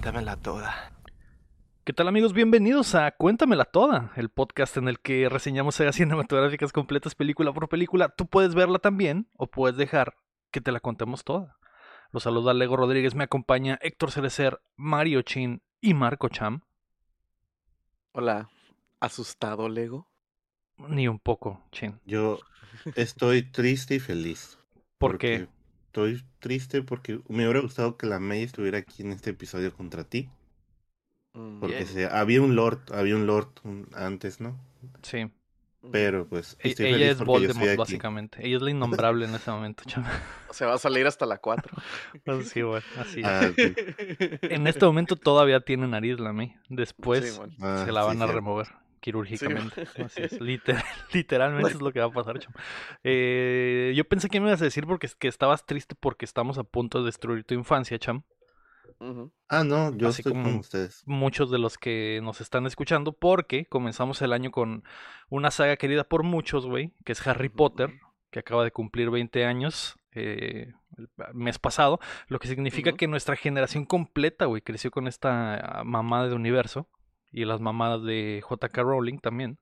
Cuéntamela toda. ¿Qué tal amigos? Bienvenidos a Cuéntamela Toda, el podcast en el que reseñamos sagas cinematográficas completas película por película. Tú puedes verla también o puedes dejar que te la contemos toda. Los saluda Lego Rodríguez, me acompaña Héctor Cerecer, Mario Chin y Marco Cham. Hola, ¿asustado Lego? Ni un poco, Chin. Yo estoy triste y feliz. ¿Por qué? Estoy triste porque me hubiera gustado que la May estuviera aquí en este episodio contra ti. Mm, Porque se- había un Lord, había un Lord un- antes, ¿no? Sí. Pero pues E- estoy Ella feliz es porque yo estoy Voldemort, aquí. básicamente. Ella es la innombrable en ese momento, Cham. Se va a salir hasta la 4. Sí, bueno, así. es. Ah, sí. En este momento todavía tiene nariz la May. Después Sí, bueno. Ah, se la sí, van a remover quirúrgicamente. Sí. Así es, literal- literalmente es lo que va a pasar, chamo. Eh, yo pensé que me ibas a decir porque que estabas triste porque estamos a punto de destruir tu infancia, cham. Ah, no, yo Así estoy con como- ustedes. Muchos de los que nos están escuchando, porque comenzamos el año con una saga querida por muchos, güey, que es Harry. Potter, que acaba de cumplir 20 años eh, el mes pasado, lo que significa que nuestra generación completa, güey, creció con esta mamada de universo y las mamadas de J.K. Rowling también.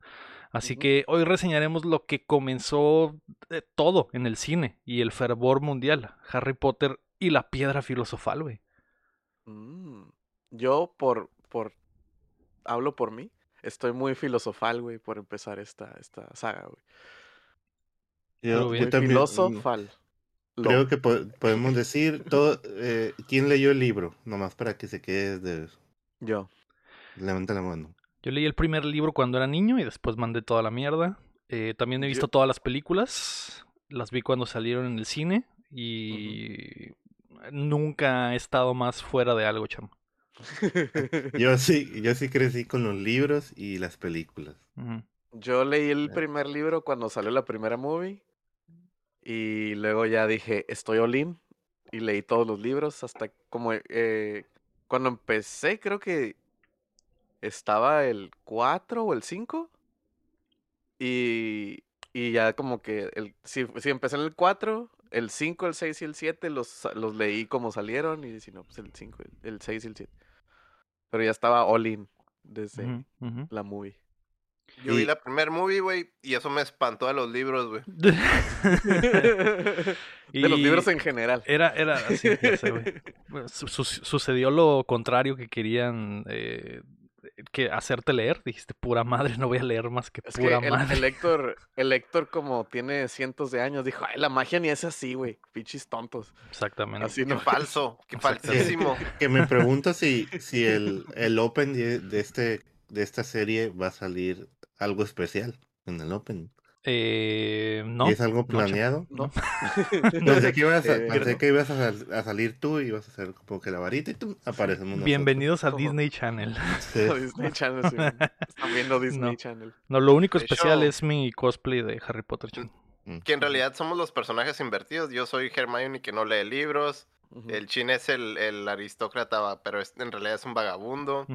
Así que hoy reseñaremos lo que comenzó eh, todo en el cine y el fervor mundial, Harry Potter y la piedra filosofal, güey. Mm. Yo, por, por. Hablo por mí. Estoy muy filosofal, güey, por empezar esta, esta saga, güey. Yo, también mm, filosofal. Lo- creo que po- podemos decir todo. eh, ¿Quién leyó el libro? Nomás para que se quede de. Yo. Levanta la mano. Yo leí el primer libro cuando era niño y después mandé toda la mierda. Eh, también he Yo- visto todas las películas. Las vi cuando salieron en el cine. Y nunca he estado más fuera de algo, chamo. Yo sí, yo sí crecí con los libros y las películas. Yo leí el Eh. primer libro cuando salió la primera movie. Y luego ya dije, estoy all in", Y leí todos los libros hasta como eh, cuando empecé, creo que estaba el 4 o el 5. Y, y ya como que el, si, si empecé en el 4, el 5, el 6 y el 7 los, leí como salieron. Y si no, pues el 5, el, el 6 y el 7. Pero ya estaba all in desde ujú. la movie. Yo Y- vi la primer movie, güey, y eso me espantó de los libros, güey. de los libros en general. Era, era así, ya sé, güey. Bueno, su- su- sucedió lo contrario que querían eh, que hacerte leer. Dijiste, pura madre, no voy a leer más que Es que pura el, madre. el Héctor, el Héctor, como tiene cientos de años, dijo, ay, la magia ni es así, güey. Pichis tontos. Exactamente. Así Qué no. falso, qué falsísimo. Que me pregunto si, si el, el Open de, de este, de esta serie va a salir algo especial en el Open. Eh, no. ¿Y es algo no, planeado? ¿No? Pensé que ibas, a, Eh, pensé que ibas a, sal- a salir tú y ibas a hacer como que la varita y tú aparecemos nosotros. Bienvenidos a Disney Channel. Sí. Disney Channel, sí. Están viendo Disney No. Channel. No, lo único De especial es mi cosplay de Harry Potter. Mm. Que en realidad somos los personajes invertidos. Yo soy Hermione que no lee libros. El Chin es el, el aristócrata, pero es- en realidad es un vagabundo.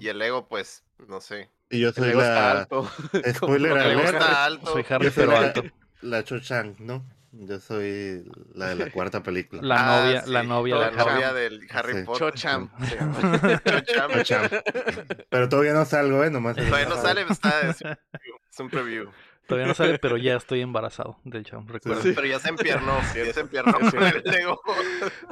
Y el ego, pues, no sé. Y yo El soy la, alto. Spoiler alert. está alto. Soy Harry, yo soy pero la, alto. la Cho Chang, ¿no? Yo soy la de la cuarta película. La Ah, novia, la sí, novia la novia del Harry Sí. Potter. Chocham. llama. Chocham. Cho Chang. Pero todavía no salgo, ¿eh? Nomás. Todavía no sale, está, es un preview, es un preview. Todavía no sale, pero ya estoy embarazado del chamo, recuerda. Sí. Pero ya se empiernó, ya se empiernó con el.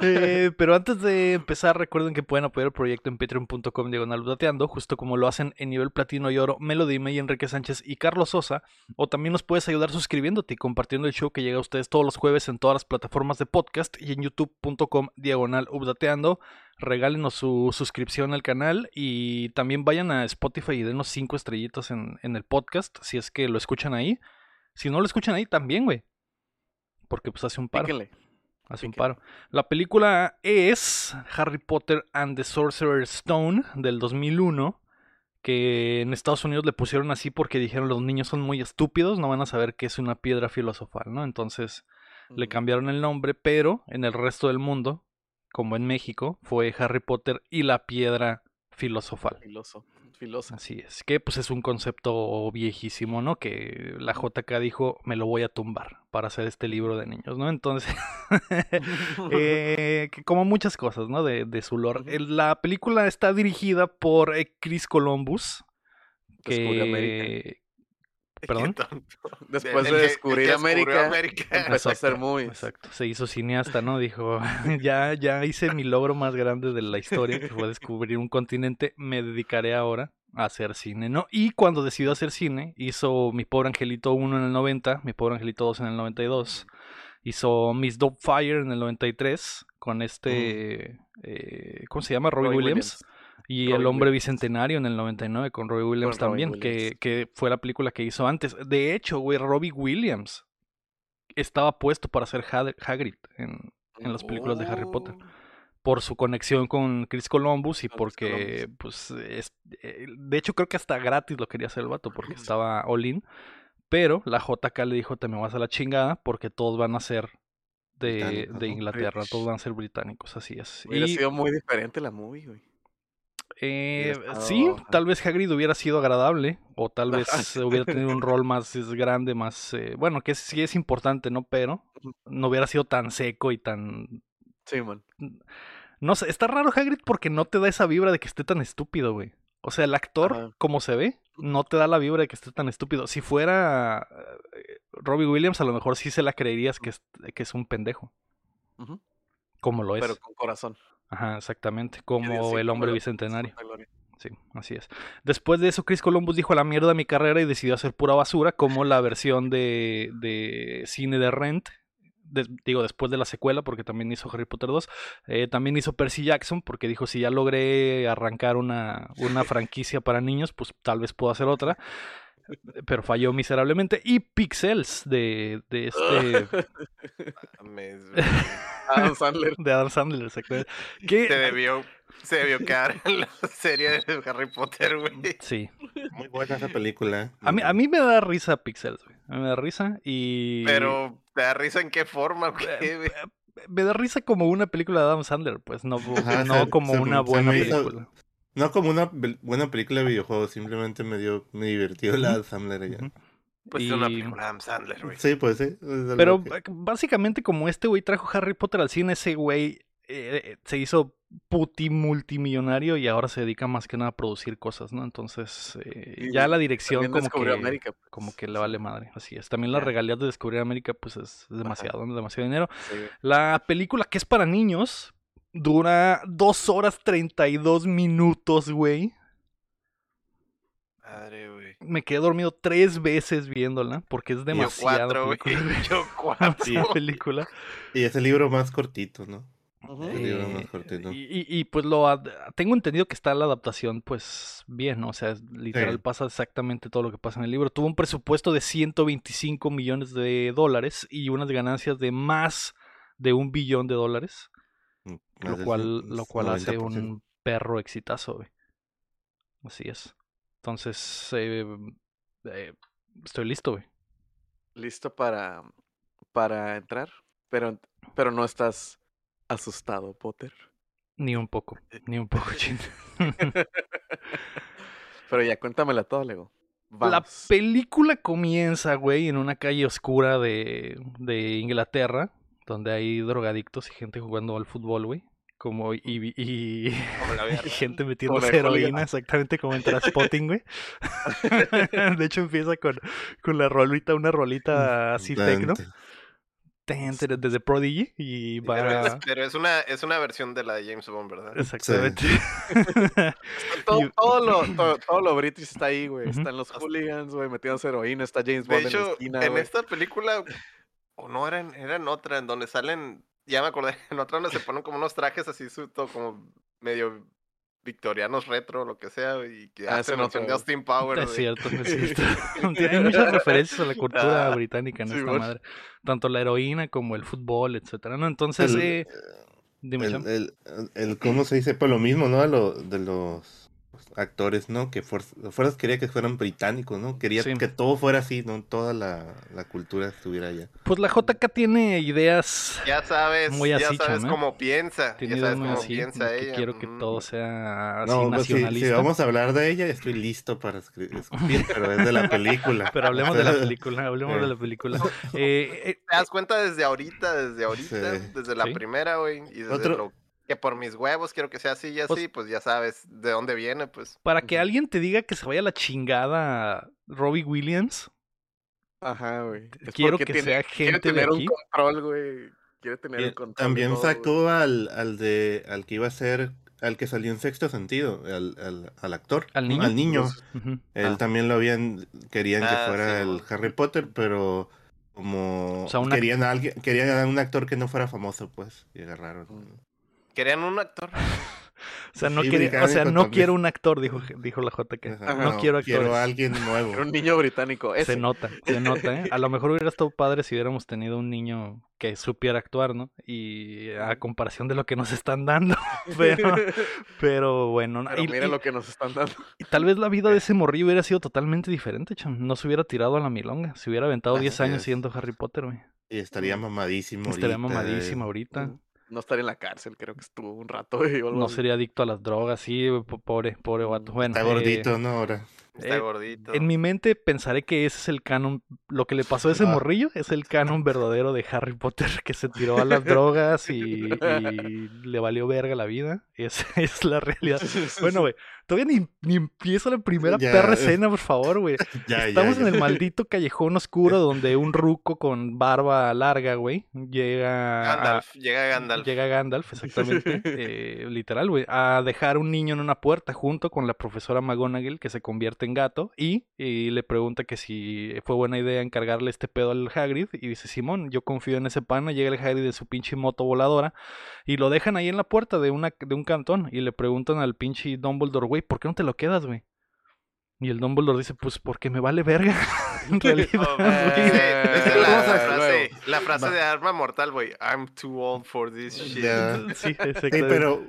Eh, pero antes de empezar, recuerden que pueden apoyar el proyecto en patreon.com diagonal dateando, justo como lo hacen en nivel platino y oro Melody May, Enrique Sánchez y Carlos Sosa. O también nos puedes ayudar suscribiéndote y compartiendo el show que llega a ustedes todos los jueves en todas las plataformas de podcast y en youtube.com diagonal updateando. Regálenos su suscripción al canal y también vayan a Spotify y denos cinco estrellitas en, en el podcast si es que lo escuchan ahí. Si no lo escuchan ahí, también, güey. Porque pues hace un paro. Píquenle. Hace un paro. La película es Harry Potter and the Sorcerer's Stone del 2001. Que en Estados Unidos le pusieron así porque dijeron los niños son muy estúpidos, no van a saber qué es una piedra filosofal, ¿no? Entonces le cambiaron el nombre, pero en el resto del mundo, como en México, fue Harry Potter y la piedra filosofal. Filoso. Filoso. Así es, que pues es un concepto viejísimo, ¿no? Que la JK dijo, me lo voy a tumbar para hacer este libro de niños, ¿no? Entonces, eh, que como muchas cosas, ¿no? De, de su lore. La película está dirigida por eh, Chris Columbus, que... Perdón. Después de descubrir América, América. empezó a hacer Exacto, movies. Exacto, se hizo cineasta, ¿no? Dijo, ya, ya hice mi logro más grande de la historia, que fue descubrir un continente, me dedicaré ahora a hacer cine, ¿no? Y cuando decidió hacer cine, hizo Mi Pobre Angelito 1 en el 90, Mi Pobre Angelito 2 en el 92, hizo Miss Fire en el 93, con este, eh, ¿cómo se llama? Robbie, Robbie Williams. Y Robbie El Hombre Williams. Bicentenario en el 99 con Robbie Williams Con también, que, Williams. que fue la película que hizo antes. De hecho, güey, Robbie Williams estaba puesto para ser Hag- Hagrid en, en las películas de Harry Potter. Oh. Por su conexión con Chris Columbus y porque, pues, es- eh, de hecho creo que hasta gratis lo quería hacer el vato porque estaba all in. Pero la JK le dijo, te me vas a la chingada porque todos van a ser de, de. Inglaterra, British. todos van a ser británicos, así es. Hubiera Y- sido muy diferente la movie, güey. Eh, sí, tal vez Hagrid hubiera sido agradable o tal vez hubiera tenido un rol más grande, más eh, bueno, que sí es importante, ¿no? Pero no hubiera sido tan seco y tan Sí, man. no sé, está raro Hagrid porque no te da esa vibra de que esté tan estúpido, güey. O sea, el actor, Ajá. como se ve, no te da la vibra de que esté tan estúpido. Si fuera eh, Robbie Williams, a lo mejor sí se la creerías que es, que es un pendejo, como lo es. Pero con corazón. Ajá, exactamente, como el hombre bicentenario. Sí, así es. Después de eso, Chris Columbus dijo a la mierda mi carrera y decidió hacer pura basura, como la versión de, de cine de Rent. de- digo, después de la secuela, porque también hizo Harry Potter 2. eh, también hizo Percy Jackson, porque dijo, si ya logré arrancar una, una franquicia para niños, pues tal vez puedo hacer otra. Pero falló miserablemente. Y Pixels, de, de este... Adam Sandler. de Adam Sandler, exactamente. Que, Se debió, se debió quedar en la serie de Harry Potter, güey. Sí. Muy buena esa película. ¿eh? A mí, a mí me da risa Pixels, güey. A mí me da risa y... Pero, ¿te da risa en qué forma, Eh, güey? me da risa como una película de Adam Sandler, pues no, Ajá, no se- como se- una se buena me hizo- película. No como una buena película de videojuegos, simplemente me dio, me divirtió la Adam Sandler. Ujú. Pues es y- una película de Adam Sandler, güey. Sí, pues sí. Pero que- eh, básicamente como este güey trajo Harry Potter al cine, ese güey eh, se hizo puti multimillonario y ahora se dedica más que nada a producir cosas, ¿no? Entonces eh, ya la dirección como descubrió que, América. pues. como que le vale madre, así es. También las regalías de Descubrir América pues es, demasiado, ¿no? demasiado dinero. Sí. La película que es para niños dura dos horas 32 minutos, güey. Madre, güey. Me quedé dormido tres veces viéndola porque es Yo demasiada cuatro, güey. película. güey. Yo cuatro. Demasiada película. Y es el libro más cortito, ¿no? El libro Eh, más cortito. y, y- y, pues lo ad- tengo entendido que está la adaptación pues bien, ¿no? O sea, literal Sí. pasa exactamente todo lo que pasa en el libro. Tuvo un presupuesto de 125 millones de dólares y unas ganancias de más de un billón de dólares, lo del cual, lo cual hace 90%. un perro exitazo, güey. Así es. Entonces, eh, eh, estoy listo, güey. Listo para, para entrar. Pero, pero no estás asustado, Potter. Ni un poco, ni un poco, chin. Pero ya cuéntamela todo, Lego. La película comienza, güey, en una calle oscura de, de Inglaterra, donde hay drogadictos y gente jugando al fútbol, güey. Como y, y, y- gente metiéndose heroína, exactamente como en Traspotting, güey. de hecho empieza con, con la rolita, una rolita así tecno. Desde Prodigy y va... Pero, es, pero es una, es una versión de la de James Bond, ¿verdad? Exactamente. Todo, todo lo, todo, todo lo british está ahí, güey. Ujú. Están los hooligans, güey, metiéndose heroína. Está James De Bond en la hecho, esquina, en güey. esta película, o no, eran, eran otra, en donde salen, ya me acordé, en otra donde se ponen como unos trajes así, su- todo como medio victorianos retro, lo que sea, y que Ah, hacen sé, de. Austin Powers. Es cierto, es cierto. Hay muchas referencias a la cultura Ah, británica en sí, esta bueno. madre. Tanto la heroína como el fútbol, etcétera, ¿no? Entonces, El- eh, dime, el, Cham. el, el- el- ¿cómo se dice? Pues lo mismo, ¿no? A lo, de los actores, ¿no? Que fuer- fuerzas quería que fueran británicos, ¿no? Quería Sí. que todo fuera así, ¿no? Toda la, la cultura estuviera allá. Pues la JK tiene ideas. Ya sabes, Muy ya así, sabes chama. cómo piensa. Tiene ya ideas sabes muy cómo así. piensa que ella. quiero que todo sea así No, pues, si, nacionalista. si vamos a hablar de ella, estoy listo para escri- escribir, pero es de la película. Pero hablemos de la película, hablemos de Eh. la película. Eh, eh, Te das cuenta desde ahorita, desde ahorita, Sí. desde la Sí. primera, güey. Y desde Otro- lo que por mis huevos quiero que sea así y así, Pues- pues, ya sabes de dónde viene, pues. para que alguien te diga que se vaya a la chingada Robbie Williams, Ajá, güey. Quiero que tiene- sea quiere gente de tener aquí. un control, güey. Quiere tener Y el control. También todo, sacó al, al de al que iba a ser al que salió en sexto sentido, al, al, al actor, ¿Al niño? al niño. Él Ah. también lo habían, querían que Ah, fuera sí, el. Harry Potter, pero como O sea, querían a alguien, querían a un actor que no fuera famoso, pues, y agarraron. Querían un actor. O sea, no, Sí, quiere- o sea, no quiero un actor, dijo, dijo la JK. Ajá, no, quiero actores. Quiero a alguien nuevo. Un niño británico. Ese. Se nota, se nota, ¿eh? A lo mejor hubiera estado padre si hubiéramos tenido un niño que supiera actuar, ¿no? Y a comparación de lo que nos están dando. Pero, pero bueno, Pero y- mira y- lo que nos están dando. y tal vez la vida de ese morrillo hubiera sido totalmente diferente, cham. No se hubiera tirado a la milonga. Se hubiera aventado 10 Así años es. siendo Harry Potter, güey. Y estaría mamadísimo. Estaría ahorita, mamadísimo eh. ahorita. No estar en la cárcel, creo que estuvo un rato. algo No así. sería adicto a las drogas, sí, po- pobre, pobre vato. Bueno, Está eh, gordito, ¿no? Ahora. Está Eh, gordito. En mi mente pensaré que ese es el canon, lo que le pasó a ese Ah. morrillo es el canon verdadero de Harry Potter, que se tiró a las drogas y, y le valió verga la vida. Esa es la realidad. Bueno, güey, todavía ni, ni empieza la primera Ya, perra escena, por favor, güey. Ya, Estamos ya, en el maldito callejón oscuro donde un ruco con barba larga, güey, llega a, Gandalf, llega Gandalf. Llega Gandalf, exactamente, eh, literal, güey, a dejar un niño en una puerta junto con la profesora McGonagall que se convierte en gato y, y le pregunta que si fue buena idea encargarle este pedo al Hagrid y dice, Simón, yo confío en ese pana, llega el Hagrid de su pinche moto voladora y lo dejan ahí en la puerta de, una, de un cantón y le preguntan al pinche Dumbledore, güey, ¿por qué no te lo quedas, güey? Y el Dumbledore dice, pues porque me vale verga, en realidad. Oh, esa es la, frase, la frase Va. de arma mortal, güey. I'm too old for this shit. Sí, Sí, pero,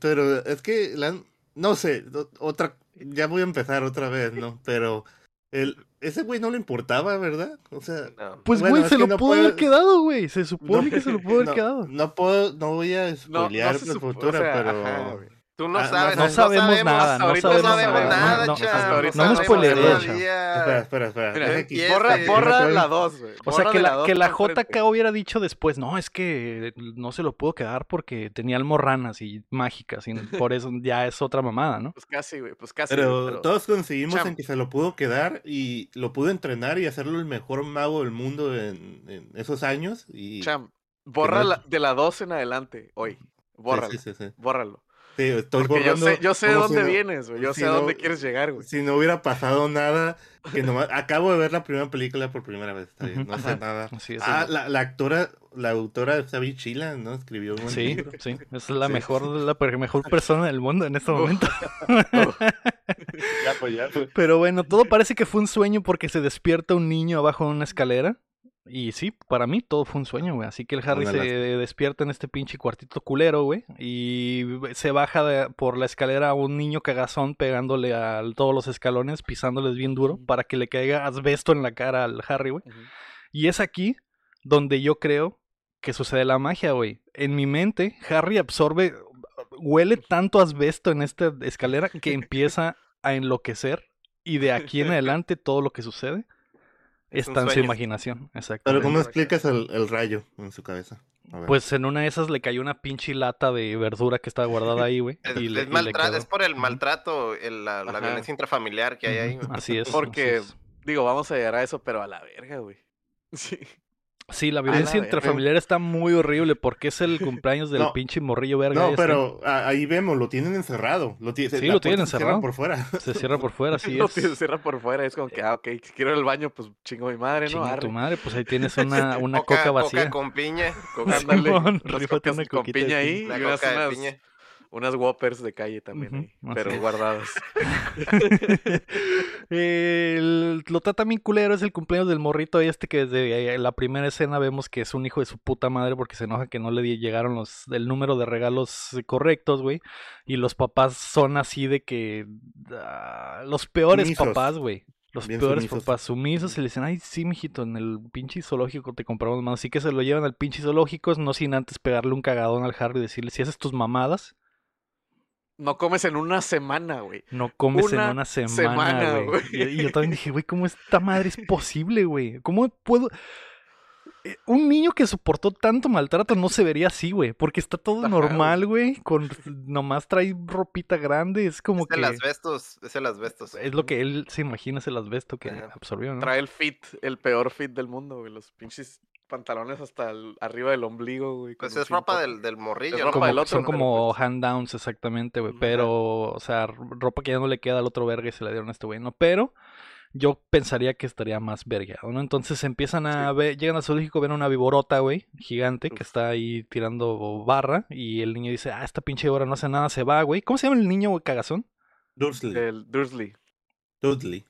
pero es que, la, no sé, o- otra, ya voy a empezar otra vez, ¿no? Pero el, ese güey no le importaba, ¿verdad? O sea, No. Pues, güey, se lo no pudo haber quedado, güey. Se supone no- que se lo pudo haber no, quedado. No puedo, no voy a spoilear el o futuro, sea, pero ajá. Tú no Ah, no sabes. No sabemos nada, no ahorita sabemos no sabemos nada. nada, No, no me sabemos spoileré, nada. chavo. espera, espera, espera. Mira, Borra, borra la 2, güey. O sea, que la, que la. JK hubiera dicho después, no, es que no se lo pudo quedar porque tenía almorranas y mágicas, y por eso ya es otra mamada, ¿no? Pues casi, güey, pues casi. Pero, todos coincidimos Cham. en que se lo pudo quedar y lo pudo entrenar y hacerlo el mejor mago del mundo en, en esos años. Y Cham, borra no- la- de la 2 en adelante, hoy. Sí, Bórralo, sí, sí, sí. bórralo. Sí, estoy Porque yo sé, yo sé de si dónde no- vienes, güey. Yo si sé a no- dónde quieres llegar, güey. Si no hubiera pasado nada, que nomás, acabo de ver la primera película por primera vez, está bien, Ujú. no sé nada. Es. Ah, la, la actora, la autora está bien chila, ¿no? Escribió un buen Sí, libro. sí, es la Sí, mejor, sí, la mejor persona del mundo en este Uf. momento. Ya, pues, ya, pues. Pero bueno, todo parece que fue un sueño porque se despierta un niño abajo de una escalera. Y sí, para mí todo fue un sueño, güey. Así que el Harry Una se lástima. despierta en este pinche cuartito culero, güey. Y se baja de- por la escalera a un niño cagazón pegándole a todos los escalones, pisándoles bien duro para que le caiga asbesto en la cara al Harry, güey. Y es aquí donde yo creo que sucede la magia, güey. En mi mente, Harry absorbe, huele tanto asbesto en esta escalera que empieza a enloquecer. Y de aquí en adelante todo lo que sucede está en su imaginación. Exacto. Pero ¿cómo explicas el, el rayo en su cabeza? A ver. Pues en una de esas le cayó una pinche lata de verdura que estaba guardada ahí, güey. Es, y le- es y le maltra- quedó. es por el maltrato, el- la, la violencia intrafamiliar que hay ahí. Así es. Porque- así es. Digo, vamos a llegar a eso, pero a la verga, güey. Sí. Sí, la la violencia intrafamiliar está muy horrible porque es el cumpleaños del No. pinche morrillo verga. no, este. pero ahí vemos, lo tienen encerrado. Lo Sí, la lo tienen puerta se cierra encerrado. por fuera. Se cierra por fuera, así no es. te cierra por fuera, es como que, ah, ok, si quiero ir al baño, pues chingo mi madre, ¿no? Chinga tu madre, pues ahí tienes una, una coca, vacía. con piña. coca- cocas una con coquita de piña ahí una y unas, coca de piña. Unas Whoppers de calle también ahí, pero es. guardadas. El- lo trata bien culero, es el cumpleaños del morrito este que desde eh, la primera escena vemos que es un hijo de su puta madre porque se enoja que no le llegaron los el número de regalos correctos, güey. Y los papás son así de que ah, los peores papás, güey. Los Bien peores sumisos. papás sumisos y le dicen, ay, sí, mijito, en el pinche zoológico te compramos más. Así que se lo llevan al pinche zoológico, no sin antes pegarle un cagadón al Harry y decirle, si haces tus mamadas, No comes en una semana, güey. no comes en Una semana, güey. güey. Y, y yo también dije, güey, ¿cómo esta madre es posible, güey? ¿Cómo puedo...? Eh, Un niño que soportó tanto maltrato no se vería así, güey. Porque está todo Ajá, normal, güey. Con nomás trae ropita grande. Es como Es que... el asbestos, es el asbestos. Es lo que él se imagina, es el asbesto que Ajá. absorbió, ¿no? Trae el fit, el peor fit del mundo, güey. Los pinches pantalones hasta el- arriba del ombligo, güey. Pues es ropa del, del morrillo, Es ¿no? ropa Como- del otro, son ¿no? como Pero, hand downs exactamente, güey. Pero, o sea, ropa que ya no le queda al otro verga y se la dieron a este güey, ¿no? Pero yo pensaría que estaría más vergueado, ¿no? Entonces empiezan a ver, llegan al zoológico, ven una viborota, güey, gigante, que está ahí tirando barra. Y el niño dice, ah, esta pinche víbora no hace nada, se va, güey. ¿Cómo se llama el niño güey, cagazón? Dursley. El Dursley. Dudley.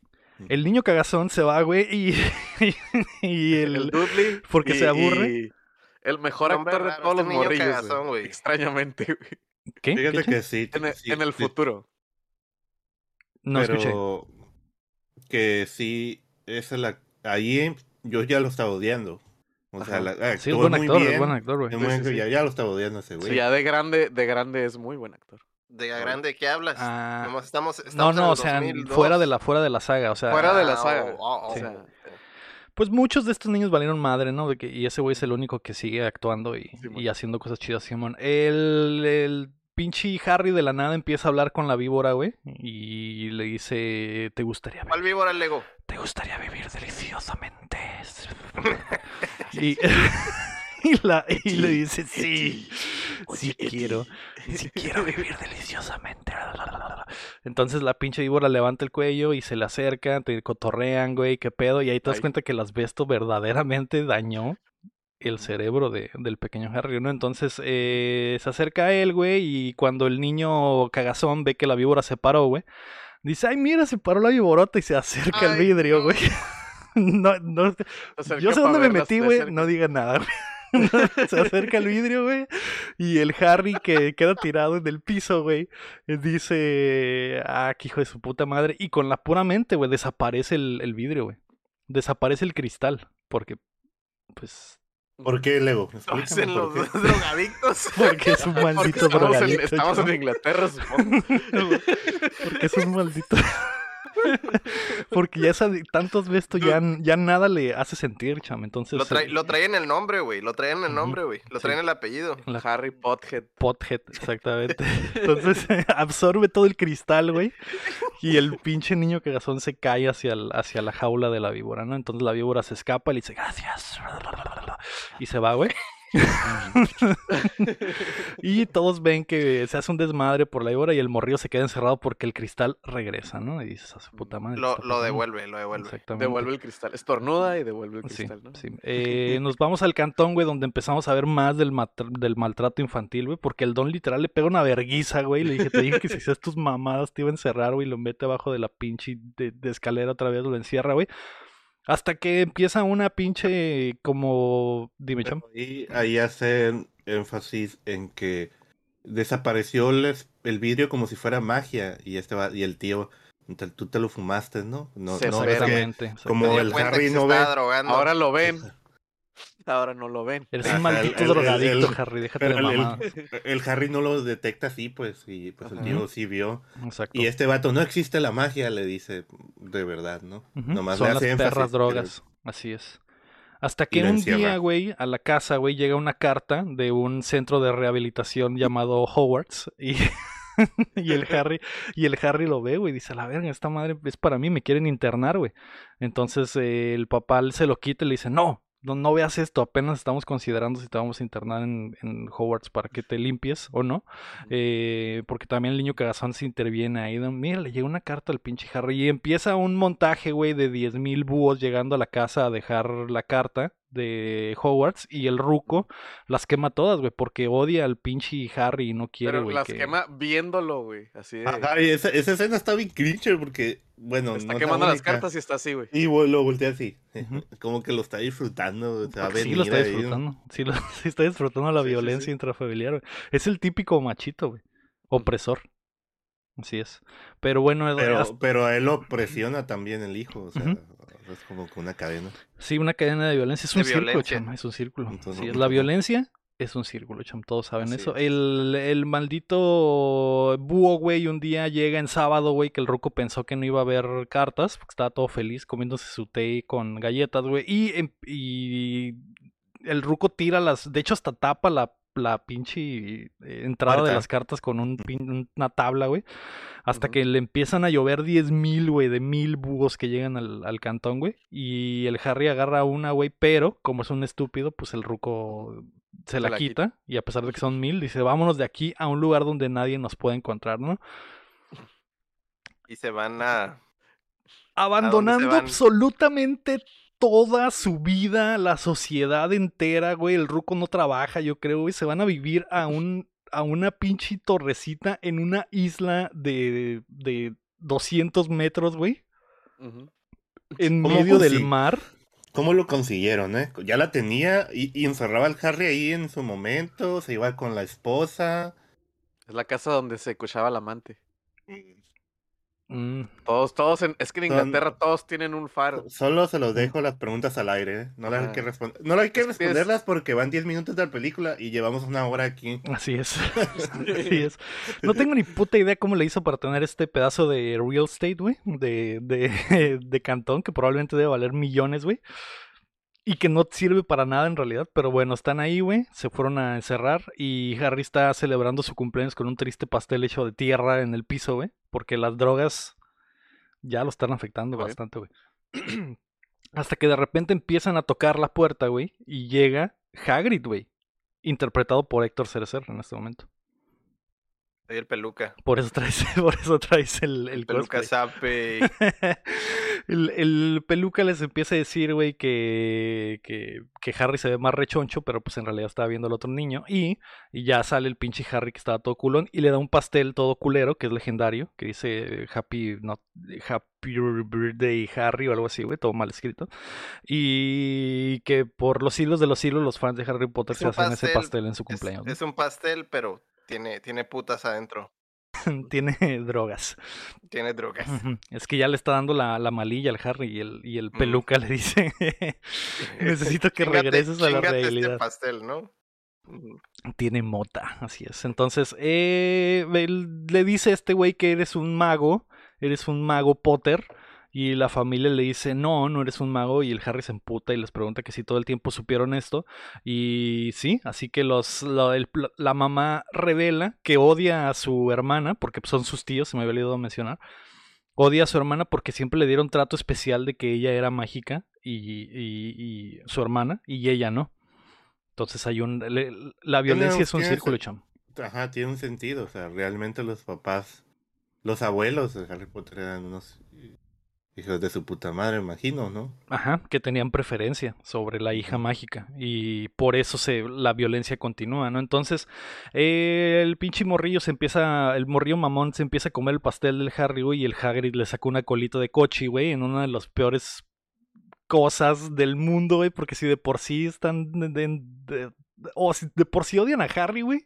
El niño cagazón se va, güey, y, y el... El, Dudley. porque se aburre. el mejor actor de todos este los niño morrillos. cagazón, güey. Extrañamente, güey. ¿Qué? ¿Qué Fíjate que sí. En el, sí, en el sí, futuro. No escuché. pero que sí, es el, ac- ahí yo ya lo estaba odiando. O sea, Ajá. la, Sí, es buen muy actor, es buen actor, güey. Sí, sí. Ya, ya lo estaba odiando ese güey. Sí, ya de grande, de grande es muy buen actor. De a grande, ¿qué hablas? Ah, Nomás estamos, No, estamos en no, el o sea, 2002. fuera de la fuera de la saga, o sea, Fuera de la Ah, saga. oh, oh, oh, Sí. pues muchos de estos niños valieron madre, ¿no? De que, y ese güey es el único que sigue actuando y, y haciendo cosas chidas, Simón. El, el pinche Harry de la nada empieza a hablar con la víbora, güey, y le dice, ¿te gustaría ¿Cuál vivir, víbora Lego? ¿te gustaría vivir deliciosamente? y, y, la, y le dice, sí, sí quiero, sí quiero vivir deliciosamente. Entonces la pinche víbora levanta el cuello y se le acerca, te cotorrean, güey, qué pedo. Y ahí te das Ay. cuenta que el asbesto verdaderamente dañó el cerebro de, del pequeño Harry, ¿no? Entonces eh, se acerca a él, güey, y cuando el niño cagazón ve que la víbora se paró, güey, dice, ay, mira, se paró la víborota y se acerca al Ay, vidrio, no. güey. no, no, acerca yo sé dónde me metí, güey. No diga nada, güey. Se acerca al vidrio, güey. Y el Harry que queda tirado en el piso, güey. eh, Dice, ah, que hijo de su puta madre. Y con la pura mente, güey, desaparece el, el vidrio, güey. Desaparece el cristal. Porque, pues, ¿Por qué, por los qué. drogadictos. porque es un maldito estamos, en, drogadicto. estamos en Inglaterra, supongo. Porque es un maldito. Porque ya esa, tantos veces esto ya, ya nada le hace sentir, cham. Entonces, Lo, trae, eh, lo en el nombre, güey. Lo traen en el nombre, güey. Lo sí. traen en el apellido. la Harry Pothead. Pothead, exactamente. Entonces absorbe todo el cristal, güey. Y el pinche niño cagazón se cae hacia, el- hacia la jaula de la víbora, ¿no? Entonces la víbora se escapa y le dice, gracias. Y se va, güey. y todos ven que se hace un desmadre por la víbora y el morrillo se queda encerrado porque el cristal regresa, ¿no? Y dices, a su puta madre. ¿qué Lo, está lo pasando?". devuelve, lo devuelve. Exactamente. Devuelve el cristal. Estornuda y devuelve el Sí, cristal, ¿no? sí. Eh, nos vamos al cantón, güey, donde empezamos a ver más del maltrato infantil, güey, porque el don literal le pega una verguiza, güey. Le dije, te dije que si hacías tus mamadas te iba a encerrar, güey, lo mete abajo de la pinche de, de escalera otra vez, lo encierra, güey. Hasta que empieza una pinche como... Dime, cham. Y ahí hacen énfasis en que desapareció el, el vidrio como si fuera magia y este va, y el tío tú te lo fumaste, ¿no? No, Se no que Exactamente. como el Harry no ve drogando. Ahora lo ven. Ahora no lo ven. Eres un maldito el- drogadicto, el- Harry, déjate pero de el, el- Harry no lo detecta así, pues, y pues el tío sí vio. Exacto. Y este vato, no existe la magia, le dice de verdad, ¿no? Ujú, Nomás Son le las hace énfasis perras drogas. Así es. Hasta que un encierra. día, güey, a la casa, güey, llega una carta de un centro de rehabilitación llamado Hogwarts y, y el Harry y el Harry lo ve, güey, dice, la verga, esta madre es para mí, me quieren internar, güey. Entonces eh, el papá se lo quita y le dice, no, no, no veas esto, apenas estamos considerando si te vamos a internar en, en Hogwarts para que te limpies o no. Eh, porque también el niño cagazón se interviene ahí. Mira, le llega una carta al pinche Harry y empieza un montaje, güey, de 10.000 búhos llegando a la casa a dejar la carta. De Hogwarts y el ruco las quema todas, güey, porque odia al pinche Harry y no quiere, Pero güey. las que- quema viéndolo, güey. Así de. Ajá, y esa, esa escena está bien cringe porque, bueno, está no quemando las cartas y está así, güey. Y lo voltea así. Ujú. Como que lo está disfrutando. Se va a Sí lo está ahí, ¿no? disfrutando. Sí, lo, sí está disfrutando la Sí, violencia sí. intrafamiliar, güey. Es el típico machito, güey. Opresor. Así es. Pero bueno, hasta- Pero, pero a él lo presiona también el hijo. O sea. Es como que una cadena. sí, una cadena de violencia. Es De un círculo, cham. Es un círculo. Entonces, Sí, no- es la no- violencia es un círculo, cham. Todos saben Así eso. es. El, el maldito búho, güey, un día llega en sábado, güey, que el ruco pensó que no iba a haber cartas, porque estaba todo feliz comiéndose su té con galletas, güey. Y, em- y el ruco tira las. De hecho, hasta tapa la, la pinche eh, entrada de las cartas con un una tabla, güey. Hasta que le empiezan a llover 10 mil, güey, de mil búhos que llegan al, al cantón, güey. Y el Harry agarra una, güey, pero como es un estúpido, pues el ruco se la, la quita. quita. Y a pesar de que son mil, dice, vámonos de aquí a un lugar donde nadie nos pueda encontrar, ¿no? Y se van a. Abandonando van? absolutamente toda su vida, la sociedad entera, güey. El ruco no trabaja, yo creo, güey. Se van a vivir a un a una pinche torrecita en una isla de, de 200 metros, güey. En ¿Cómo medio del mar. ¿Cómo lo consiguieron, eh? Ya la tenía y, y encerraba al Harry ahí en su momento. Se iba con la esposa. Es la casa donde se escuchaba el amante. Mm, Todos, todos en, es que en Son- Inglaterra todos tienen un faro. Solo se los dejo las preguntas al aire, ¿eh? No las hay que responder. No las hay que Es que tienes- responderlas porque van 10 minutos de la película y llevamos una hora aquí. así es. así es. No tengo ni puta idea cómo le hizo para tener este pedazo de real estate, güey. De, de, de cantón, que probablemente debe valer millones, güey. Y que no sirve para nada en realidad. Pero bueno, están ahí, güey. Se fueron a encerrar. Y Harry está celebrando su cumpleaños con un triste pastel hecho de tierra en el piso, güey. Porque las drogas ya lo están afectando bastante, güey. Hasta que de repente empiezan a tocar la puerta, güey. Y llega Hagrid, güey. Interpretado por Héctor Cerecer en este momento. El peluca. Por eso traes, por eso traes el, el El peluca sape. el, el peluca les empieza a decir, güey, que, que, que Harry se ve más rechoncho, pero pues en realidad estaba viendo al otro niño. Y, y ya sale el pinche Harry que estaba todo culón y le da un pastel todo culero, que es legendario, que dice Happy, not, happy Birthday Harry o algo así, güey, todo mal escrito. Y que por los hilos de los hilos los fans de Harry Potter Es se hacen ese pastel, en su cumpleaños. es un pastel, pero tiene, tiene putas adentro. Tiene drogas. Tiene drogas. Es que ya le está dando la, la malilla al Harry y el, y el Mm. peluca le dice, necesito que regreses a la chíngate realidad. Este pastel, ¿no? Tiene mota, así es. Entonces, eh, él le dice a este güey que eres un mago, eres un mago Potter. Y la familia le dice, no, no eres un mago. Y el Harry se emputa y les pregunta que si todo el tiempo supieron esto. Y sí, así que los, el- la mamá revela que odia a su hermana, porque son sus tíos, se me había olvidado mencionar. Odia a su hermana porque siempre le dieron trato especial de que ella era mágica y, y- y su hermana, y ella no. Entonces hay un... le- la violencia es un círculo, sen- cham. Ajá, tiene un sentido. O sea, realmente los papás, los abuelos de Harry Potter eran unos hijos de su puta madre, imagino, ¿no? Ajá, que tenían preferencia sobre la hija mágica y por eso se la violencia continúa, ¿no? Entonces, eh, el pinche morrillo se empieza, el morrillo mamón se empieza a comer el pastel del Harry, güey, y el Hagrid le saca una colita de coche, güey, en una de las peores cosas del mundo, güey, porque si de por sí están de, de- de- o si de por sí odian a Harry, güey,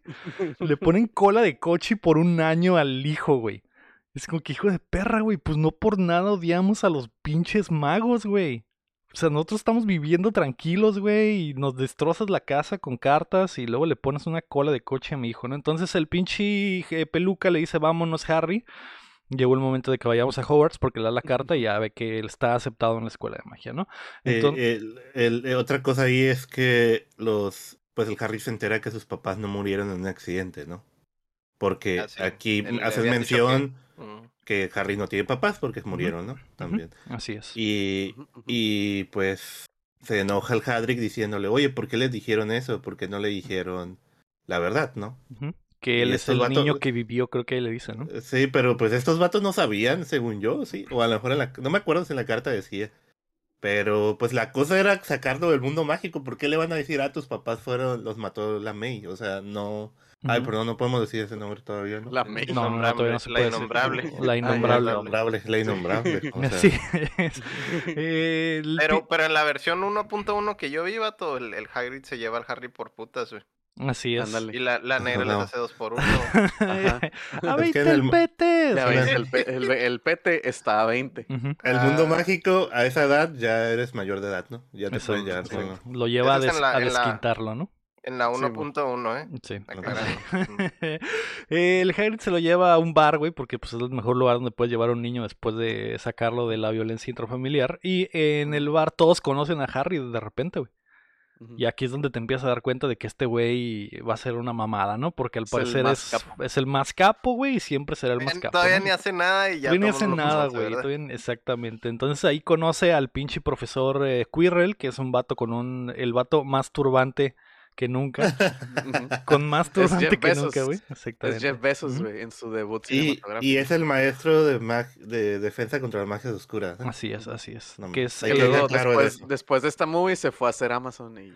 le ponen cola de coche por un año al hijo, güey. Es como que hijo de perra, güey. Pues no por nada odiamos a los pinches magos, güey. O sea, nosotros estamos viviendo tranquilos, güey, y nos destrozas la casa con cartas y luego le pones una cola de coche a mi hijo, ¿no? Entonces el pinche peluca le dice, vámonos, Harry. Llegó el momento de que vayamos a Hogwarts porque le da la carta y ya ve que él está aceptado en la escuela de magia, ¿no? Eh, el- eh, otra cosa ahí es que los, pues el Harry se entera que sus papás no murieron en un accidente, ¿no? Porque Ah, sí. aquí haces que- mención que... Harry no tiene papás porque murieron, ¿no? También. así es. Y, y pues se enoja el Hadrick diciéndole, oye, ¿por qué les dijeron eso? ¿Por qué no le dijeron la verdad, no? Que él es el vatos- niño que vivió, creo que le dice, ¿no? Sí, pero pues estos vatos no sabían, según yo, sí. O a lo mejor en la... No me acuerdo si en la carta decía. Pero pues la cosa era sacarlo del mundo mágico. ¿Por qué le van a decir, ah, tus papás fueron, los mató la May? O sea, no. Ay, perdón, no podemos decir ese nombre todavía, ¿no? La. No, no, todavía no se La puede decir. innombrable. La Ah, innombrable. La innombrable, la innombrable. o sea, Así es. Eh, el Pero, pero en la versión 1.1 que yo vi, vato, el, el Hagrid se lleva al Harry por putas, güey. Así es. Ándale. Y la, la negra les No. hace dos por uno. Ajá. A Es que 20 en el el- pete. Ya Sí. ves, el, pe- el, el pete está a 20. Ujú. El mundo Ah. mágico, a esa edad ya eres mayor de edad, ¿no? Ya te Eso, pueden llevar sí, Lo lleva a, des- la- a la- desquintarlo, ¿no? En la Sí, mo. 1.1, ¿eh? Sí. El Hagrid se lo lleva a un bar, güey, porque pues, es el mejor lugar donde puedes llevar a un niño después de sacarlo de la violencia intrafamiliar. Y en el bar todos conocen a Harry de repente, güey. Y aquí es donde te empiezas a dar cuenta de que este güey va a ser una mamada, ¿no? Porque al Es parecer más es, es el más capo, güey, y siempre será el más Todavía- capo. Todavía ¿no? ni hace nada y ya. Todavía ni hace nada, güey. Exactamente. Entonces ahí conoce al pinche profesor eh, Quirrell, que es un vato con un. El vato más turbante que nunca. Con más Es turbante Jeff que Bezos. nunca, güey. Es. Jeff Bezos, güey, en su debut Y, cinematográfico. y es el maestro de, mag- de defensa contra las magias oscuras. ¿eh? Así es, así es. No, que es que luego, claro de después, después de esta movie, se fue a hacer Amazon y, y-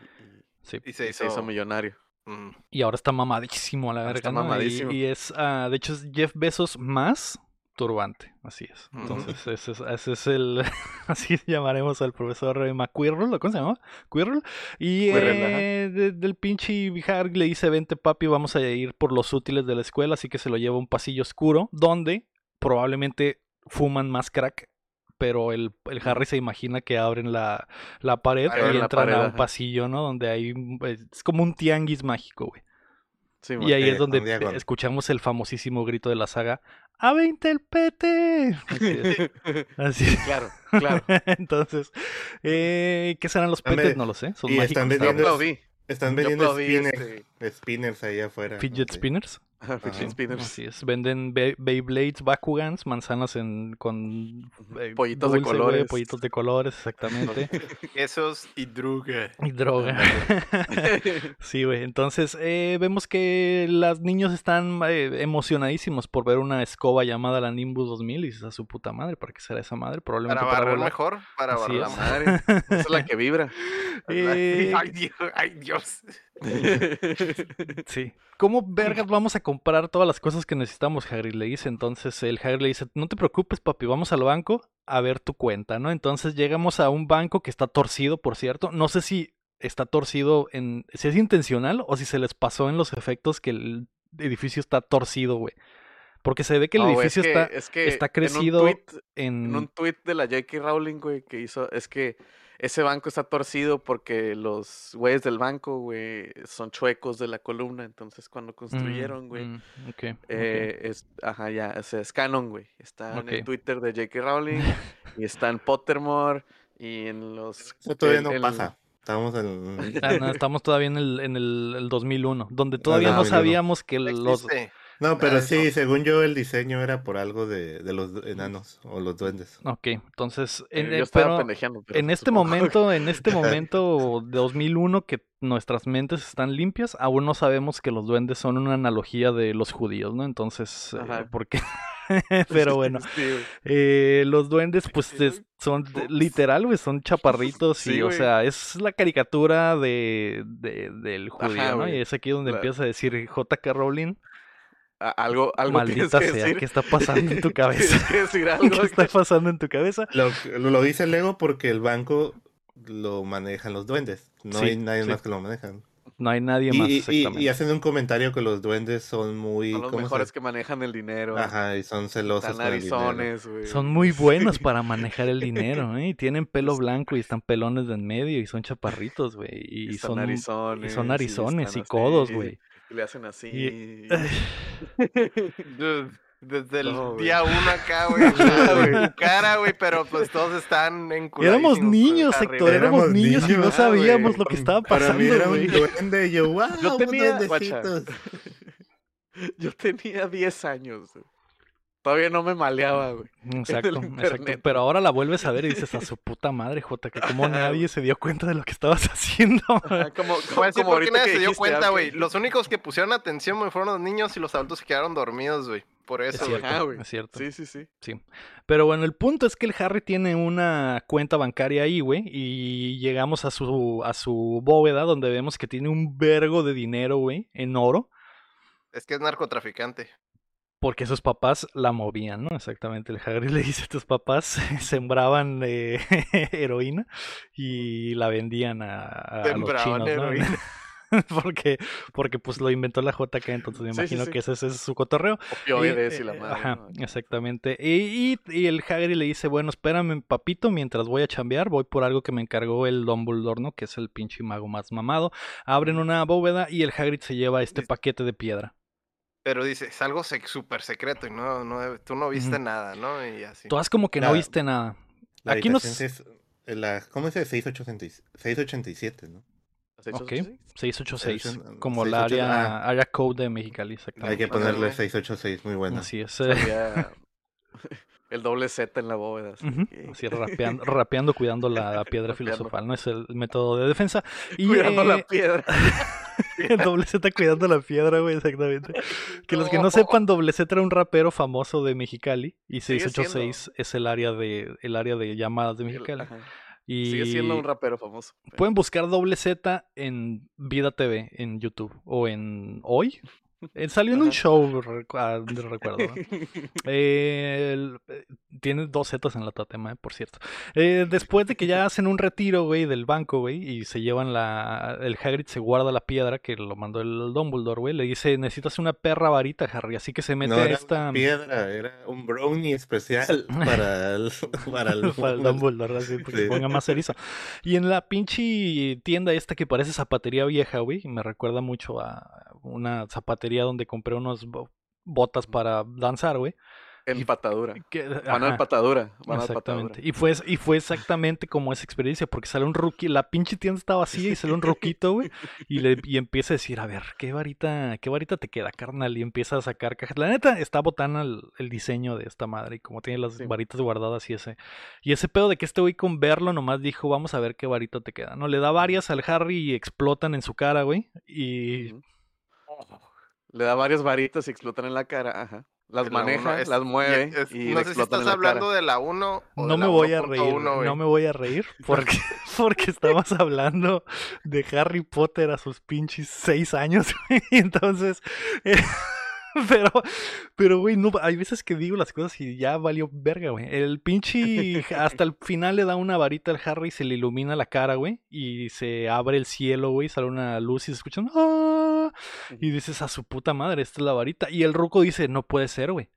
sí. Y y se se, hizo. millonario. Mm. Y ahora está mamadísimo a la verga, está mamadísimo. Y, es, ah, de hecho, es Jeff Bezos más turbante, así es. Entonces, ese es, ese es el, así llamaremos al profesor eh, McQuirrell, ¿o ¿cómo se llama? Quirrell. Y eh, de- del pinche Harry le dice, vente papi, vamos a ir por los útiles de la escuela, así que se lo lleva a un pasillo oscuro, donde probablemente fuman más crack. Pero el, el Harry se imagina que abren la, la pared y la entran pared, a un ajá. pasillo, ¿no? Donde hay... un- Es como un tianguis mágico, güey. Sí, Y ahí Sí, es donde escuchamos el famosísimo grito de la saga, ¡A 20 el pete! Así es. Así es. claro, claro. Entonces, eh, ¿qué serán los petes? No lo sé. Son y mágicos. están vendiendo- aplaudí. Están vendiendo spinners, este- spinners ahí afuera. Fidget spinners. Fidget spinners. Así es. Venden Bey- Beyblades, Bakugans, manzanas en, con eh, Pollitos de dulce, colores. pollitos de colores, exactamente. Esos y druga. y droga. Sí, güey. Entonces, eh, vemos que los niños están eh, emocionadísimos por ver una escoba llamada la Nimbus 2000 y dices a su puta madre, ¿para qué será esa madre? Probablemente Para barrer mejor, para Así barrer la es. Madre, esa es la que vibra. Eh, Ay, Dios, ay, Dios. Sí. ¿Cómo vergas vamos a comprar todas las cosas que necesitamos, Harry? Le dice entonces el Harry le dice, no te preocupes, papi, vamos al banco a ver tu cuenta, ¿no? Entonces llegamos a un banco que está torcido, por cierto. No sé si está torcido en, si es intencional o si se les pasó en los efectos que el edificio está torcido, güey. Porque se ve que el No, edificio es que- está, es que está en un crecido tweet- en... En un tweet de la J.K. Rowling, güey, que hizo, es que ese banco está torcido porque los güeyes del banco, güey, son chuecos de la columna. Entonces, cuando construyeron, güey, Mm, mm, eh, es, ajá, ya, o sea, es canon, güey. Está en el Twitter de J.K. Rowling y está en Pottermore y en los... Eso todavía no el- pasa. Estamos en. Ah, no, estamos todavía en el, en el, el 2001, donde todavía no 2001. sabíamos que los... Existe. No, pero Ah, sí, según yo, el diseño era por algo de, de los enanos o los duendes. Ok, entonces, en, yo eh, estaba pero pero en este supongo. momento, en este momento de 2001 que nuestras mentes están limpias, aún no sabemos que los duendes son una analogía de los judíos, ¿no? Entonces, eh, porque... pero bueno, Sí, eh, los duendes pues es- son Ups. literal, güey, son chaparritos y, o sea, es la caricatura de, de- del judío, Ajá, ¿no? Y es aquí donde empieza a decir J.K. Rowling, algo, algo tienes maldita que sea, decir. ¿qué está pasando en tu cabeza? Que decir algo. ¿Qué está pasando en tu cabeza? Lo, lo dice Lego porque el banco lo manejan los duendes. No Sí, hay nadie sí. más que lo manejan. No hay nadie Y, más, y- y- exactamente. y hacen un comentario que los duendes son muy. Son los ¿cómo se- mejores que manejan el dinero. Ajá, y son celosos el narizones, güey. Son muy buenos para manejar el dinero, ¿eh? Y tienen pelo blanco y están pelones de en medio y son chaparritos, güey. Y, son, y narizones. son narizones y codos, güey. Y Le hacen así. Y- Dude, Desde el No, día uno acá, güey. Cara, güey, pero pues todos están en Éramos niños, Héctor, éramos niños y no ah, sabíamos lo que estaba Para mí pasando, era un duende. Yo, wow, Yo tenía- duendecitos". Yo tenía 10 años. güey. Todavía no me maleaba, güey. Exacto, exacto. internet. Pero ahora la vuelves a ver y dices a su puta madre, Jota, que como nadie se dio cuenta de lo que estabas haciendo. Ajá, Como, como, como por qué ahorita nadie que se dio dijiste, cuenta, ah, güey. que- Los únicos que pusieron atención güey, fueron los niños y los adultos se quedaron dormidos, güey. por Es eso. cierto, Ajá, güey. es cierto. Sí, sí, sí. Pero bueno, el punto es que el Harry tiene una cuenta bancaria ahí, güey, y llegamos a su, a su bóveda donde vemos que tiene un vergo de dinero, güey, en oro, Es que es narcotraficante. Porque sus papás la movían, ¿no? Exactamente, el Harry le dice tus papás, sembraban eh, heroína y la vendían a, a los chinos, porque, porque pues lo inventó la JK, entonces me Sí, sí, imagino sí. que ese, ese es su cotorreo. Opioides y la eh, madre. Ajá, ¿no? exactamente. Y, y- y el Hagrid le dice, bueno, espérame, papito, mientras voy a chambear, voy por algo que me encargó el Dumbledore, ¿no? Que es el pinche mago más mamado. Abren una bóveda y el Hagrid se lleva este paquete de piedra. Pero dice, es algo sec- súper secreto y no, no, tú no viste nada, ¿no? Y así. Tú haz como que no La- viste nada. La Aquí nos... es- eh, la, ¿Cómo es el 686 687, no? ¿Has hecho Ok, eso, sí? 686, Seis- como el 686, área, ah. área code de Mexicali, Hay exactamente. que ponerle Ándale. 686, muy bueno. Así es. Salía el doble Z en la bóveda. así, rapeando, rapeando cuidando la, la piedra filosofal, ¿no? Es el método de defensa. Y, Cuidando eh, la piedra. doble Z cuidando la piedra, güey, exactamente. Que los que no sepan, doble Z era un rapero famoso de Mexicali y Sigue 686 es el área de el área de llamadas de El- Mexicali. Y Sigue siendo un rapero famoso. pueden buscar doble Z en Vida TV en YouTube o en Hoy. Eh, Salió en un show, ah, recuerdo. ¿no? Eh, eh, tiene dos Zetas en la tatema, eh, por cierto. Eh, después de que ya hacen un retiro, güey, del banco, güey, y se llevan la... El Hagrid se guarda la piedra que lo mandó el Dumbledore, güey. Le dice, necesitas una perra varita, Harry. Así que se mete no a era esta... una piedra, era un brownie especial para el, para el, Para el Dumbledore, así, porque Sí. ponga más erizo. Y en la pinche tienda esta que parece zapatería vieja, güey, me recuerda mucho a una zapatería donde compré unos bo- botas para danzar, güey. Empatadura. que- Van ajá. al patadura. Van al Exactamente. patadura. Y fue, y fue exactamente como esa experiencia, porque sale un rookie, la pinche tienda está vacía y sale un ruquito, güey, y, le, y empieza a decir, a ver, ¿qué varita, qué varita te queda, carnal? Y empieza a sacar cajas. La neta, está botana el, el diseño de esta madre, y como tiene las Sí. varitas guardadas y ese. Y ese pedo de que este güey con verlo nomás dijo, vamos a ver qué varita te queda, ¿no? Le da varias al Harry y explotan en su cara, güey. Y. Le da varias varitas y explotan en la cara. Ajá. Las la maneja, es- las mueve es- y no le sé si explotan estás en la hablando cara. de la 1 o no de me la voy a reír, 1.1, güey. no me voy a reír porque, porque estamos hablando de Harry Potter a sus pinches seis años, güey, entonces, eh, pero, pero, güey, no, hay veces que digo las cosas y ya valió verga, güey, el pinche, hasta el final le da una varita al Harry y se le ilumina la cara, güey, y se abre el cielo, güey, sale una luz y se escuchan, "Ah", y dices a su puta madre, esta es la varita, y el ruco dice, no puede ser, güey.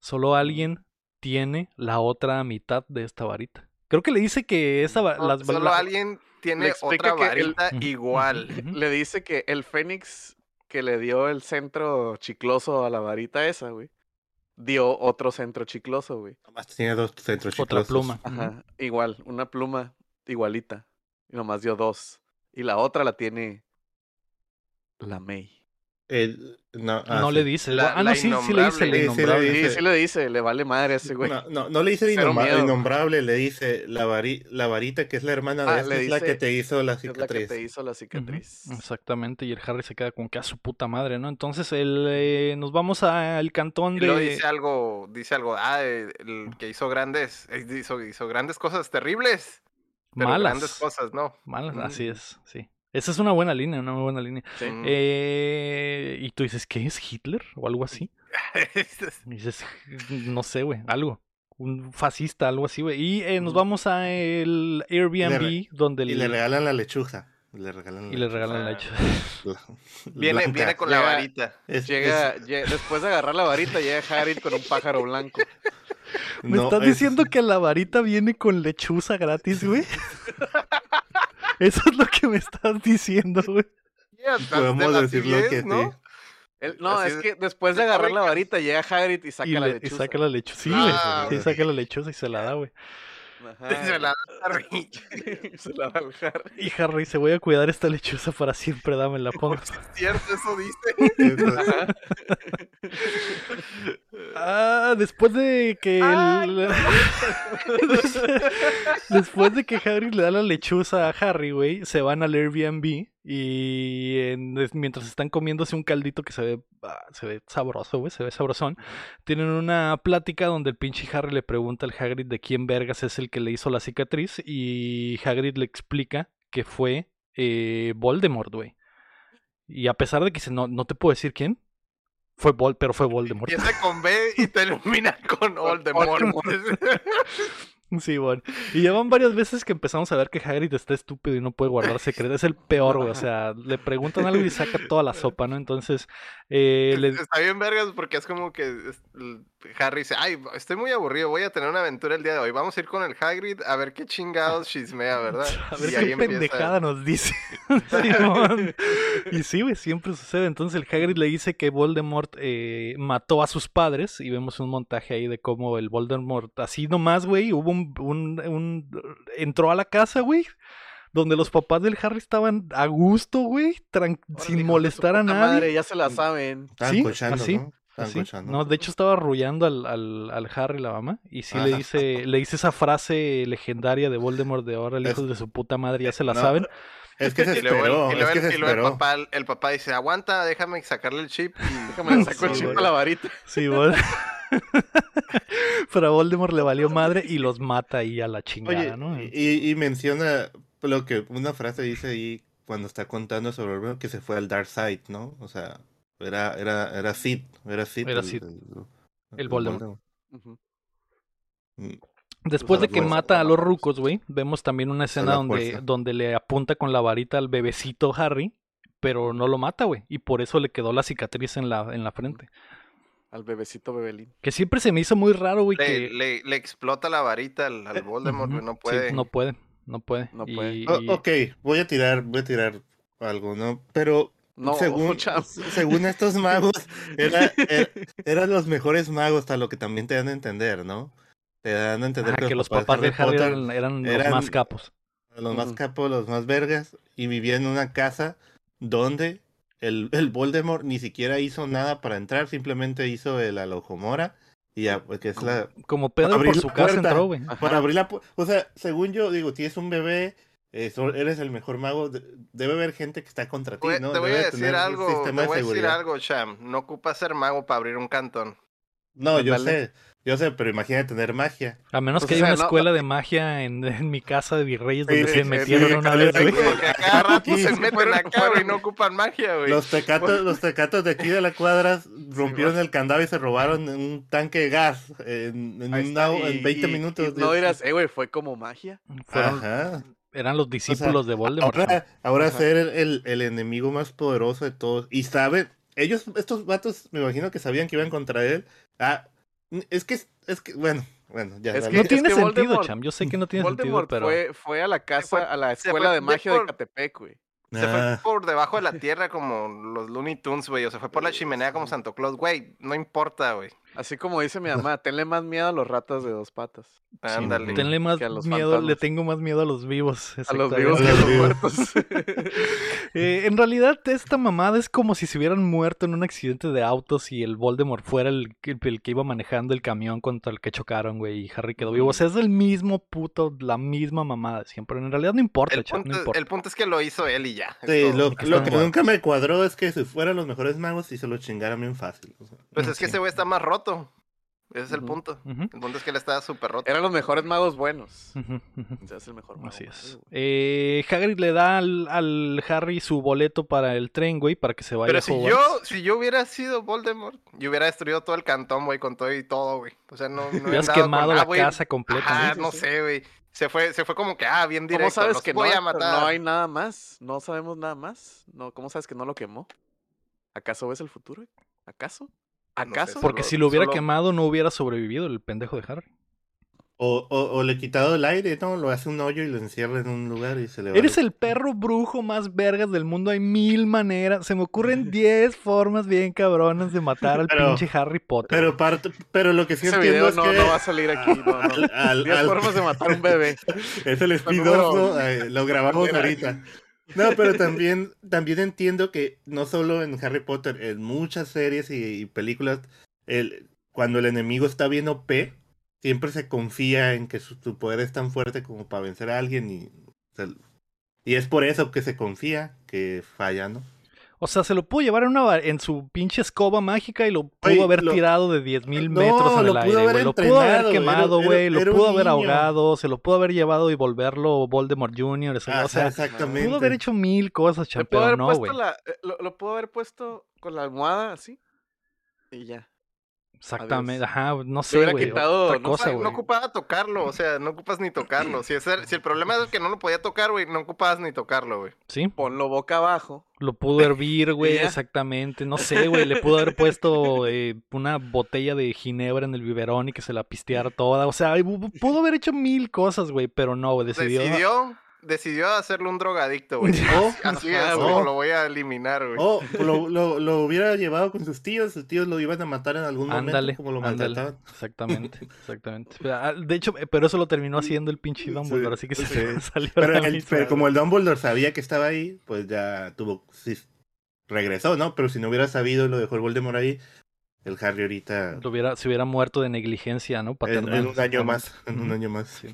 Solo alguien tiene la otra mitad de esta varita. Creo que le dice que esa va- No, las Solo la- alguien tiene otra el- varita igual. Le dice que el Fénix que le dio el centro chicloso a la varita esa, güey, dio otro centro chicloso, güey. Nomás tiene dos centros otra chiclosos. pluma. Ajá, igual, una pluma igualita. Y nomás dio dos. Y la otra la tiene la May. El- no, ah, no sí. le dice. La- ah, no, sí, sí le dice la innombrable. Sí, sí le. Sí, dice- sí le dice, le vale madre a ese güey. No, no, no le dice innombrable, miedo. innombrable, le dice la, vari- la varita que es la hermana de Ah, esta, le es la dice que te hizo la Es la que cicatriz. te hizo la cicatriz. Exactamente, y el Harry se queda como que a su puta madre, ¿no? Entonces el, eh, nos vamos al cantón Y luego de... dice algo, dice algo, ah, eh, el que hizo grandes, eh, hizo, hizo grandes cosas terribles. Pero Malas. grandes cosas, ¿no? Malas, Mm. así es, sí. Esa es una buena línea, una muy buena línea. Sí. Eh, y tú dices, ¿qué es Hitler? O algo así. Y dices, no sé, güey, algo. Un fascista, algo así, güey. Y eh, nos vamos a el Airbnb donde Y le regalan la lechuza. Le regalan y le regalan la leche. la- viene, viene con la varita. Es- Llega, es- lle- después de agarrar la varita, llega Harry con un pájaro blanco. ¿Me no, estás es- diciendo que la varita viene con lechuza gratis, güey? Eso es lo que me estás diciendo, güey. Yeah, Podemos de decirlo las que 10, ¿no? sí. Él- no, Así es que después de agarrar la varita, llega Hagrid y saca Y, la y lechuza. saca la lechuza. Sí, Ah. Sí, saca la lechuza y se la da, güey. Ajá. Se la da Harry. Se la da al Harry. Y Harry dice, voy a cuidar esta lechuza para siempre, dame la pongo. Es cierto, eso dice. Ah, después de que el- después de que Harry le da la lechuza a Harry, güey, se van al Airbnb Y en- mientras están comiéndose un caldito que se ve, ah, se ve sabroso, güey, se ve sabrosón, tienen una plática donde el pinche Harry le pregunta al Hagrid de quién vergas es el que le hizo la cicatriz y Hagrid le explica que fue eh, Voldemort, güey. Y a pesar de que dice, no, no te puedo decir quién, fue Vol, pero fue Voldemort. Empieza con B y termina con Voldemort. Sí, bueno. Y ya van varias veces que empezamos a ver que Hagrid está estúpido y no puede guardar secretos. Es el peor, güey. O sea, le preguntan algo y saca toda la sopa, ¿no? Entonces, eh, le- Está bien vergas porque es como que Harry dice, ay, estoy muy aburrido, voy a tener una aventura el día de hoy. Vamos a ir con el Hagrid a ver qué chingados chismea, ¿verdad? a ver Y ahí qué empieza- pendejada nos dice. Simón. y sí, güey, siempre sucede. Entonces el Hagrid le dice que Voldemort eh, mató a sus padres y vemos un montaje ahí de cómo el Voldemort, así nomás, güey, hubo un, un- un- Entró a la casa, güey. Donde los papás del Harry estaban a gusto, güey, sin molestar a nadie. madre, ya se la saben. Sí, así, ¿no? No, de hecho estaba arrullando al, al, al Harry la mamá y sí le dice, le dice esa frase legendaria de Voldemort de ahora el Es- hijo de su puta madre, ya se la No, saben. Es que se Y luego, el- esperó, y luego el, se y luego el esperó. papá, el papá dice, aguanta, déjame sacarle el chip. y- Déjame saco el chip a la varita. Sí, Pero a Voldemort le valió madre y los mata ahí a la chingada, Oye, ¿no? y, y menciona lo que una frase dice ahí cuando está contando sobre el que se fue al Dark Side, ¿no? O sea, era, era, era Sid, era Sid. Era Sid, el Voldemort. Mm, Después de la que mata a los rucos, güey, vemos también una escena donde, donde le apunta con la varita al bebecito Harry, pero no lo mata, güey, y por eso le quedó la cicatriz en la, en la frente. Al bebecito bebelín. Que siempre se me hizo muy raro, güey, Le, que... le- le explota la varita al, al Voldemort, güey, no sí, puede. no puede, no puede. No puede. y- ok, voy a tirar, voy a tirar algo, ¿no? Pero No, según, según estos magos, era, era- eran los mejores magos, hasta lo que también te dan a entender, ¿no? Te dan a entender Ajá, que los papás de Harry eran, eran los eran- más capos. los más capos, los más vergas, y vivía en una casa donde el, el Voldemort ni siquiera hizo nada para entrar, simplemente hizo el Alojomora, y ya, pues, que es la... Como Pedro por su casa puerta. entró, güey. Para abrir la pu- O sea, según yo, digo, tienes un bebé, eres el mejor mago, de- debe haber gente que está contra ti, ¿no? te voy Debe a de decir algo, te voy a decir algo, Cham. No ocupa ser mago para abrir un cantón. No, yo sé, yo sé, pero imagina tener magia. A menos Pues, que o haya sea, una no- escuela de magia en, en mi casa de virreyes donde Sí, se sí, metieron sí, una sí, vez, sí, güey. sí. Porque a cada rato Sí, se meten acá, güey, no ocupan magia, güey. Los tecatos, los tecatos de aquí de la cuadra rompieron el candado y se robaron un tanque de gas en, en, Ahí una- está, en y- 20 y- minutos. y no dirás, eh, güey, fue como magia. Fueron- Ajá. Eran los discípulos de Voldemort. Ahora, ahora ser el, el- el enemigo más poderoso de todos. Y saben, ellos, estos vatos, me imagino que sabían que iban contra él. Ah, es que, es que, bueno, bueno, ya. Es que- No tiene sentido, Voldemort- Cham. Yo sé que no tiene sentido, Voldemort pero. fue, fue a la casa, fue- a la escuela de de magia por- de Catepec, güey. Se fue Ah, por debajo de la tierra como los Looney Tunes, güey. O se fue por la chimenea como Santo Claus, güey. No importa, güey. Así como dice mi mamá, tenle más miedo a los ratas de dos patas. Sí, Ándale. Tenle más que a los miedo, le tengo más miedo a los vivos. A los vivos que a los muertos. Eh, en realidad, esta mamada es como si se hubieran muerto en un accidente de autos y el Voldemort fuera el, que- el que iba manejando el camión contra el que chocaron, güey, y Harry quedó vivo. O sea, es el mismo puto, la misma mamada de siempre. En realidad no importa, El punto, no importa. el punto es que lo hizo él y ya. sí, todo. lo, que lo nunca me cuadró es que si fueran los mejores magos y se lo chingaran bien fácil. o sea, Pues es que ese güey está más roto. Ese es el punto. El punto es que él está súper roto. Eran los mejores magos buenos. O sea, es el mejor mago. Así es. Eh, Hagrid le da al, al Harry su boleto para el tren, güey, para que se vaya Pero a si Hogwarts. yo, si yo hubiera sido Voldemort, yo hubiera destruido todo el cantón, güey, con todo y todo, güey. O sea, no, no hubiera Hubieras con, quemado ah, la güey, casa completa. Ajá, ¿no? no sé, güey. Se fue, se fue como que, ah, bien directo. ¿Cómo sabes los que no? voy a Pero matar. No hay nada más. No sabemos nada más. No, ¿Cómo sabes que no lo quemó? ¿Acaso ves el futuro? ¿Acaso? ¿Acaso? Porque Solo- si lo hubiera solo- quemado, no hubiera sobrevivido el pendejo de Harry. O, o, o le he quitado el aire, ¿no? Lo hace un hoyo y lo encierra en un lugar y se le va. Eres el perro brujo más vergas del mundo. Hay mil maneras. Se me ocurren 10 formas bien cabronas de matar al Pero- pinche Harry Potter. Pero, parte, pero lo que sí Ese entiendo video es no, que no va a salir aquí. No, no. al- al- 10 al- formas de matar a un bebé. Es el eh, lo grabamos ahorita. No, pero también, también entiendo que no solo en Harry Potter, en muchas series y, películas, el, cuando el enemigo está bien OP, siempre se confía en que su, poder es tan fuerte como para vencer a alguien y Y es por eso que se confía que falla, ¿no? O sea, se lo pudo llevar en, una, en su pinche escoba mágica y lo pudo haber lo- tirado de 10.000 No, metros en lo el pudo aire, güey. Lo pudo haber quemado, güey. Lo pudo haber niño. ahogado. Se lo pudo haber llevado y volverlo Voldemort Jr. eso, Ajá, o sea, exactamente. pudo haber hecho mil cosas, pero haber no, güey. eh, lo, lo puedo haber puesto con la almohada así. Y ya. Exactamente, ajá, no Se sé, hubiera güey. quitado, Otra no cosa, no ocupaba tocarlo, o sea, no ocupas ni tocarlo. Si, es el, si el problema es que no lo podía tocar, güey, no ocupabas ni tocarlo, güey. Sí, Ponlo boca abajo. lo pudo hervir, güey, exactamente. No sé, güey, le pudo haber puesto eh, una botella de ginebra en el biberón y que se la pisteara toda. O sea, pu- pudo haber hecho mil cosas, güey, pero no, güey, decidió. Decidió, decidió hacerle un drogadicto, güey. Oh, Así Ajá, es güey. como lo voy a eliminar, güey. O lo, lo, lo hubiera llevado con sus tíos, sus tíos lo iban a matar en algún Ándale, momento, como lo ándale. maltrataban. Exactamente, exactamente. De hecho, pero eso lo terminó haciendo el pinche Dumbledore, así que se sí. salió Pero, la el- pero como el Dumbledore sabía que estaba ahí, pues ya tuvo, sí, regresó, ¿no? Pero si no hubiera sabido lo dejó el Voldemort ahí, el Harry ahorita, Lo hubiera, se hubiera muerto de negligencia, ¿no? en, Paternal. en un año más, en un año más. Sí.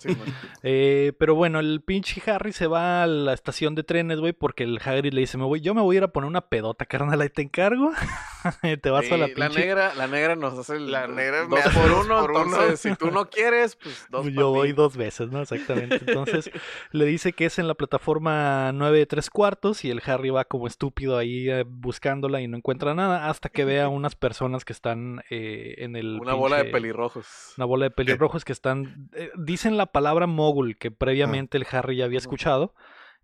Eh, pero bueno, el pinche Harry se va a la estación de trenes, güey, porque el Hagrid le dice, me voy, yo me voy a ir a poner una pedota, carnal, ahí te encargo. te vas a la pinche... negra, la negra nos hace el La negra me dos hace por uno, por uno. entonces si tú no quieres, pues dos Yo voy mí. dos veces, ¿no? Exactamente. Entonces le dice que es en la plataforma 9 de tres cuartos y el Harry va como estúpido ahí eh, buscándola y no encuentra nada hasta que ve a unas personas que están eh, en el... Una bola de pelirrojos. Una bola de pelirrojos que están... eh, dicen la palabra mogul que previamente el Harry ya había escuchado.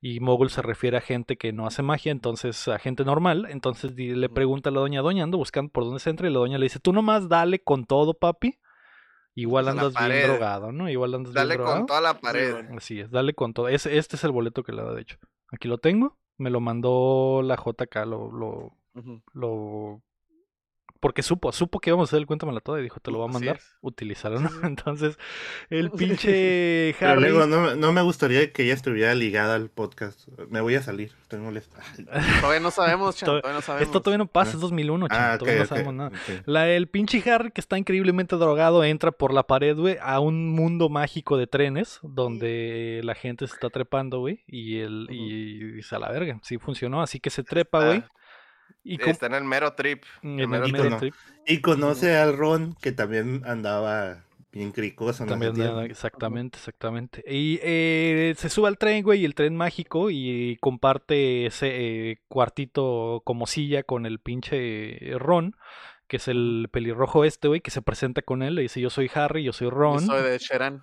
Y mogul se refiere a gente que no hace magia, entonces a gente normal. Entonces le pregunta a la doña, doña, ando buscando por dónde se entra. Y la doña le dice, tú nomás dale con todo, papi. Igual andas bien drogado, ¿no? Igual andas Dale bien drogado. con toda la pared. Así es, dale con todo. Ese, este es el boleto que le da, de hecho. Aquí lo tengo. Me lo mandó la JK, lo, lo, lo... Porque supo, supo que íbamos a hacer el cuéntamela toda y dijo, te lo voy a mandar. ¿no? Entonces, el pinche Pero Harry... luego no, no me gustaría que ella estuviera ligada al podcast. Me voy a salir, estoy molesta. Todavía no sabemos, Chan, Todavía- no sabemos. Esto todavía no pasa, Ah. es 2001, Ah, ok, todavía no sabemos nada. La, el pinche Harry, que está increíblemente drogado, entra por la pared, güey, a un mundo mágico de trenes donde la gente se está trepando, güey, y, el, y dice a la verga, sí funcionó, así que se trepa, güey. Ah, Y Está en el mero trip. en el el mero icono. trip Y conoce al Ron, que también andaba bien cricoso en también, ah, exactamente, exactamente. Y eh, se sube al tren, güey, y el tren mágico, y comparte ese eh, cuartito como silla con el pinche Ron. Que es el pelirrojo este, güey, que se presenta con él. Le dice: Yo soy Harry, yo soy Yo Ron. soy de Sheran.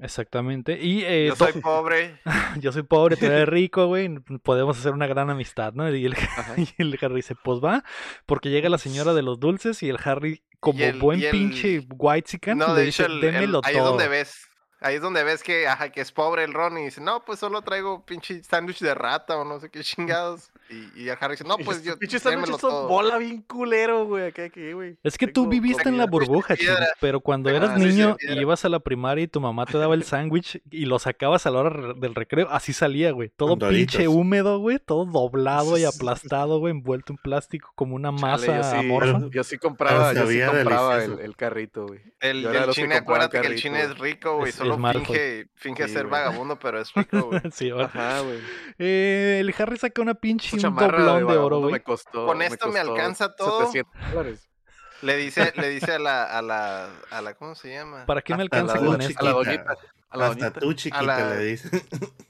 Exactamente. Y eh, Yo to- soy pobre. yo soy pobre, tú eres rico, güey. Podemos hacer una gran amistad, ¿no? Y el, Ajá. y el Harry dice, pues va, porque llega la señora de los dulces y el Harry, como el- buen el- pinche white No, le de dice, hecho, el- el- démelo ahí es donde ves. Ahí es donde ves que, ajá, que es pobre el Ron y dice, no, pues solo traigo pinche sándwich de rata o no sé qué chingados. Y, y el Harry dice, no, pues yo, Pinche démelo sándwiches son bola bien culero, güey. Acá, aquí, güey. Es que tú viviste en la burbuja, chico, pero cuando eras sí, sí, niño y ibas a la primaria y tu mamá te daba el sándwich y lo sacabas a la hora del recreo, así salía, güey. Todo pinche húmedo, güey, todo doblado y aplastado, güey, envuelto en plástico como una Chale, masa yo sí, amorfa. Yo sí compraba, pero yo sí compraba el, carrito, güey. El, el chine, acuérdate que el chine es rico, güey. Solo finge, finge Sí, ser vagabundo, pero es rico, güey. Sí. Ajá, güey. Eh, el Harry saca una pinche Un doblón de, oro, vagabundo güey. Me costó, Con esto me costó alcanza todo. 700 dólares. Le dice, le dice a la, a la, a la, ¿cómo se llama? ¿Para qué me alcanza con esto? A la doñita. A la Hasta doñita. tú, chiquita, la- le dice.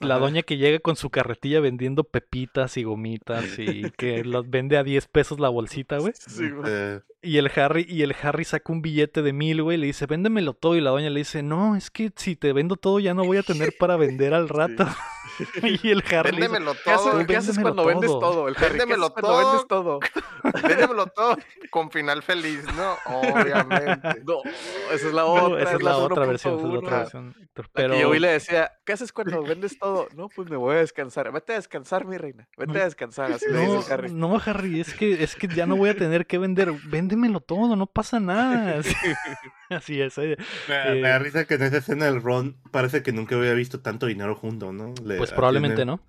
La doña que llega con su carretilla vendiendo pepitas y gomitas y que las vende a 10 pesos la bolsita, güey. Sí, güey. Eh, Y el Harry, y el Harry saca un billete de mil, güey, le dice, véndemelo todo. Y la doña le dice, no, es que si te vendo todo ya no voy a tener para vender al rato. y el Harry le dice, Véndemelo ¿Qué, todo, qué haces véndemelo cuando vendes todo. todo? El Harry, ¿qué Véndemelo cuando vendes todo? véndemelo todo con final feliz, ¿no? Obviamente. No, esa es la No, otra. esa es la otra versión, esa es la 1.1. otra versión, Pero yo vi le decía, ¿qué haces cuando vendes todo? No, pues me voy a descansar. Vete a descansar, mi reina. Vete a descansar. Así le dice no, el Harry. no, Harry, es que, es que ya no voy a tener que vender. Véndemelo todo, no pasa nada. Así, así es. eh. me, da- me Eh, da risa que en esa escena el Ron parece que nunca había visto tanto dinero junto, ¿no? Le- Pues probablemente no.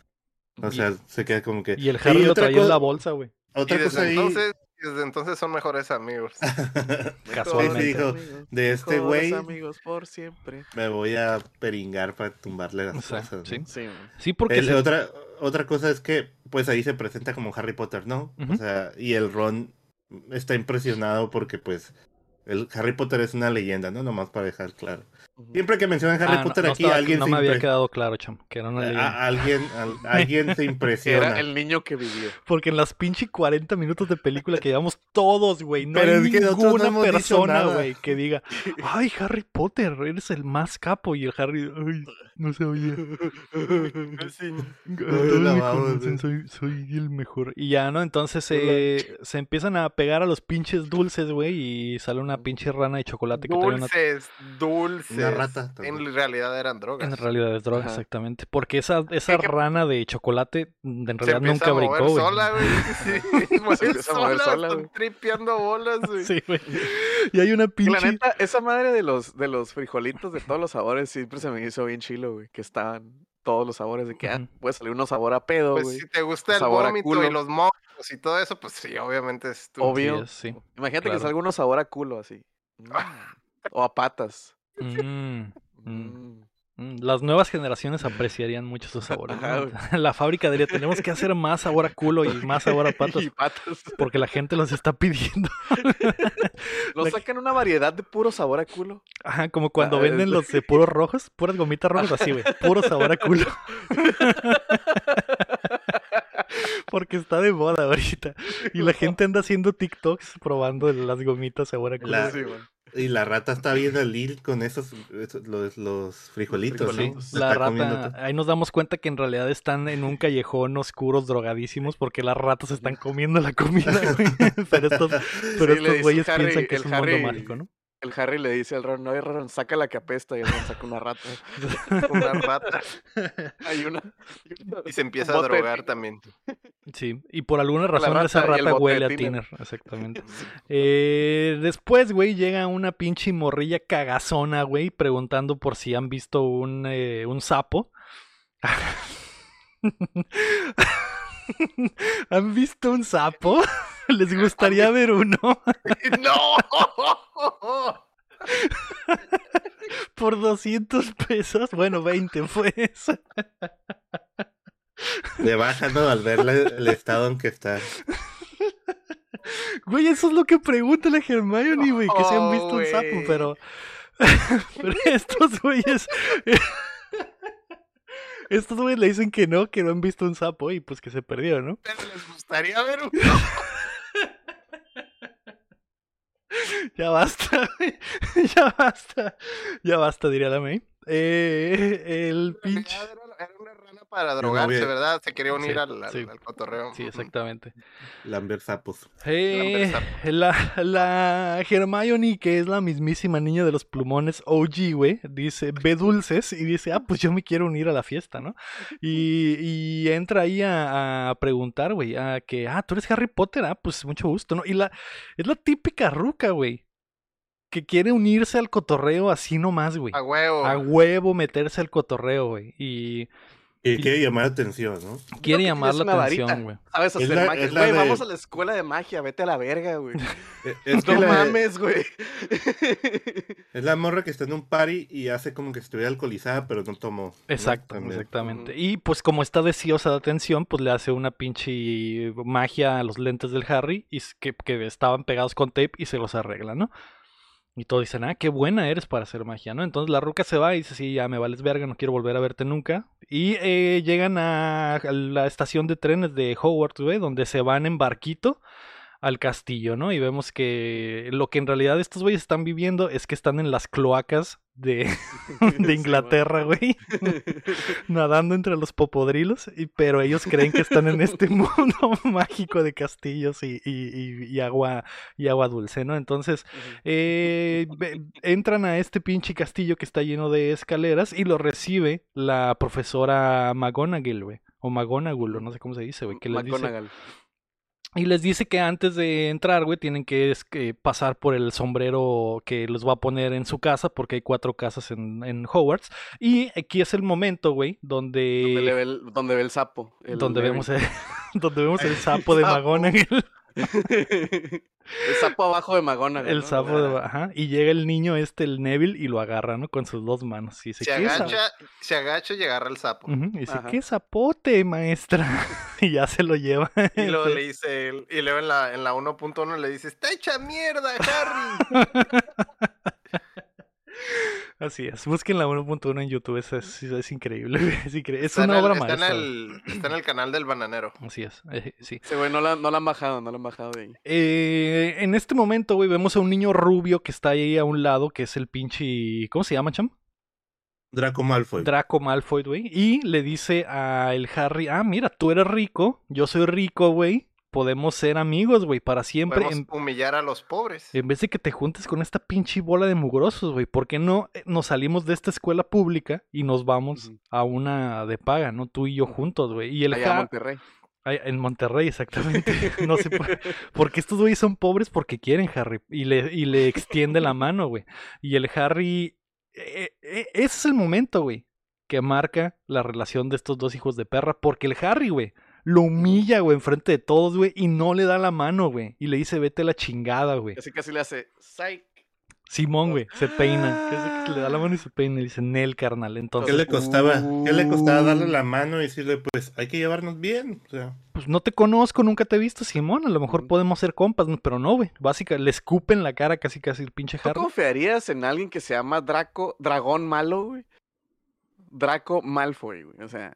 O sea, se queda como que. Y el Harry lo otra traía en la bolsa, güey. Y Otra cosa desde ahí entonces, desde entonces son mejores amigos. Casualmente. Dijo, de este güey amigos por siempre. me voy a peringar para tumbarle las O sea, cosas. sí. ¿no? Sí. Sí, porque El- se- otra otra cosa es que, pues ahí se presenta como Harry Potter, ¿no? O sea, y el Ron está impresionado porque, pues, el Harry Potter es una leyenda, ¿no? Nomás para dejar claro. Siempre que mencionan Harry Ah, no- Potter no aquí, estaba- alguien no se me había quedado claro, cham, que era una a- leyenda. a- alguien, al- alguien se impresiona. Era el niño que vivió. Porque en las pinche 40 minutos de película que llevamos todos, güey, no Pero hay no ninguna persona, güey, que diga, ay, Harry Potter, eres el más capo. Y el Harry, ay, no conocen, güey. soy, soy el mejor. Y ya, ¿no? Entonces eh, se empiezan a pegar a los pinches dulces, güey, y sale una pinche rana de chocolate que trae una... Dulces, dulces. Una rata también. En realidad eran drogas. En realidad es droga, Ajá. exactamente. Porque esa, esa rana de chocolate mm, en realidad nunca a mover brincó, sola, güey. Sí, Se empieza a mover sola, güey. tripeando bolas, güey. Sí, güey. Y hay una Y la pinche... neta, esa madre de los, de los frijolitos de todos los sabores siempre se me hizo bien chilo, güey. Que estaban todos los sabores de que ah, puede salir uno sabor a pedo, Pues güey. si te gusta el Sabor a vómito culo. y los mocos y todo eso, pues sí, obviamente es tu... Obvio. Sí. Imagínate claro. que salga uno sabor a culo así. Mm. O a patas. Mm, Mm. Mm. Las nuevas generaciones apreciarían mucho esos sabores. ¿no? La fábrica diría, tenemos que hacer más sabor a culo y más sabor a patas Y patas. porque la gente los está pidiendo. ¿No La- sacan una variedad de puro sabor a culo? Ajá, como cuando Ah, venden es- los de puros rojos, puras gomitas rojas así, güey. Puro sabor a culo. Porque está de moda ahorita. Y la gente anda haciendo TikToks probando las gomitas sabor a culo. La- Sí, güey. Y la rata está viendo el Lil con esos, esos- los, los frijolitos, Sí, frijolitos. ¿no? la comiendo rata, ahí nos damos cuenta que en realidad están en un callejón oscuros drogadísimos porque las ratas están comiendo la comida, güey. Pero estos, pero Sí, estos güeyes Harry- piensan que es un mundo mágico, ¿no? El Harry le dice al Ron, no, Ron, saca la que apesta y el Ron saca una rata. Una rata. Hay una. Y se empieza a drogar también. Sí, y por alguna razón rata esa rata huele a tiner. tiner, exactamente. Eh, después, güey, llega una pinche morrilla cagazona, güey, preguntando por si han visto un, eh, un sapo. ¿Han visto un sapo? ¿Les gustaría ver uno? ¡No! Por 200 pesos. Bueno, 20 pues. Le bajando al ver el estado en que está. Güey, eso es lo que pregunta la Hermione, güey, que se han Oh, visto un sapo, pero... pero estos güeyes... estos güeyes le dicen que no, que no han visto un sapo y pues que se perdió, ¿no? Pero les gustaría ver un... Ya basta, ya basta. Ya basta, diría la May. Eh, el pinche... Era, una rana para drogarse, ¿verdad? Se quería unir Sí, al, al- sí. al cotorreo. Sí, exactamente. Lambert sapos. Eh, la, la Hermione, que es la mismísima niña de los plumones OG, güey, dice, ve dulces y dice, ah, pues yo me quiero unir a la fiesta, ¿no? Y, y entra ahí a, a preguntar, güey, a que, ah, tú eres Harry Potter, ah, pues mucho gusto, ¿no? Y la, es la típica ruca, güey, que quiere unirse al cotorreo así nomás, güey. A huevo. A huevo meterse al cotorreo, güey. Y Y quiere llamar la atención, ¿no? quiere llamar la atención, güey. Sabes Es hacer la- magia. Güey, de- vamos a la escuela de magia, vete a la verga, güey. Es, no la, mames, güey. es la morra que está en un party y hace como que estuviera alcoholizada, pero no tomó. Exacto, exactamente. Y pues como está deseosa de atención, pues le hace una pinche magia a los lentes del Harry y que estaban pegados con tape y se los arregla, ¿no? Y todos dicen, ah, qué buena eres para hacer magia, ¿no? Entonces la ruca se va y dice, sí, ya me vales verga, no quiero volver a verte nunca. Y eh, llegan a, la estación de trenes de Hogwarts, güey, donde se van en barquito al castillo, ¿no? Y vemos que lo que en realidad estos güeyes están viviendo es que están en las cloacas de, de Inglaterra, güey nadando entre los popodrilos, y, pero ellos creen que están en este mundo mágico de castillos y, y- agua y agua dulce, ¿no? Entonces eh, entran a este pinche castillo que está lleno de escaleras y lo recibe la profesora McGonagall, güey. O McGonagall, o no sé cómo se dice, güey. Que les dice, McGonagall. Y les dice que antes de entrar, güey, tienen que, es que pasar por el sombrero que les va a poner en su casa, porque hay cuatro casas en, en Hogwarts. Y aquí es el momento, güey, donde, Donde, le ve el, donde ve el sapo. el donde vemos el, donde vemos el sapo de sapo. McGonagall. el sapo abajo de McGonagall. El ¿no? sapo de... Ajá. Y llega el niño este, el Neville, y lo agarra, ¿no? Con sus dos manos. Y dice, Se agacha, se agacha y agarra el sapo. Y dice, Ajá. qué zapote, maestra. y ya se lo lleva. Y luego le dice, él- y luego en la, en la 1.1 le dice, está hecha mierda, Harry. Así es. Busquen la 1.1 en YouTube. Es, es, es increíble. Es, increíble. es Está en una el- obra está en maestra. el- está en el canal del bananero. Así es. eh, sí. Ese güey no la, no la han bajado, no la han bajado de ahí. Eh, en este momento, güey, vemos a un niño rubio que está ahí a un lado, que es el pinche. ¿Cómo se llama, Cham? Draco Malfoy. Draco Malfoy, güey. Y le dice a el Harry: Ah, mira, tú eres rico, yo soy rico, güey. Podemos ser amigos, güey, para siempre. Podemos En, humillar a los pobres. en vez de que te juntes con esta pinche bola de mugrosos, güey, ¿por qué no eh, nos salimos de esta escuela pública y nos vamos a una de paga, ¿no? Tú y yo juntos, güey. Y el Allá Monterrey. Ay, En Monterrey, exactamente. No sé por- porque estos güeyes son pobres porque quieren Harry. Y le, y le extiende la mano, güey. Y el Harry. eh, eh, ese es el momento, güey. Que marca la relación de estos dos hijos de perra. Porque el Harry, güey. Lo humilla, güey, enfrente de todos, güey. Y no le da la mano, güey. Y le dice, vete a la chingada, güey. Casi casi le hace psych. Simón, güey, se peina. Casi que le da la mano y se peina. Y dice, Nel, carnal. ¿Qué Entonces, le costaba? ¿Qué le costaba Uh. darle la mano y decirle, pues, hay que llevarnos bien? O sea, pues no te conozco, nunca te he visto, Simón. A lo mejor podemos ser compas, ¿no? pero no, güey. Básicamente, le escupen la cara casi casi el pinche ¿Tú Harry. confiarías en alguien que se llama Draco, Dragón Malo, güey? Draco Malfoy, güey. O sea,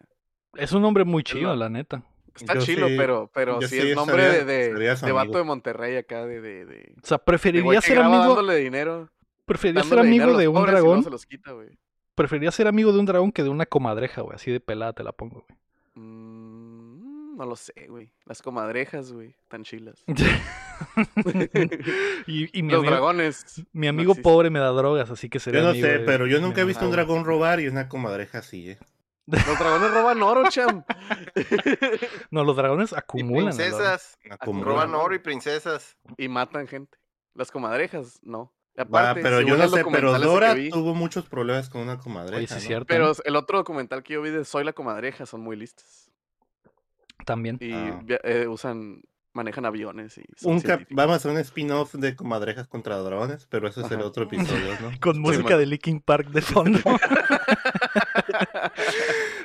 Es un hombre muy chido, la neta. Está Yo chilo, sí- pero, pero yo sí, sí es nombre estaría- de, de, sería de vato amigo. de Monterrey acá, de... de, de O sea, preferiría ser amigo, dándole dinero. preferiría ser amigo de un dragón. se los quita, güey. Preferiría ser amigo de un dragón que de una comadreja, güey. Así de pelada te la pongo, güey. Mm, no lo sé, güey. Las comadrejas, güey, tan chilas. y, y mi Los amigo, dragones. mi no amigo existen. pobre me da drogas, así que sería yo no amigo sé, de- pero yo nunca he visto un dragón robar y una comadreja así, ¿eh? Los dragones roban oro, cham. No, los dragones Y acumulan. oro. princesas. Acumulan. Roban oro y princesas. y matan gente. Las comadrejas, no. Y Aparte, pero yo no sé, pero Dora vi, tuvo muchos problemas con una comadreja. Oye, sí es ¿no? cierto. Pero el otro documental que yo vi de Soy la comadreja son muy listas. También. Y Ah. eh, usan, manejan aviones y son Un vamos a hacer un spin-off de comadrejas contra dragones, pero eso es el otro episodio, ¿no? Con música de Linkin Park de fondo.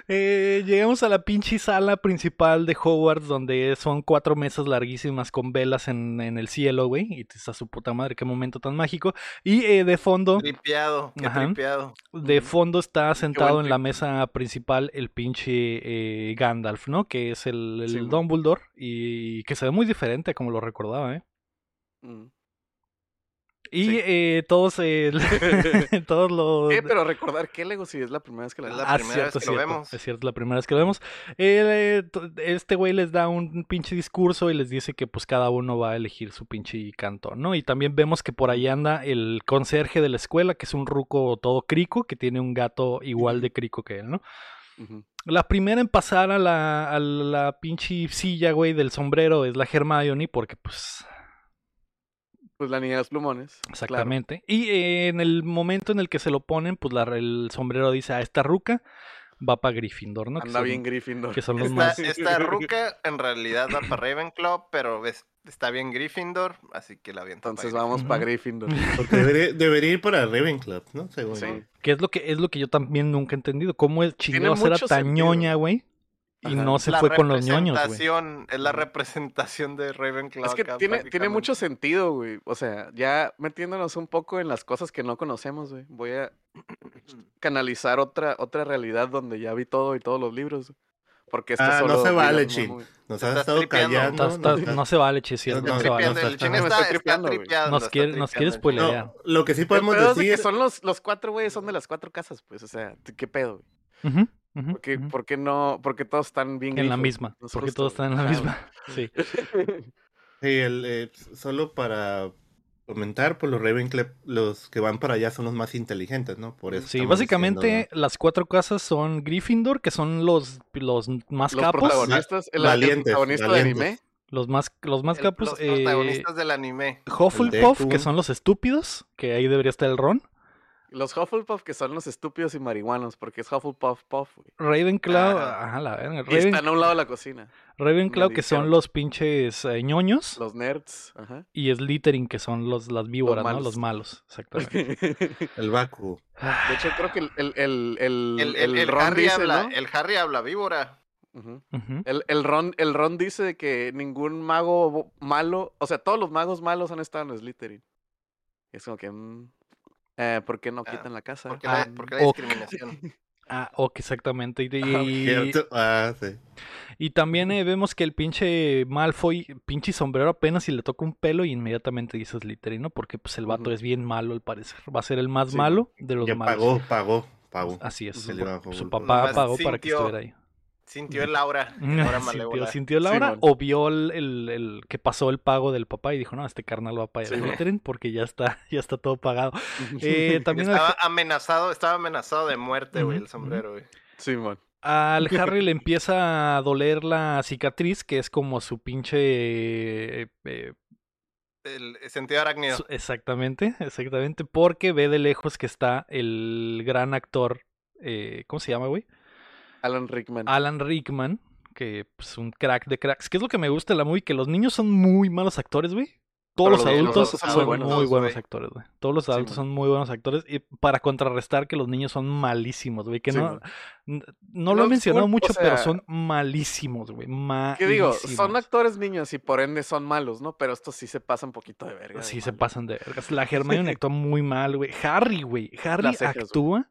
Eh, llegamos a la pinche sala principal de Hogwarts, donde son cuatro mesas larguísimas con velas en, en el cielo, güey. Y está su puta madre, qué momento tan mágico. Y eh, de fondo, Tripeado, qué Ajá. tripeado. de fondo está sentado en la mesa principal el pinche eh, Gandalf, ¿no? Que es el, el Sí. Dumbledore y que se ve muy diferente como lo recordaba, ¿eh? Mm. Y Sí. eh, todos, eh, todos los... Eh, pero recordar que Lego si es la primera vez que la Es la Ah, primera cierto, vez que lo vemos. Es cierto, la primera vez que lo vemos. Eh, este güey les da un pinche discurso y les dice que pues cada uno va a elegir su pinche cantón, ¿no? Y también vemos que por ahí anda el conserje de la escuela, que es un ruco todo crico, que tiene un gato igual de crico que él, ¿no? La primera en pasar a la, a la pinche silla, güey, del sombrero es la Hermione, porque pues Pues la niña de los plumones. claro. Exactamente. Y eh, en el momento en el que se lo ponen, pues la- el sombrero dice a esta ruca va para Gryffindor, ¿no? Que Anda son- bien Gryffindor. que son los Esta, más. esta ruca en realidad va para Ravenclaw, pero ves, está bien Gryffindor, así que la avienta Entonces vamos para Gryffindor. Porque debería, debería ir para Ravenclaw, ¿no? Según Sí. Que es lo que es lo que yo también nunca he entendido. ¿Cómo el chingados era mucho tan sentido. ñoña, güey? Y Ajá. no se La fue con los ñoños, güey. Es la representación de Ravenclaw. Es que acá, tiene, tiene mucho sentido, güey. O sea, ya metiéndonos un poco en las cosas que no conocemos, güey. Voy a canalizar otra, otra realidad donde ya vi todo y todos los libros. Porque esto Ah, no solo se vi vale, Chin. muy- Nos has estado tripeando. callando. Nos has- no se vale, cierto. No, No, no, se vale. No, el está- chin me está, está tripeando, güey. tripeando, Nos, está quiere- nos quieres chin. spoilear. No, lo que sí podemos pedo es de que decir. son los, los cuatro güeyes son de las cuatro casas, pues. O sea, ¿qué pedo? güey? Ujú, ujú, ¿Por qué, ujú. por qué no? Porque todos están bien En la misma. Porque justo, todos están en la misma. Sí. Sí, el, eh, solo para comentar, pues los Ravenclaw, los que van para allá son los más inteligentes, ¿no? Por eso. Sí, básicamente diciendo, las cuatro casas son Gryffindor, que son los, los más Los capos. protagonistas, el, el Valientes, protagonista de valientes. anime. Los más, los más El- capos. Los eh, protagonistas del anime. Hufflepuff, que son los estúpidos, que ahí debería estar el Ron. Los Hufflepuff que son los estúpidos y marihuanos, porque es Hufflepuff Puff, güey. Ravenclaw, Ajá. ajá, la verga. Y Raven- están a un lado de la cocina. Ravenclaw, que son los pinches eh, ñoños. Los nerds. Ajá. Y Slytherin, que son los, las víboras, ¿no? Los malos, exactamente. de El Baku. hecho, creo que el, el, el, el, El, el, el Ron Harry dice, habla, ¿no? el Harry habla víbora. El, el, Ron, el Ron dice de que ningún mago malo, o sea, todos los magos malos han estado en Slytherin. Es como que, mm, eh, ¿por qué no Ah, quitan la casa? Porque, Ah, la, porque la ok. discriminación. Ah, ok, exactamente. Y, Ah. Ah, sí. y también eh, vemos que el pinche Malfoy, pinche sombrero apenas si le toca un pelo y inmediatamente dice Slytherin, ¿no? Porque pues el vato es bien malo al parecer. Va a ser el más Sí, malo de los Ya malos. pagó, pagó, pagó. Así es. Su el- papá pagó para que estuviera ahí. Sintió el aura. el aura sintió, malévola. sintió la hora Simón. o vio el, el- el que pasó el pago del papá y dijo, no, este carnal va para Sí. Slytherin porque ya está, ya está todo pagado. Eh, también al, Estaba amenazado, estaba amenazado de muerte, güey, el sombrero, güey. Simón. al Harry le empieza a doler la cicatriz, que es como su pinche... eh, eh, El sentido arácnido. exactamente, exactamente, porque ve de lejos que está el gran actor, eh, ¿cómo se llama, güey? Alan Rickman. Alan Rickman, que es un crack de cracks. ¿Qué es lo que me gusta de la movie? Que los niños son muy malos actores, güey. Todos los los adultos son muy buenos, buenos, güey. actores, güey. Todos los adultos son muy buenos actores. Y para contrarrestar que los niños son malísimos, güey. Que Sí, no, no lo he mencionado o mucho, pero son malísimos, güey. ¿Qué digo? Malísimos. Son actores niños y por ende son malos, ¿no? Pero estos sí se pasan un poquito de verga. de Sí, se malo. pasan de vergas. La Hermione actúa muy mal, güey. Harry, güey. Harry güey. actúa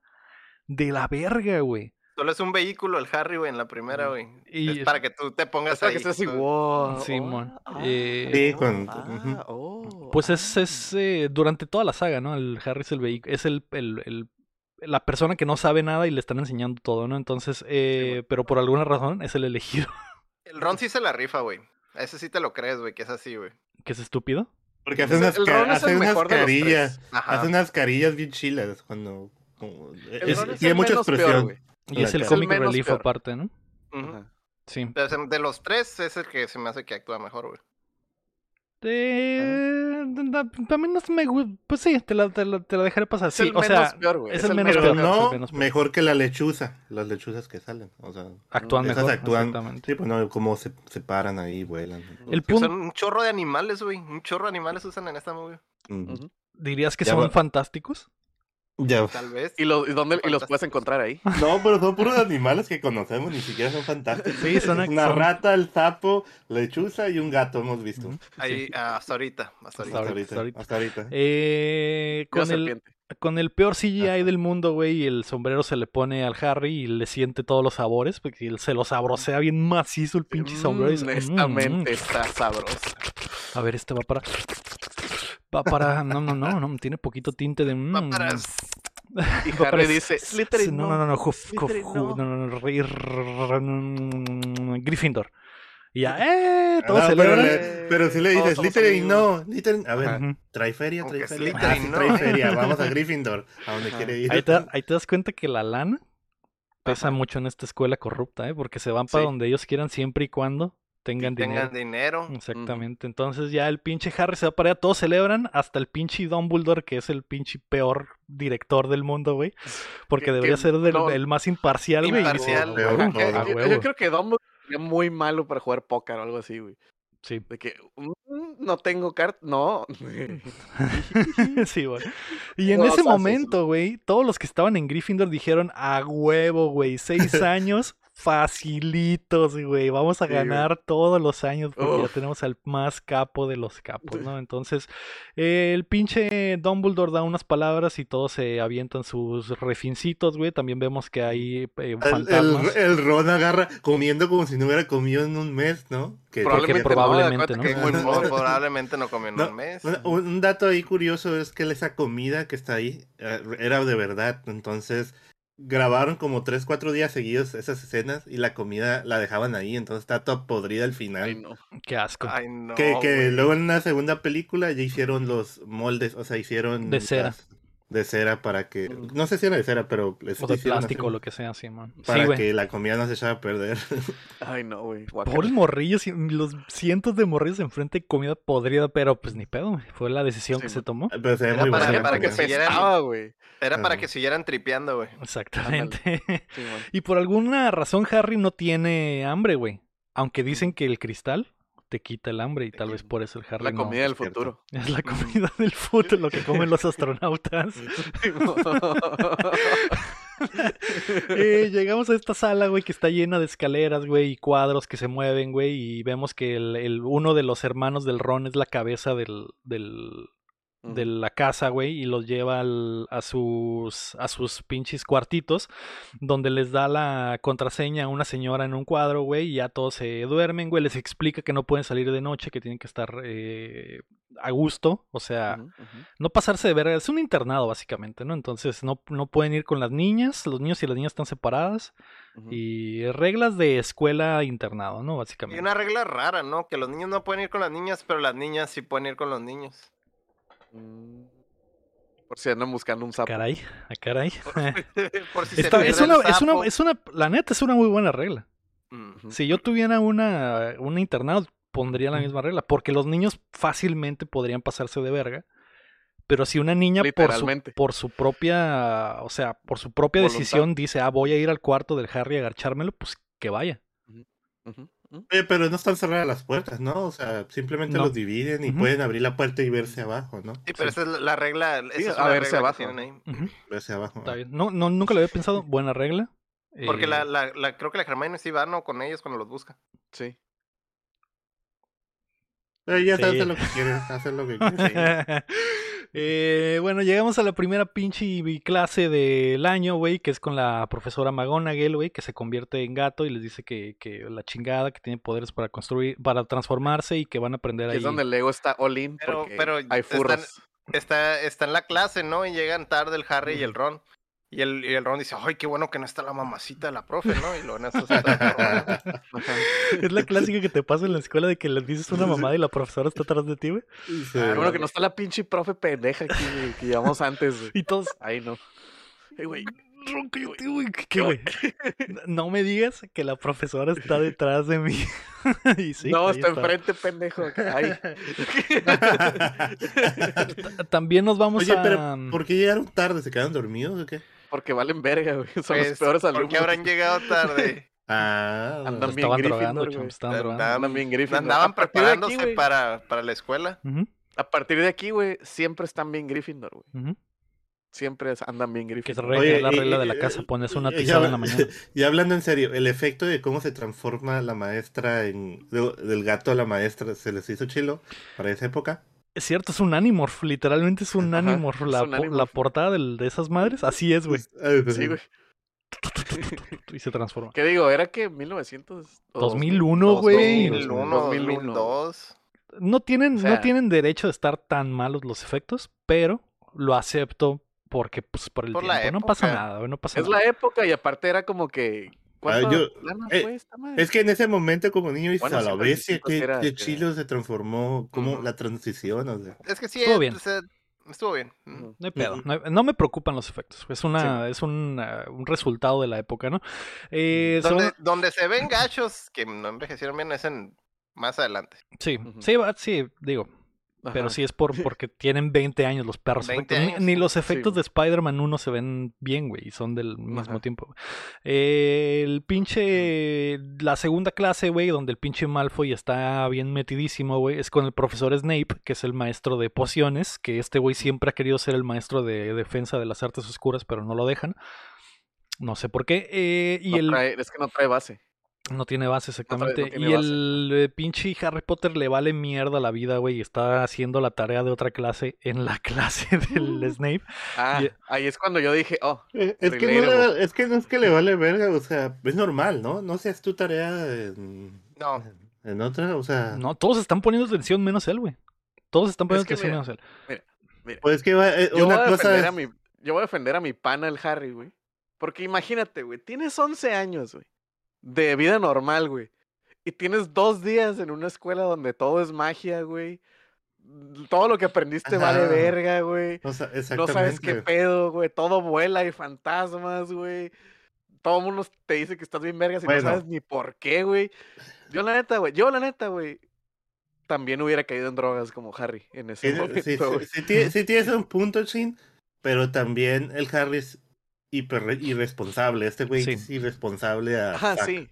de la verga, güey. Solo es un vehículo el Harry, güey, en la primera, güey. Y es es- para que tú te pongas Es para ahí. que estés así, wow. Simón. ah, Eh, Sí, oh, con- ah, oh, Pues ah. es, es eh, durante toda la saga, ¿no? El Harry es el vehículo, es el, el, el- la persona que no sabe nada y le están enseñando todo, ¿no? Entonces, eh, pero por alguna razón es el elegido. El Ron sí se la rifa, güey. A ese sí te lo crees, güey, que es así, güey. que es estúpido. Porque hace Pues unas, hace unas de los carillas. Hace unas carillas bien chilas cuando. es- tiene mucha peor, expresión. güey. Y La es el menos relief peor. aparte, ¿no? Sí. De, de los tres es el que se me hace que actúa mejor, güey. Eh, da- también no me gu- Pues sí, te la, te la, te la dejaré pasar. Es Sí, el o menos sea, peor, güey. es Es el el menos Pero peor. el no menos peor. mejor que la lechuza. Las lechuzas que salen. O sea, actúan esas mejor. actúan. exactamente. Sí, pues no, como se, se paran ahí, vuelan. El punto, Son un chorro de animales, güey. Un chorro de animales usan en esta movie. ¿Dirías que Ya son va. fantásticos? Ya. Tal vez. ¿Y, lo- y dónde y los puedes encontrar ahí? No, pero son puros animales que conocemos, ni siquiera son fantásticos. Sí, son Una son- rata, el sapo, lechuza y un gato hemos visto. Ahí, ah, hasta ahorita. Hasta ahorita. hasta ahorita. Hasta ahorita. Eh, con el, con el peor CGI Ajá. del mundo, güey, y el sombrero se le pone al Harry y le siente todos los sabores, porque él se los sabrosea bien macizo el pinche sombrero. y dice, Mm, "Mm, Honestamente mm". está sabroso. A ver, este va para... Va para... No, no, no, no, tiene poquito tinte de... Va mm, para- Y Harry dice, Slytherin No, no, no, no, Huff- Slytherin Huff- no. No, no, mm, Gryffindor. Y ya, ¡eh! Ah, Todos celebran. le- pero si le dices, Slytherin no, Slytherin, a ver, trae feria, trae feria. Slytherin Ah, sí, no. trae feria, vamos a Gryffindor, a donde quiere ir. Ahí te, ahí te das cuenta que la lana pesa Ajá. mucho en esta escuela corrupta, ¿eh? Porque se van para Sí. donde ellos quieran siempre y cuando tengan dinero. Tengan dinero. Exactamente. Entonces ya el pinche Harry se va para allá, todos celebran, hasta el pinche Dumbledore, que es el pinche peor director del mundo, güey. Porque Que- debería que ser del- no- el más imparcial, güey. Imparcial. Peor "Ah, todo. Yo- a yo, yo huevo". creo que Dumbledore sería muy malo para jugar póker o algo así, güey. Sí, De que mm, no tengo carta, no. sí, güey. Y en No, ese o sea, sí, momento, güey, todos los que estaban en Gryffindor dijeron, a huevo, güey, seis años facilitos, güey. Vamos a Sí, güey. ganar todos los años porque ya tenemos al más capo de los capos, ¿no? Entonces, eh, el pinche Dumbledore da unas palabras y todos se avientan sus refincitos, güey. También vemos que hay eh, El, fantasmas. el, el Ron agarra comiendo como si no hubiera comido en un mes, ¿no? Que Probablemente, probablemente, ¿no? ¿no? Que muy- probablemente no comió en No, un mes. Un, un dato ahí curioso es que esa comida que está ahí eh, era de verdad. Entonces grabaron como 3, 4 días seguidos esas escenas y la comida la dejaban ahí. Entonces está toda podrida al final. Ay, no. Qué asco. Ay, no. que que luego en una segunda película ya hicieron los moldes, o sea, hicieron... De cera. las- de cera para que... Mm. No sé si era de cera, pero... les o de plástico o así lo que sea, sí, man. Para que la comida no se echara a perder. Ay, no, güey. Pobres morrillos y los cientos de morrillos enfrente de comida podrida, pero pues ni pedo, güey. Fue la decisión Sí, que se tomó. pero se ve muy para- buena para que pesaba, güey. Era para que siguieran tripeando, güey. Exactamente. Y por alguna razón Harry no tiene hambre, güey. Aunque dicen que el cristal te quita el hambre y tal vez por eso el Harry La no. comida del futuro. Es la comida del futuro, lo que comen los astronautas. Eh, llegamos a esta sala, güey, que está llena de escaleras, güey, y cuadros que se mueven, güey, y vemos que el, el- uno de los hermanos del Ron es la cabeza del, del, de la casa, güey, y los lleva al- a sus a sus pinches cuartitos, donde les da la contraseña a una señora en un cuadro, güey, y ya todos se duermen, güey, les explica que no pueden salir de noche, que tienen que estar eh, a gusto, o sea, no pasarse de verga, es un internado básicamente, ¿no? Entonces no, no pueden ir con las niñas, los niños y las niñas están separadas, y reglas de escuela internado, ¿no? Y Básicamente. una regla rara, ¿no? Que los niños no pueden ir con las niñas, pero las niñas sí pueden ir con los niños. Mm. Por si andan buscando un sapo. Caray, a caray. Por si se es, el una, es, una, es una, la neta es una muy buena regla. Si yo tuviera una, un internado, pondría la misma regla, porque los niños fácilmente podrían pasarse de verga. Pero si una niña por su, por su propia, o sea, por su propia Voluntad. decisión dice, ah, voy a ir al cuarto del Harry a agachármelo, pues que vaya. Oye, pero no están cerradas las puertas, ¿no? O sea, simplemente No. los dividen y pueden abrir la puerta y verse abajo, ¿no? Sí, pero esa es la regla. Esa Sí, es a verse que abajo. Verse abajo. está ¿no? bien. No, no, nunca lo había pensado. Buena regla. Porque Eh, la, la, la- creo que la Hermione sí va, ¿no? Con ellos cuando los busca. Sí. Pero ya Sí. hacen lo que quieren, hacen lo que quieren. Eh, bueno, llegamos a la primera pinche clase del año, güey, que es con la profesora McGonagall, güey, que se convierte en gato y les dice que, que la chingada, que tiene poderes para construir, para transformarse y que van a aprender ahí. es donde el Lego está all in Pero- porque pero hay están- furros. Está, está en la clase, ¿no? Y llegan tarde el Harry y el. Ron. Y el, y el Ron dice, ay, qué bueno que no está la mamacita de la profe, ¿no? Y lo en eso. Ajá. Es la clásica que te pasa en la escuela de que le dices una mamada y la profesora está atrás de ti, güey. Sí. Qué bueno que no está la pinche profe pendeja aquí, güey, que llevamos antes, güey. Y todos, Ahí no. Ey, güey. Ron, cállate, güey. ¿Qué, güey? No me digas que la profesora está detrás de mí. y sí, no, está enfrente, pendejo. Ay. También nos vamos Oye, a... pero ¿por qué llegaron tarde? ¿Se quedaron dormidos o qué? Porque valen verga, güey. Son Pues, los peores alumnos. porque habrán llegado tarde. Ah, Andan bien estaban Gryffindor, drogando, chum, estaban drogando. Andaban, Andan bien Gryffindor. andaban aquí, preparándose para, para la escuela. A partir de aquí, güey, siempre están bien Gryffindor, güey. Siempre es- andan bien Que es Gryffindor. regla, Oye, la y- regla de y- la casa, pones una tizada ya- en la mañana. Y hablando en serio, el efecto de cómo se transforma la maestra en de- del gato a la maestra se les hizo chilo para esa época. Es cierto, es un Animorph, literalmente es un Ajá, Animorph. es La, un po- Animorph. la portada del- de esas madres, así es, güey. Pues, Sí, güey. Y se transforma. ¿Qué digo? ¿Era que 1900? o 2001, güey. 2001, 2002. No tienen, O sea- no tienen derecho de estar tan malos los efectos, pero lo acepto porque, pues, por el Por la tiempo. No pasa nada, güey, no pasa Es nada. la época y aparte era como que... ¿Cuánto yo- lana eh, fue esta madre? Es que en ese momento como niño dices Bueno, a la que, que era- que que- chilo se transformó, como la transición, o sea. Es que sí, Estuvo bien. o sea, estuvo bien. No hay pedo. No, me preocupan los efectos. Es una, es un, ah, un resultado de la época, ¿no? Eh, son- Donde, donde se ven gachos que no envejecieron bien es en más adelante. sí, sí, va- sí, digo. Pero sí es por porque tienen 20 años los perros. 20 efectos. Ni- años, Ni, los efectos de Spider-Man 1 se ven bien, güey, y son del mismo Ajá. tiempo. Eh, el pinche. La segunda clase, güey, donde el pinche Malfoy está bien metidísimo, güey, es con el profesor Snape, que es el maestro de pociones, que este güey siempre ha querido ser el maestro de defensa de las artes oscuras, pero no lo dejan. No sé por qué. Eh, y No el. trae- es que no trae base. No tiene base, exactamente. no tiene y base. el eh, pinche Harry Potter le vale mierda la vida, güey. y Está haciendo la tarea de otra clase en la clase del Snape. Ah, Y- ahí es cuando yo dije, oh, Eh, Es que, no es que no es que le vale verga, o sea, es normal, ¿no? No seas tu tarea en, No, en otra, o sea, No, todos están poniendo atención menos él, güey. Todos están poniendo que atención mira, menos él. pues que va, eh, yo voy, una a cosa defender es- a mi, yo voy a defender a mi pana el Harry, güey. Porque imagínate, güey, tienes 11 años, güey, de vida normal, güey. Y tienes dos días en una escuela donde todo es magia, güey. Todo lo que aprendiste vale verga, güey. o sea, No sabes qué pedo, güey. Todo vuela, hay fantasmas, güey. Todo el mundo te dice que estás bien vergas y Bueno. no sabes ni por qué, güey. Yo la neta, güey. Yo la neta, güey. También hubiera caído en drogas como Harry en ese Tiene- sí, momento, sí, sí sí tienes un punto, Chin, pero también el Harry hiper irresponsable. Este güey Sí. es irresponsable a. Ajá, sac. sí.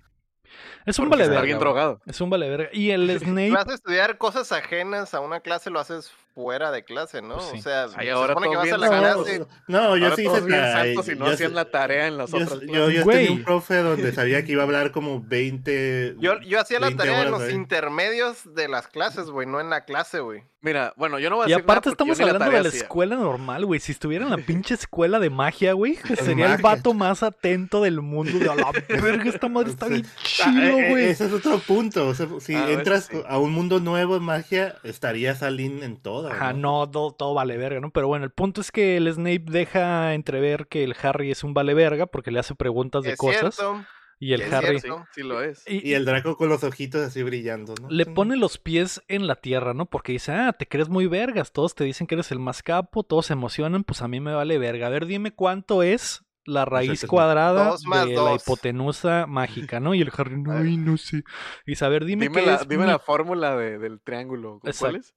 Es un vale verga. drogado. Es un vale verga. Y el Si Snape. vas a estudiar cosas ajenas a una clase, lo haces fuera de clase, ¿no? Pues sí. O sea, Ay, se ahora supone que vas a la No, clase. no, yo Ahora sí hice bien la- y no yo hacían la tarea en las Yo, otras yo, clases. yo tenía un profe donde sabía que iba a hablar como 20. Yo, yo hacía la 20 tarea en los ahí. intermedios de las clases, güey, no en la clase, güey. Mira, bueno, yo no voy a Y decir aparte nada porque yo estamos la hablando de la hacía. escuela normal, güey. Si estuviera en la pinche escuela de magia, güey, sería el vato más atento del mundo. De a la verga, esta madre está Sí. bien Ah, chido, eh, eh, güey. ese es otro punto. o sea, si A ver, entras sí. a un mundo nuevo en magia, estarías Alin en toda. Ajá, no, todo, todo vale verga, ¿no? Pero bueno, el punto es que el Snape deja entrever que el Harry es un vale verga porque le hace preguntas de Es cierto. cierto. Y el es Harry cierto. Sí, sí lo es. y- Y el Draco con los ojitos así brillando, ¿no? le pone los pies en la tierra, ¿no? Porque dice, ah, te crees muy vergas, todos te dicen que eres el más capo, todos se emocionan, pues a mí me vale verga. A ver, dime cuánto es la raíz es cuadrada dos de la hipotenusa mágica, ¿no? Y el Harry, no, no sé. Y saber, dime, Dime, qué la, es dime mi- la fórmula de- del triángulo. ¿Cuál Exacto. es?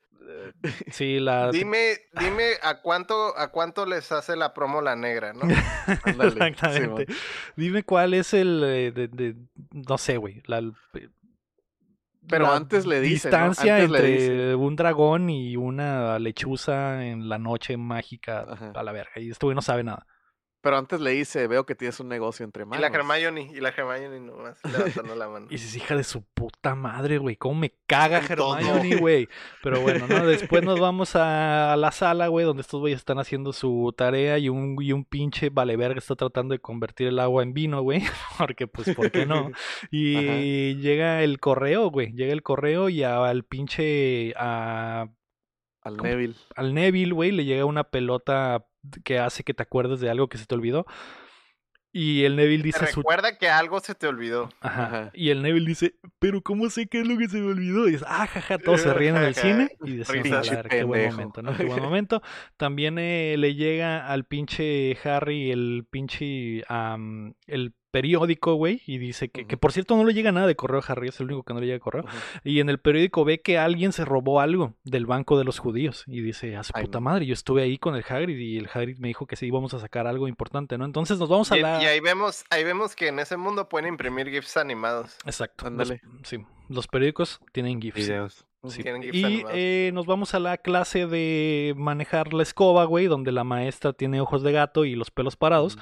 Sí, la... Dime, dime a cuánto, a cuánto les hace la promo la negra, ¿no? Exactamente. Dime cuál es el eh, de, de- no sé, güey, la Pero la antes le dice, ¿no? distancia entre dice. un dragón y una lechuza en la noche mágica Ajá. a la verga. Y este güey no sabe nada. Pero antes le dice, veo que tienes un negocio entre Y manos. la Hermione, y la Hermione nomás levantando la mano. Y dices, hija de su puta madre, güey. ¿Cómo me caga. Hermione, güey? Pero bueno, ¿no? Después nos vamos a la sala, güey, donde estos güeyes están haciendo su tarea y un, y un pinche vale verga está tratando de convertir el agua en vino, güey. Porque, pues, ¿por qué no? Y llega el correo, güey. Llega el correo y al pinche. A, Al ¿Cómo? Neville. al Neville, güey, le llega una pelota que hace que te acuerdes de algo que se te olvidó. Y el Neville Te dice su recuerda que algo se te olvidó. Ajá. Ajá. Y el Neville dice, pero ¿cómo sé qué es lo que se me olvidó? Y dice, ah, jaja, todos se ríen en el cine. Y decimos, qué buen momento, ¿no? Qué buen momento. También eh, le llega al pinche Harry el pinche, el periódico, güey, y dice que, que por cierto no le llega nada de correo a Harry, es el único que no le llega correo. Y en el periódico ve que alguien se robó algo del banco de los judíos. Y dice, a su Ay, puta no. madre, yo estuve ahí con el Hagrid y el Hagrid me dijo que sí íbamos a sacar algo importante, ¿no? Entonces nos vamos a Y, la... y ahí vemos, ahí vemos que en ese mundo pueden imprimir GIFs animados. Exacto. los- Ándale. sí, los periódicos tienen GIFs. Videos. Sí. Y eh, nos vamos a la clase de manejar la escoba, güey, donde la maestra tiene ojos de gato y los pelos parados.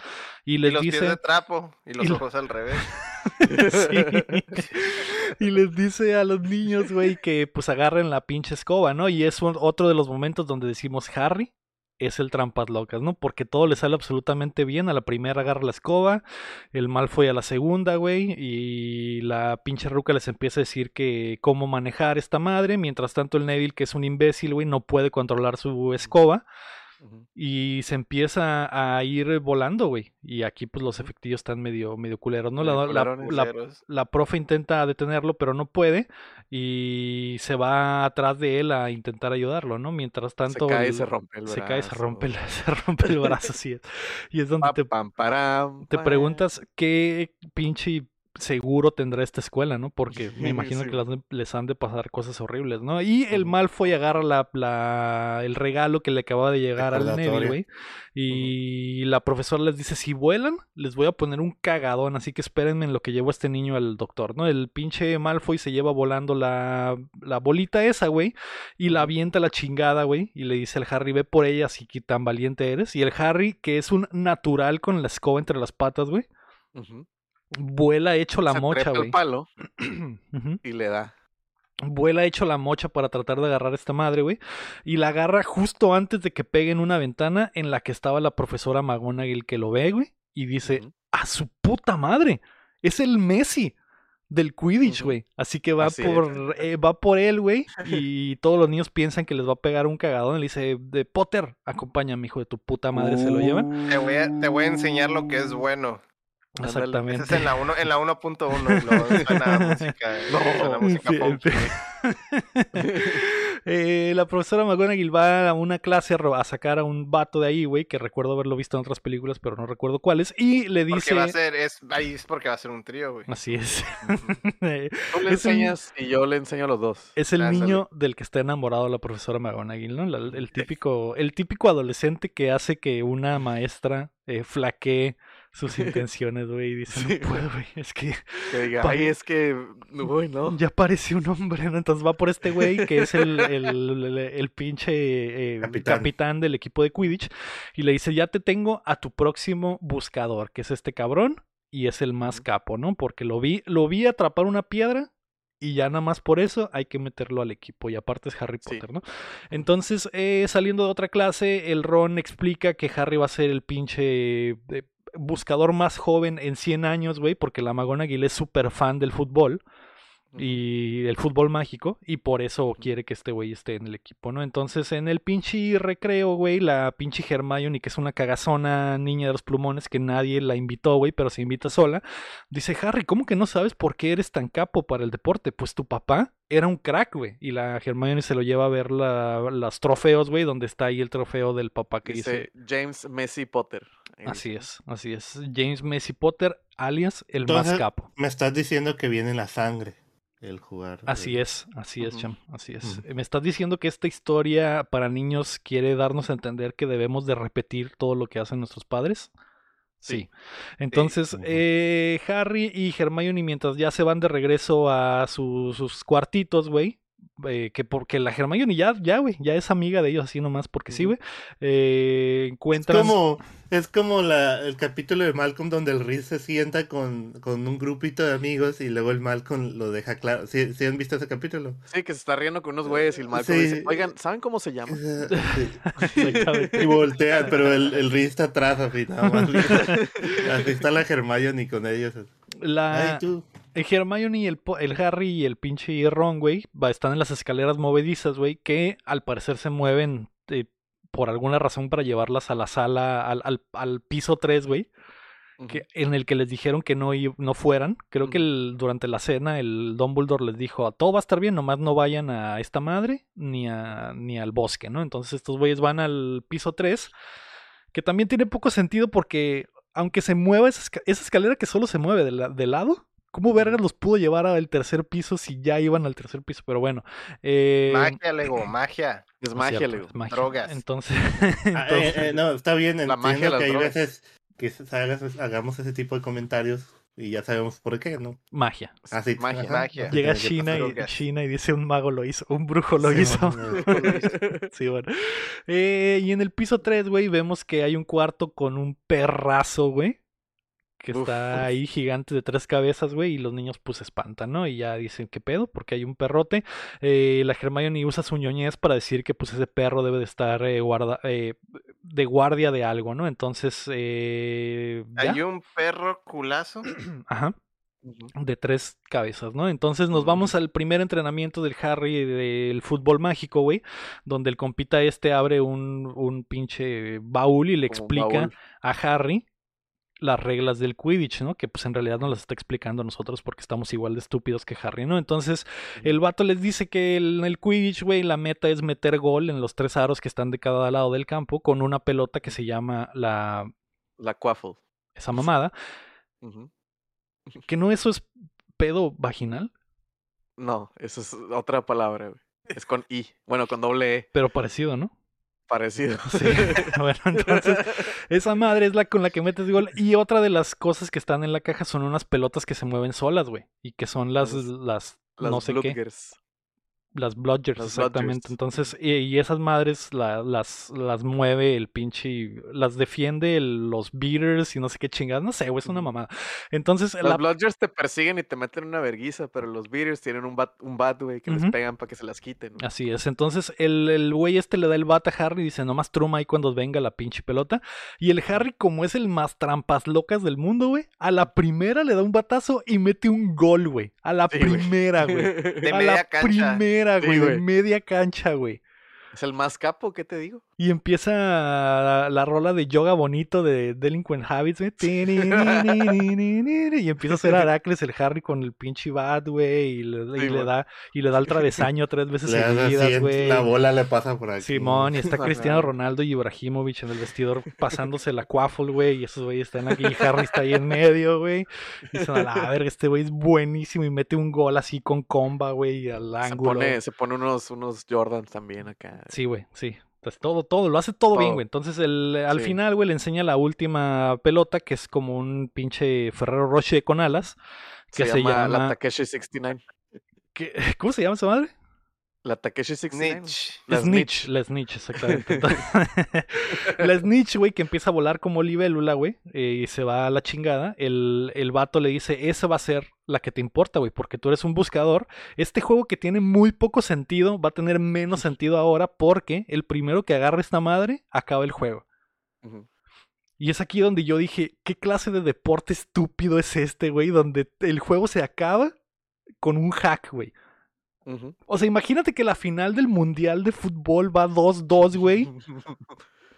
Y y les los pies dice. de trapo y los y lo- ojos al revés. Sí. y les dice a los niños, güey, que pues agarren la pinche escoba, ¿no? Y es un- otro de los momentos donde decimos Harry es el trampas locas, ¿no? Porque todo le sale absolutamente bien. A la primera agarra la escoba, el mal fue a la segunda, güey, y la pinche ruca les empieza a decir que cómo manejar esta madre. Mientras tanto, el Neville, que es un imbécil, güey, no puede controlar su escoba Y se empieza a ir volando, güey. Y aquí, pues, los efectivos están medio, medio culeros, ¿no? La, la- la- la profe intenta detenerlo, pero no puede. Y se va atrás de él a intentar ayudarlo, ¿no? Mientras tanto. se cae y se rompe el se cae se brazo. rompe el, se rompe el brazo, es. Y es donde Pa, te, pam, param, te preguntas qué pinche seguro tendrá esta escuela, ¿no? Porque me imagino Sí. que las les han de pasar cosas horribles, ¿no? Y el Ujú. Malfoy agarra la, la- el regalo que le acaba de llegar al Neville, güey. Y la profesora les dice, si vuelan, les voy a poner un cagadón, así que espérenme en lo que llevo a este niño al doctor, ¿no? El pinche Malfoy se lleva volando la, la bolita esa, güey, y la avienta la chingada, güey, y le dice al Harry, ve por ella, así que tan valiente eres. Y el Harry, que es un natural con la escoba entre las patas, güey, Ujú. Vuela hecho la Se mocha, güey. palo y le da. Vuela hecho la mocha para tratar de agarrar a esta madre, güey. Y la agarra justo antes de que pegue en una ventana en la que estaba la profesora McGonagall que lo ve, güey. Y dice, a su puta madre. Es el Messi del Quidditch, güey. Así que va Así por, eh, va por él, güey. Y todos los niños piensan que les va a pegar un cagadón. Y le dice, de Potter, acompáñame, hijo de tu puta madre. Se lo llevan. Te voy, a, te voy a enseñar lo que es bueno. Exactamente. es en la 1 en la 1.1 y luego suena música, No, suena música Sí, punk. el- Eh, la profesora McGonagall va a una clase a, sacar a un vato de ahí, güey, que recuerdo haberlo visto en otras películas, pero no recuerdo cuáles. Y le Porque dice. va a ser, es, ahí es porque va a ser un trío, güey. Así es. Tú le Eh, Es el- enseñas y yo le enseño a los dos. Es el niño del que está enamorado la profesora McGonagall, ¿no? La- el, típico, el típico adolescente que hace que una maestra eh, flaquee sus intenciones, güey, y dice, Sí. no puedo, güey, es que Que diga, ay, es que, uy, no. ya parece un hombre, ¿no? Entonces va por este güey que es el, el, el- el pinche eh, Capitán. capitán del equipo de Quidditch y le dice, ya te tengo a tu próximo buscador, que es este cabrón y es el más capo, ¿no? Porque lo vi, lo vi atrapar una piedra y ya nada más por eso hay que meterlo al equipo. Y aparte es Harry Sí. Potter, ¿no? Entonces, eh, saliendo de otra clase, el Ron explica que Harry va a ser el pinche eh, buscador más joven en 100 años, güey, porque la McGonagall es súper fan del fútbol y el fútbol mágico y por eso quiere que este güey esté en el equipo, ¿no? Entonces en el pinche recreo, güey, la pinche Hermione, que es una cagazona niña de los plumones que nadie la invitó, güey, pero se invita sola, dice, Harry, ¿cómo que no sabes por qué eres tan capo para el deporte? Pues tu papá era un crack, güey, y la Hermione se lo lleva a ver la, los trofeos, güey, donde está ahí el trofeo del papá que dice... Dice James Messi Potter. Así es, así es. James Messi Potter, alias el más capo. Me estás diciendo que viene en la sangre el jugar. Así eh, es, así es. Cham, así es. Eh, Me estás diciendo que esta historia para niños quiere darnos a entender que debemos de repetir todo lo que hacen nuestros padres. Sí. Sí. Entonces, Ujú. eh, Harry y Hermione, mientras ya se van de regreso a su- sus cuartitos, güey, eh, que porque la Hermione ya, ya, güey, ya es amiga de ellos así nomás, porque sí, güey, eh, Es como, es como la, el capítulo de Malcolm donde el Reese se sienta con, con un grupito de amigos y luego el Malcolm lo deja claro. ¿Sí, sí han visto ese capítulo? Sí, que se está riendo con unos güeyes y el Malcolm Sí. dice, oigan, ¿saben cómo se llama? Sí. Y voltea, pero el, el está atrás, así nada más. Así está la Hermione con ellos. La... Ay, tú. El Hermione y el, el Harry y el pinche Ron, güey, están en las escaleras movedizas, güey, que al parecer se mueven eh, por alguna razón para llevarlas a la sala, al, al, al piso 3, güey, que, en el que les dijeron que no, no fueran. Creo que el- durante la cena el Dumbledore les dijo, todo va a estar bien, nomás no vayan a esta madre ni, a, ni al bosque, ¿no? Entonces estos güeyes van al piso 3, que también tiene poco sentido porque aunque se mueva esa, esca- esa escalera que solo se mueve de, la- de lado, ¿cómo vergas los pudo llevar al tercer piso si ya iban al tercer piso? Pero bueno. eh, Magia, Lego, magia. Es magia, cierto, Lego. es magia. Drogas. Entonces, Ah, eh, entonces- eh, no, está bien, La magia que hay drogas. veces que hagas- hagamos ese tipo de comentarios y ya sabemos por qué, ¿no? magia. Así, Magia. ajá, magia. así Llega China y. China y dice un mago lo hizo, un brujo lo Sí, hizo. bueno, Sí, bueno. Eh, y en el piso 3, güey, vemos que hay un cuarto con un perrazo, güey. Que Uf, está uf. ahí gigante de tres cabezas, güey. Y los niños pues se espantan, ¿no? Y ya dicen, ¿qué pedo? Porque hay un perrote. Eh, la Hermione usa su ñoñez para decir que pues ese perro debe de estar eh, guarda- eh, de guardia de algo, ¿no? Entonces, eh. Hay un perro culazo. Ajá de tres cabezas, ¿no? Entonces nos vamos al primer entrenamiento del Harry del fútbol mágico, güey, donde el compita este abre un, un pinche baúl y le Como explica a Harry las reglas del Quidditch, ¿no? Que pues en realidad nos las está explicando a nosotros porque estamos igual de estúpidos que Harry, ¿no? Entonces el vato les dice que en el Quidditch, güey, la meta es meter gol en los tres aros que están de cada lado del campo con una pelota que se llama la La quaffle. esa mamada, que no eso es pedo vaginal, No, eso es otra palabra, güey. Es con I. Bueno, con doble E. pero parecido, ¿no? Parecido. Sí, bueno, entonces esa madre es la con la que metes gol. Y otra de las cosas que están en la caja son unas pelotas que se mueven solas, güey. Y que son las, Las- las, no sé qué. Las bludgers, las exactamente. Entonces, y, y esas madres la- las, las mueve el pinche, las defiende el- los beaters y no sé qué chingadas. No sé, güey, es una mamada. Entonces, Las la, Bludgers te persiguen y te meten una verguiza, pero los Beaters tienen un bat, un bat, güey, que les pegan para que se las quiten. Así es, entonces el, el güey este le da el bat a Harry y dice, nomás truma ahí cuando venga la pinche pelota. Y el Harry, como es el más trampas locas del mundo, güey, a la primera le da un batazo y mete un gol, güey. A la Sí, primera, güey. De a media la cancha. primera, Güey, de media cancha, güey. Es el más capo, ¿qué te digo? Y empieza la, la rola de yoga bonito de Delinquent Habits, güey. Y empieza a hacer Heracles el Harry con el pinche bat, güey. Y, le, y Sí, le man. da, y le da el travesaño tres veces seguidas, güey. la bola le pasa por aquí. Simón, y está. Cristiano Ronaldo y Ibrahimovic en el vestidor pasándose la quaffle, güey, y esos güeyes están aquí, y Harry está ahí en medio, güey. Y dicen, a la verga, este güey es buenísimo y mete un gol así con comba, güey, al Se ángulo. pone, se pone unos, unos Jordans también acá. Sí, güey, sí. Pues todo, todo, lo hace todo, bien, güey. Entonces, el, al Sí. final, güey, le enseña la última pelota, que es como un pinche Ferrero Rocher con alas, que se, llama, llama... la Takeshi 69. ¿qué- ¿Cómo se llama esa madre? La Takeshi 69. Snitch. La Snitch, la Snitch, exactamente. La Snitch, güey, que empieza a volar como libélula, güey, eh, y se va a la chingada. El, el vato le dice, esa va a ser la que te importa, güey, porque tú eres un buscador. Este juego que tiene muy poco sentido va a tener menos sentido ahora porque el primero que agarra esta madre acaba el juego. Y es aquí donde yo dije, ¿qué clase de deporte estúpido es este, güey? Donde el juego se acaba con un hack, güey. O sea, imagínate que la final del Mundial de Fútbol va 2-2, güey,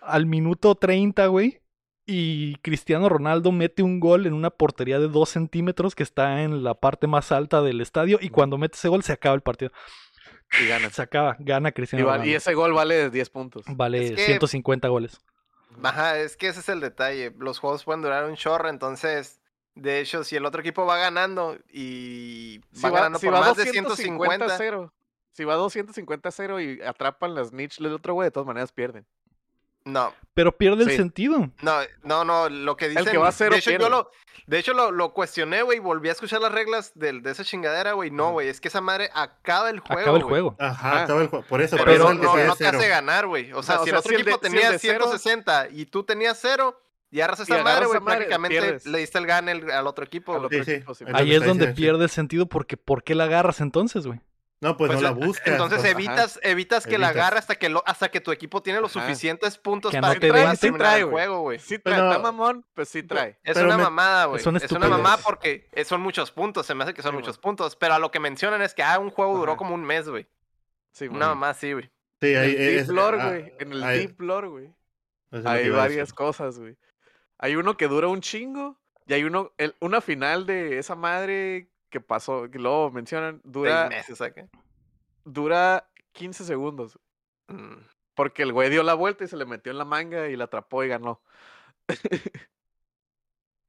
al minuto 30, güey. Y Cristiano Ronaldo mete un gol en una portería de 2 centímetros que está en la parte más alta del estadio. Y cuando mete ese gol se acaba el partido. Y ganas. Se acaba, gana Y, Cristiano va- Ronaldo. y ese gol vale 10 puntos. Vale Es que- 150 goles. Ajá, es que ese es el detalle. Los juegos pueden durar un chorro, entonces, de hecho, si el otro equipo va ganando y Si va, va, ganando si por va más de 250 150, a 0. Si va 250 a 0 y atrapan las niche del otro güey, de todas maneras pierden. no, Pero pierde el sentido. no, no, no, lo que dicen, que va a cero de hecho, yo pierde. lo, de hecho lo, lo cuestioné, güey, volví a escuchar las reglas del, de esa chingadera, güey, no, güey, es que esa madre acaba el juego, acaba el juego. Ajá, Ajá. acaba el juego. Por eso, Pero, por eso Pero el no, de no te hace ganar, güey. O sea, o si sea, el otro si el de- equipo si el tenía de cero- 160 y tú tenías cero, y agarras Y esa agarras madre, güey, prácticamente pierdes. le diste el gane al, al otro equipo. Al otro Sí, equipo, sí. Ahí que es donde pierde el sentido porque ¿por qué la agarras entonces, güey? No, pues, Pues, no la buscas. Entonces pues. evitas, evitas que la agarre hasta que lo, hasta que tu equipo tiene los Ajá. suficientes puntos Que para no que te den. Sí trae, el juego, güey. Sí trae, Pero- está mamón, pues sí trae. Es Pero una me- mamada, güey. Es una Es una estupidez. mamada porque eh, son muchos puntos. Se me hace que son Sí, muchos puntos. Pero a lo que mencionan es que ah, un juego duró como un mes, güey. Sí, Una man. mamá sí, güey. Sí, En el Deep Lore, güey. En el Deep Lore, güey. que Hay varias cosas, güey. Hay uno que dura un chingo y hay uno, el- una final de esa madre que pasó, que luego mencionan, dura, Seis meses acá. dura 15 segundos. Mm. Porque el güey dio la vuelta y se le metió en la manga y la atrapó y ganó.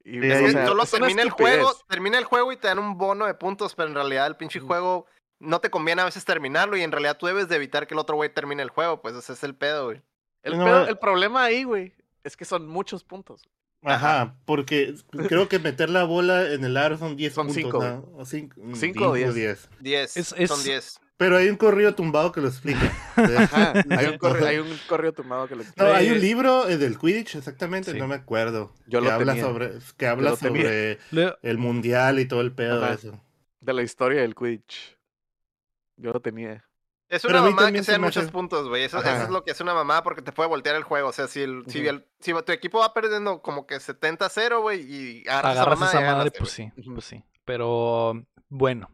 y, Sí, o sea, solo termina el juego, termina el juego y te dan un bono de puntos, pero en realidad el pinche juego no te conviene a veces terminarlo y en realidad tú debes de evitar que el otro güey termine el juego, pues ese es el pedo, güey. El, No, pedo- el problema ahí, güey, es que son muchos puntos. Ajá, porque creo que meter la bola en el aro son 10 Son puntos. cinco, ¿no? O cinco, mm, Cinco o diez. 10. 10, Es- es- son 10. Pero hay un corrido tumbado que lo explica. Ajá, hay un, corre- hay un correo tumbado que lo No, explica. hay un libro eh, del Quidditch, exactamente, Sí. no me acuerdo. Yo que lo habla tenía. sobre que habla sobre el mundial y todo el pedo de eso. de la historia del Quidditch. Yo lo tenía. Es una mamada que también se sean me muchos hace- puntos, güey. Eso, es lo que es una mamada porque te puede voltear el juego. O sea, si, el, si, Ujú. el- si tu equipo va perdiendo como que 70-0, güey, y agarras, agarras esa madre, ganaste, pues sí, pues sí. Pero bueno.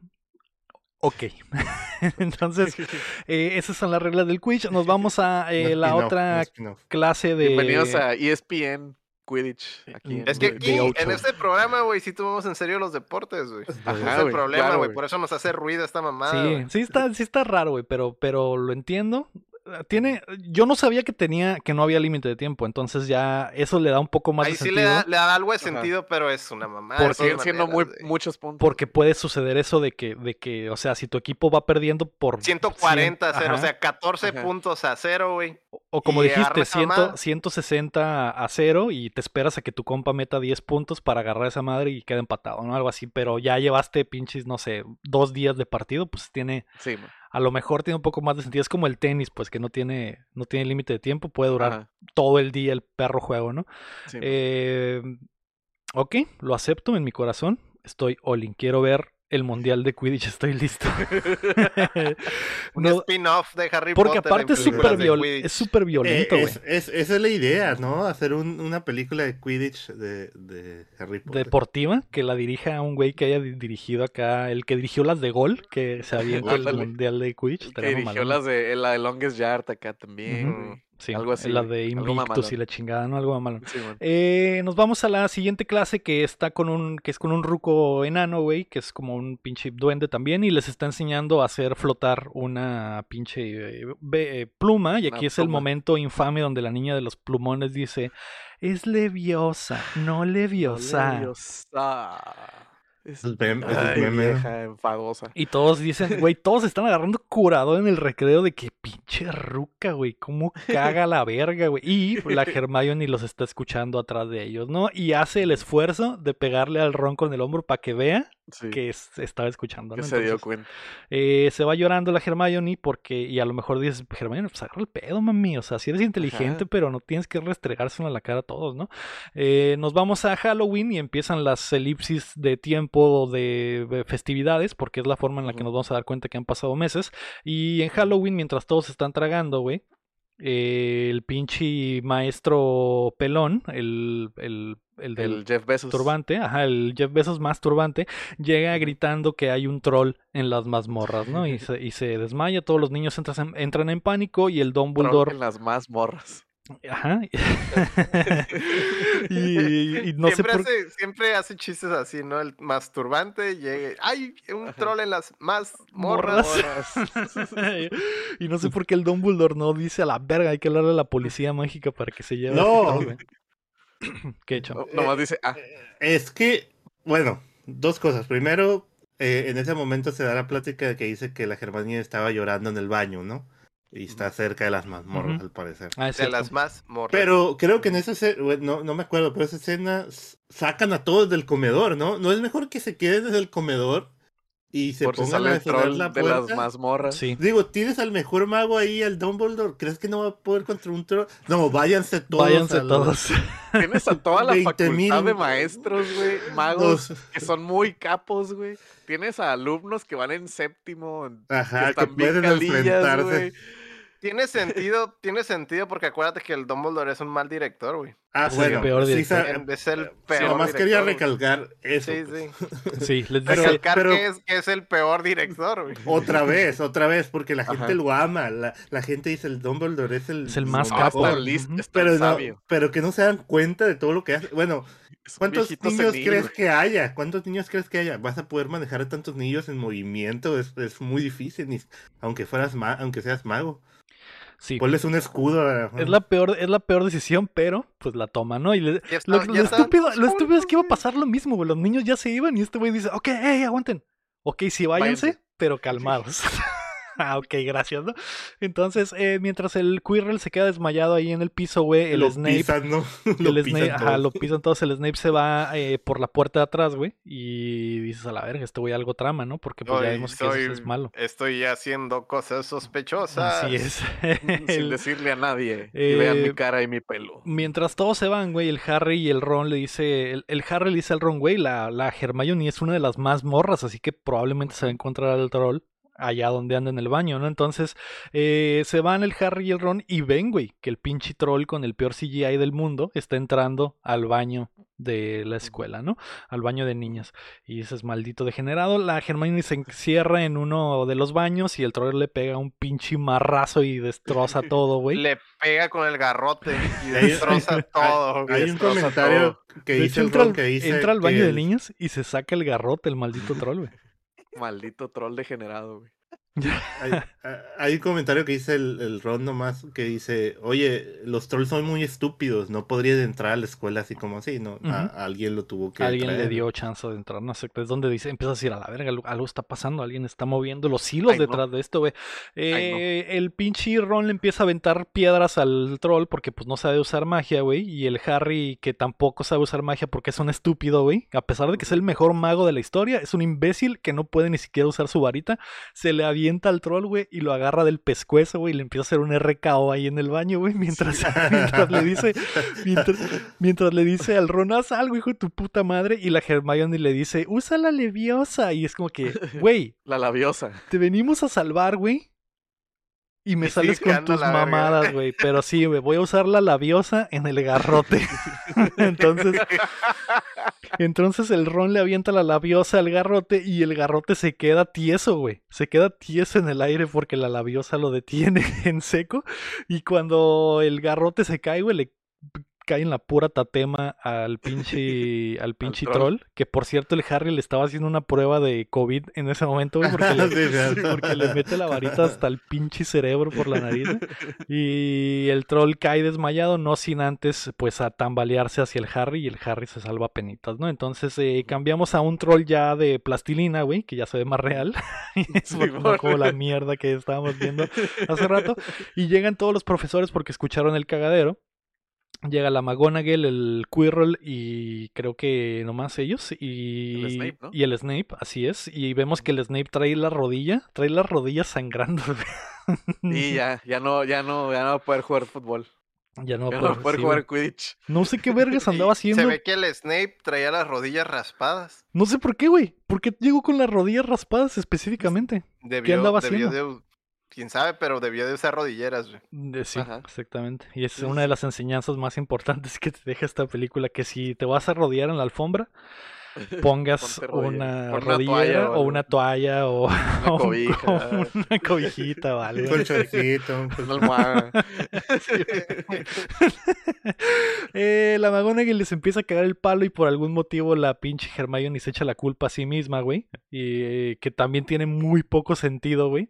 Ok. Entonces, eh, esas son las reglas del Quidditch. Nos vamos a eh, la otra clase de... Bienvenidos a ESPN Quidditch. Aquí en Es que aquí, en este programa, güey, sí tomamos en serio los deportes, güey. Ajá, Ese es el problema, güey. Por eso nos hace ruido esta mamada, Sí, sí está, sí está raro, güey, pero, pero lo entiendo. Eh, Tiene, yo no sabía que tenía, que no había límite de tiempo, entonces ya eso le da un poco más Ahí de sí sentido. le da, le da algo de Ajá. sentido, pero es una mamada. Porque siguen siendo muy, muchos puntos. Porque puede suceder eso de que, de que, o sea, si tu equipo va perdiendo por 140 a 0, o sea, 14 Ajá. puntos a 0, güey. O como Y dijiste, agarra esa 100 mamada. 160 a 0 y te esperas a que tu compa meta 10 puntos para agarrar esa madre y queda empatado, ¿no? Algo así, pero ya llevaste pinches, no sé, dos días de partido, pues tiene, Sí, man. A lo mejor tiene un poco más de sentido. Es como el tenis, pues que no tiene, no tiene límite de tiempo, puede durar Ajá, todo el día el perro juego, ¿no? sí, man. Eh, ok, lo acepto en mi corazón. Estoy all in. Quiero ver el mundial de Quidditch, estoy listo. Un No, spin-off de Harry porque Potter. aparte en es súper viol- es violento, Eh, güey. es, es- esa es la idea, ¿no? Hacer un- una película de Quidditch de, de Harry Potter. deportiva que la dirija un güey que haya di- dirigido acá, el que dirigió las de gol, que se avienta el Ándale. mundial de Quidditch. que dirigió las de la de Longest Yard acá también, güey. Sí, Algo así, la de Invictus y la chingada, ¿no? Algo mamalón. Sí. Eh, nos vamos a la siguiente clase que está con un, que es con un ruco enano, güey, que es como un pinche duende también, y les está enseñando a hacer flotar una pinche eh, eh, pluma, y Una aquí es el momento infame donde la niña de los plumones dice, es leviosa, no leviosa. Leviosa. Es El mem- es el ay, meme. vieja enfadosa. Y todos dicen, güey, todos están agarrando curado en el recreo de que pinche ruca, güey, cómo caga la verga, güey. Y la Hermione los está escuchando atrás de ellos, ¿no? Y hace el esfuerzo de pegarle al ron con el hombro para que vea Sí, que es- estaba escuchando, se dio cuenta. eh, se va llorando la Hermione porque, y a lo mejor dices, Hermione, pues agarra el pedo, mami. O sea, si eres inteligente, Ajá. pero no tienes que restregárselo en la cara a todos, ¿no? Eh, nos vamos a Halloween y empiezan las elipsis de tiempo de, de festividades, porque es la forma en la que nos vamos a dar cuenta que han pasado meses. Y en Halloween, mientras todos están tragando, güey. eh, el pinche maestro pelón, el, el, el del El Jeff Bezos. turbante, ajá, el Jeff Bezos más turbante, llega gritando que hay un troll en las mazmorras, ¿no? Y se, y se desmaya, todos los niños entran en, entran en pánico y el Troll Dumbledore, en las más morras. ajá, y, y no sé siempre, por hace, siempre hace chistes así, ¿no? El masturbante llega. ¡Ay! Un Ajá. troll en las más morras. Morras. y no sé por qué el Dumbledore no dice a la verga, hay que hablarle a la policía mágica para que se lleve a No. ¿Qué he hecho? No- Nomás dice, ah, Es que, bueno, dos cosas. Primero, eh, en ese momento se da la plática que dice que la Germania estaba llorando en el baño, ¿no? Y está cerca de las mazmorras, al parecer. Ah, De cierto. las más morras. Pero creo que en esa escena, no, no me acuerdo, pero esa escena sacan a todos del comedor, ¿no? ¿No es mejor que se queden desde el comedor y se por si pongan a el defender troll la de las puerta? más morras. Sí. Digo, tienes al mejor mago ahí, al Dumbledore. ¿Crees que no va a poder contra un troll? No, váyanse todos. Váyanse todos. Tienes a toda la 20,000 facultad de maestros, güey, magos que son muy capos, güey. Tienes a alumnos que van en séptimo, Ajá, que están bien pueden calillas, enfrentarse. Tiene sentido, tiene sentido porque acuérdate que el Dumbledore es un mal director, güey. Ah, Es el bueno, peor sí, director. sa- Es el sí, peor nomás quería güey. recalcar eso. Sí, pues. sí. Sí, les Recalcar pero- que, es, que es el peor director, güey. Otra vez, otra vez, porque la gente Ajá. lo ama. La, la gente dice el Dumbledore es el, Es el más capo. Pero, no, pero que no se dan cuenta de todo lo que hace. Bueno, ¿cuántos niños senil, crees güey. que haya? ¿Cuántos niños crees que haya? ¿Vas a poder manejar a tantos niños en movimiento? Es, es muy difícil, ni- aunque fueras ma- aunque seas mago. Sí. Ponles un escudo. a- Es la peor, es la peor decisión, pero pues la toma, ¿no? Y le- lo, está- lo estúpido, lo estúpido es que iba a pasar lo mismo, güey. Los niños ya se iban y este güey dice, ok, hey, aguanten. Ok, sí, váyanse, Váyanse. pero calmados. ah, ok, gracias, ¿no? Entonces, eh, mientras el Quirrell se queda desmayado ahí en el piso, güey, el lo Snape pisan, ¿no? el lo Snape, ajá, todos. lo pisan todos. El Snape se va eh, por la puerta de atrás, güey. Y dices a la verga, este güey algo trama, ¿no? Porque pues ya Soy- vimos que eso es malo. Estoy haciendo cosas sospechosas. Así es. Sin El- decirle a nadie. y vean Eh, mi cara y mi pelo. Mientras todos se van, güey, el Harry y el Ron le dice, el, el Harry le dice al Ron, güey, la, la Hermione es una de las más morras, así que probablemente se va a encontrar al troll allá donde anda en el baño, ¿no? Entonces eh, se van el Harry y el Ron y ven, güey, que el pinche troll con el peor CGI del mundo está entrando al baño de la escuela, ¿no? Al baño de niñas. Y ese es maldito degenerado. La Hermione se encierra en uno de los baños y el troll le pega un pinche marrazo y destroza todo, güey. Le pega con el garrote y destroza todo. Hay un comentario que dice el entra, Ron al- que dice entra al baño de el- niños y se saca el garrote, el maldito troll, güey. Maldito troll degenerado, güey. Hay, hay un comentario que dice el, el Ron nomás que dice, oye, los trolls son muy estúpidos, no podrían entrar a la escuela así como así, ¿no? A- alguien lo tuvo que Alguien le dio chance de entrar, no sé, es donde dice, empieza a decir, a la verga, algo, algo está pasando, alguien está moviendo los hilos Ay, no. detrás de esto, güey. No. Eh, El pinche Ron le empieza a aventar piedras al troll porque pues no sabe usar magia, güey. Y el Harry, que tampoco sabe usar magia porque es un estúpido, güey. A pesar de que es el mejor mago de la historia, es un imbécil que no puede ni siquiera usar su varita. Se le avienta al troll, güey, y lo agarra del pescuezo, güey, y le empieza a hacer un RKO ahí en el baño, güey, mientras, mientras le dice, mientras, mientras le dice al Ron, haz algo, hijo de tu puta madre, y la Hermione le dice, usa la leviosa, y es como que, güey, La labiosa. te venimos a salvar, güey. Y me Y sales con tus mamadas, güey. Pero sí, güey, voy a usar la labiosa en el garrote. entonces, entonces el ron le avienta la labiosa al garrote y el garrote se queda tieso, güey. Se queda tieso en el aire porque la labiosa lo detiene en seco. Y cuando el garrote se cae, güey, le cae en la pura tatema al pinche, al pinche troll. troll. Que por cierto, el Harry le estaba haciendo una prueba de COVID en ese momento, güey, porque le, porque mete la varita hasta el pinche cerebro por la nariz. Y el troll cae desmayado, no sin antes, pues, a tambalearse hacia el Harry y el Harry se salva a penitas, ¿no? Entonces eh, cambiamos a un troll ya de plastilina, güey, que ya se ve más real. Es no como la mierda que estábamos viendo hace rato. Y llegan todos los profesores porque escucharon el cagadero. Llega la McGonagall, el Quirrell y creo que nomás ellos y El Snape, ¿no? y el Snape, así es. Y vemos que el Snape trae la rodilla, trae las rodillas sangrando. Y ya, ya no, ya no, ya no va a poder jugar fútbol. Ya no, va no a va a poder sí, jugar. Quidditch. No sé qué vergas andaba haciendo. Se ve que el Snape traía las rodillas raspadas. No sé por qué, güey. ¿Por qué llegó con las rodillas raspadas específicamente? Debió, andaba debió haciendo? de- quién sabe, pero debió de usar rodilleras, güey. De- sí, Ajá. exactamente. Y es Sí, una de las enseñanzas más importantes que te deja esta película, que si te vas a rodear en la alfombra, pongas rodilla- una pon una toalla o o una toalla o Una o un cobija. co- una cobijita o algo. Colchoncito. Una almohada. Eh, la McGonagall les empieza a cagar el palo y por algún motivo la pinche Hermione se echa la culpa a sí misma, güey. Y eh, que también tiene muy poco sentido, güey.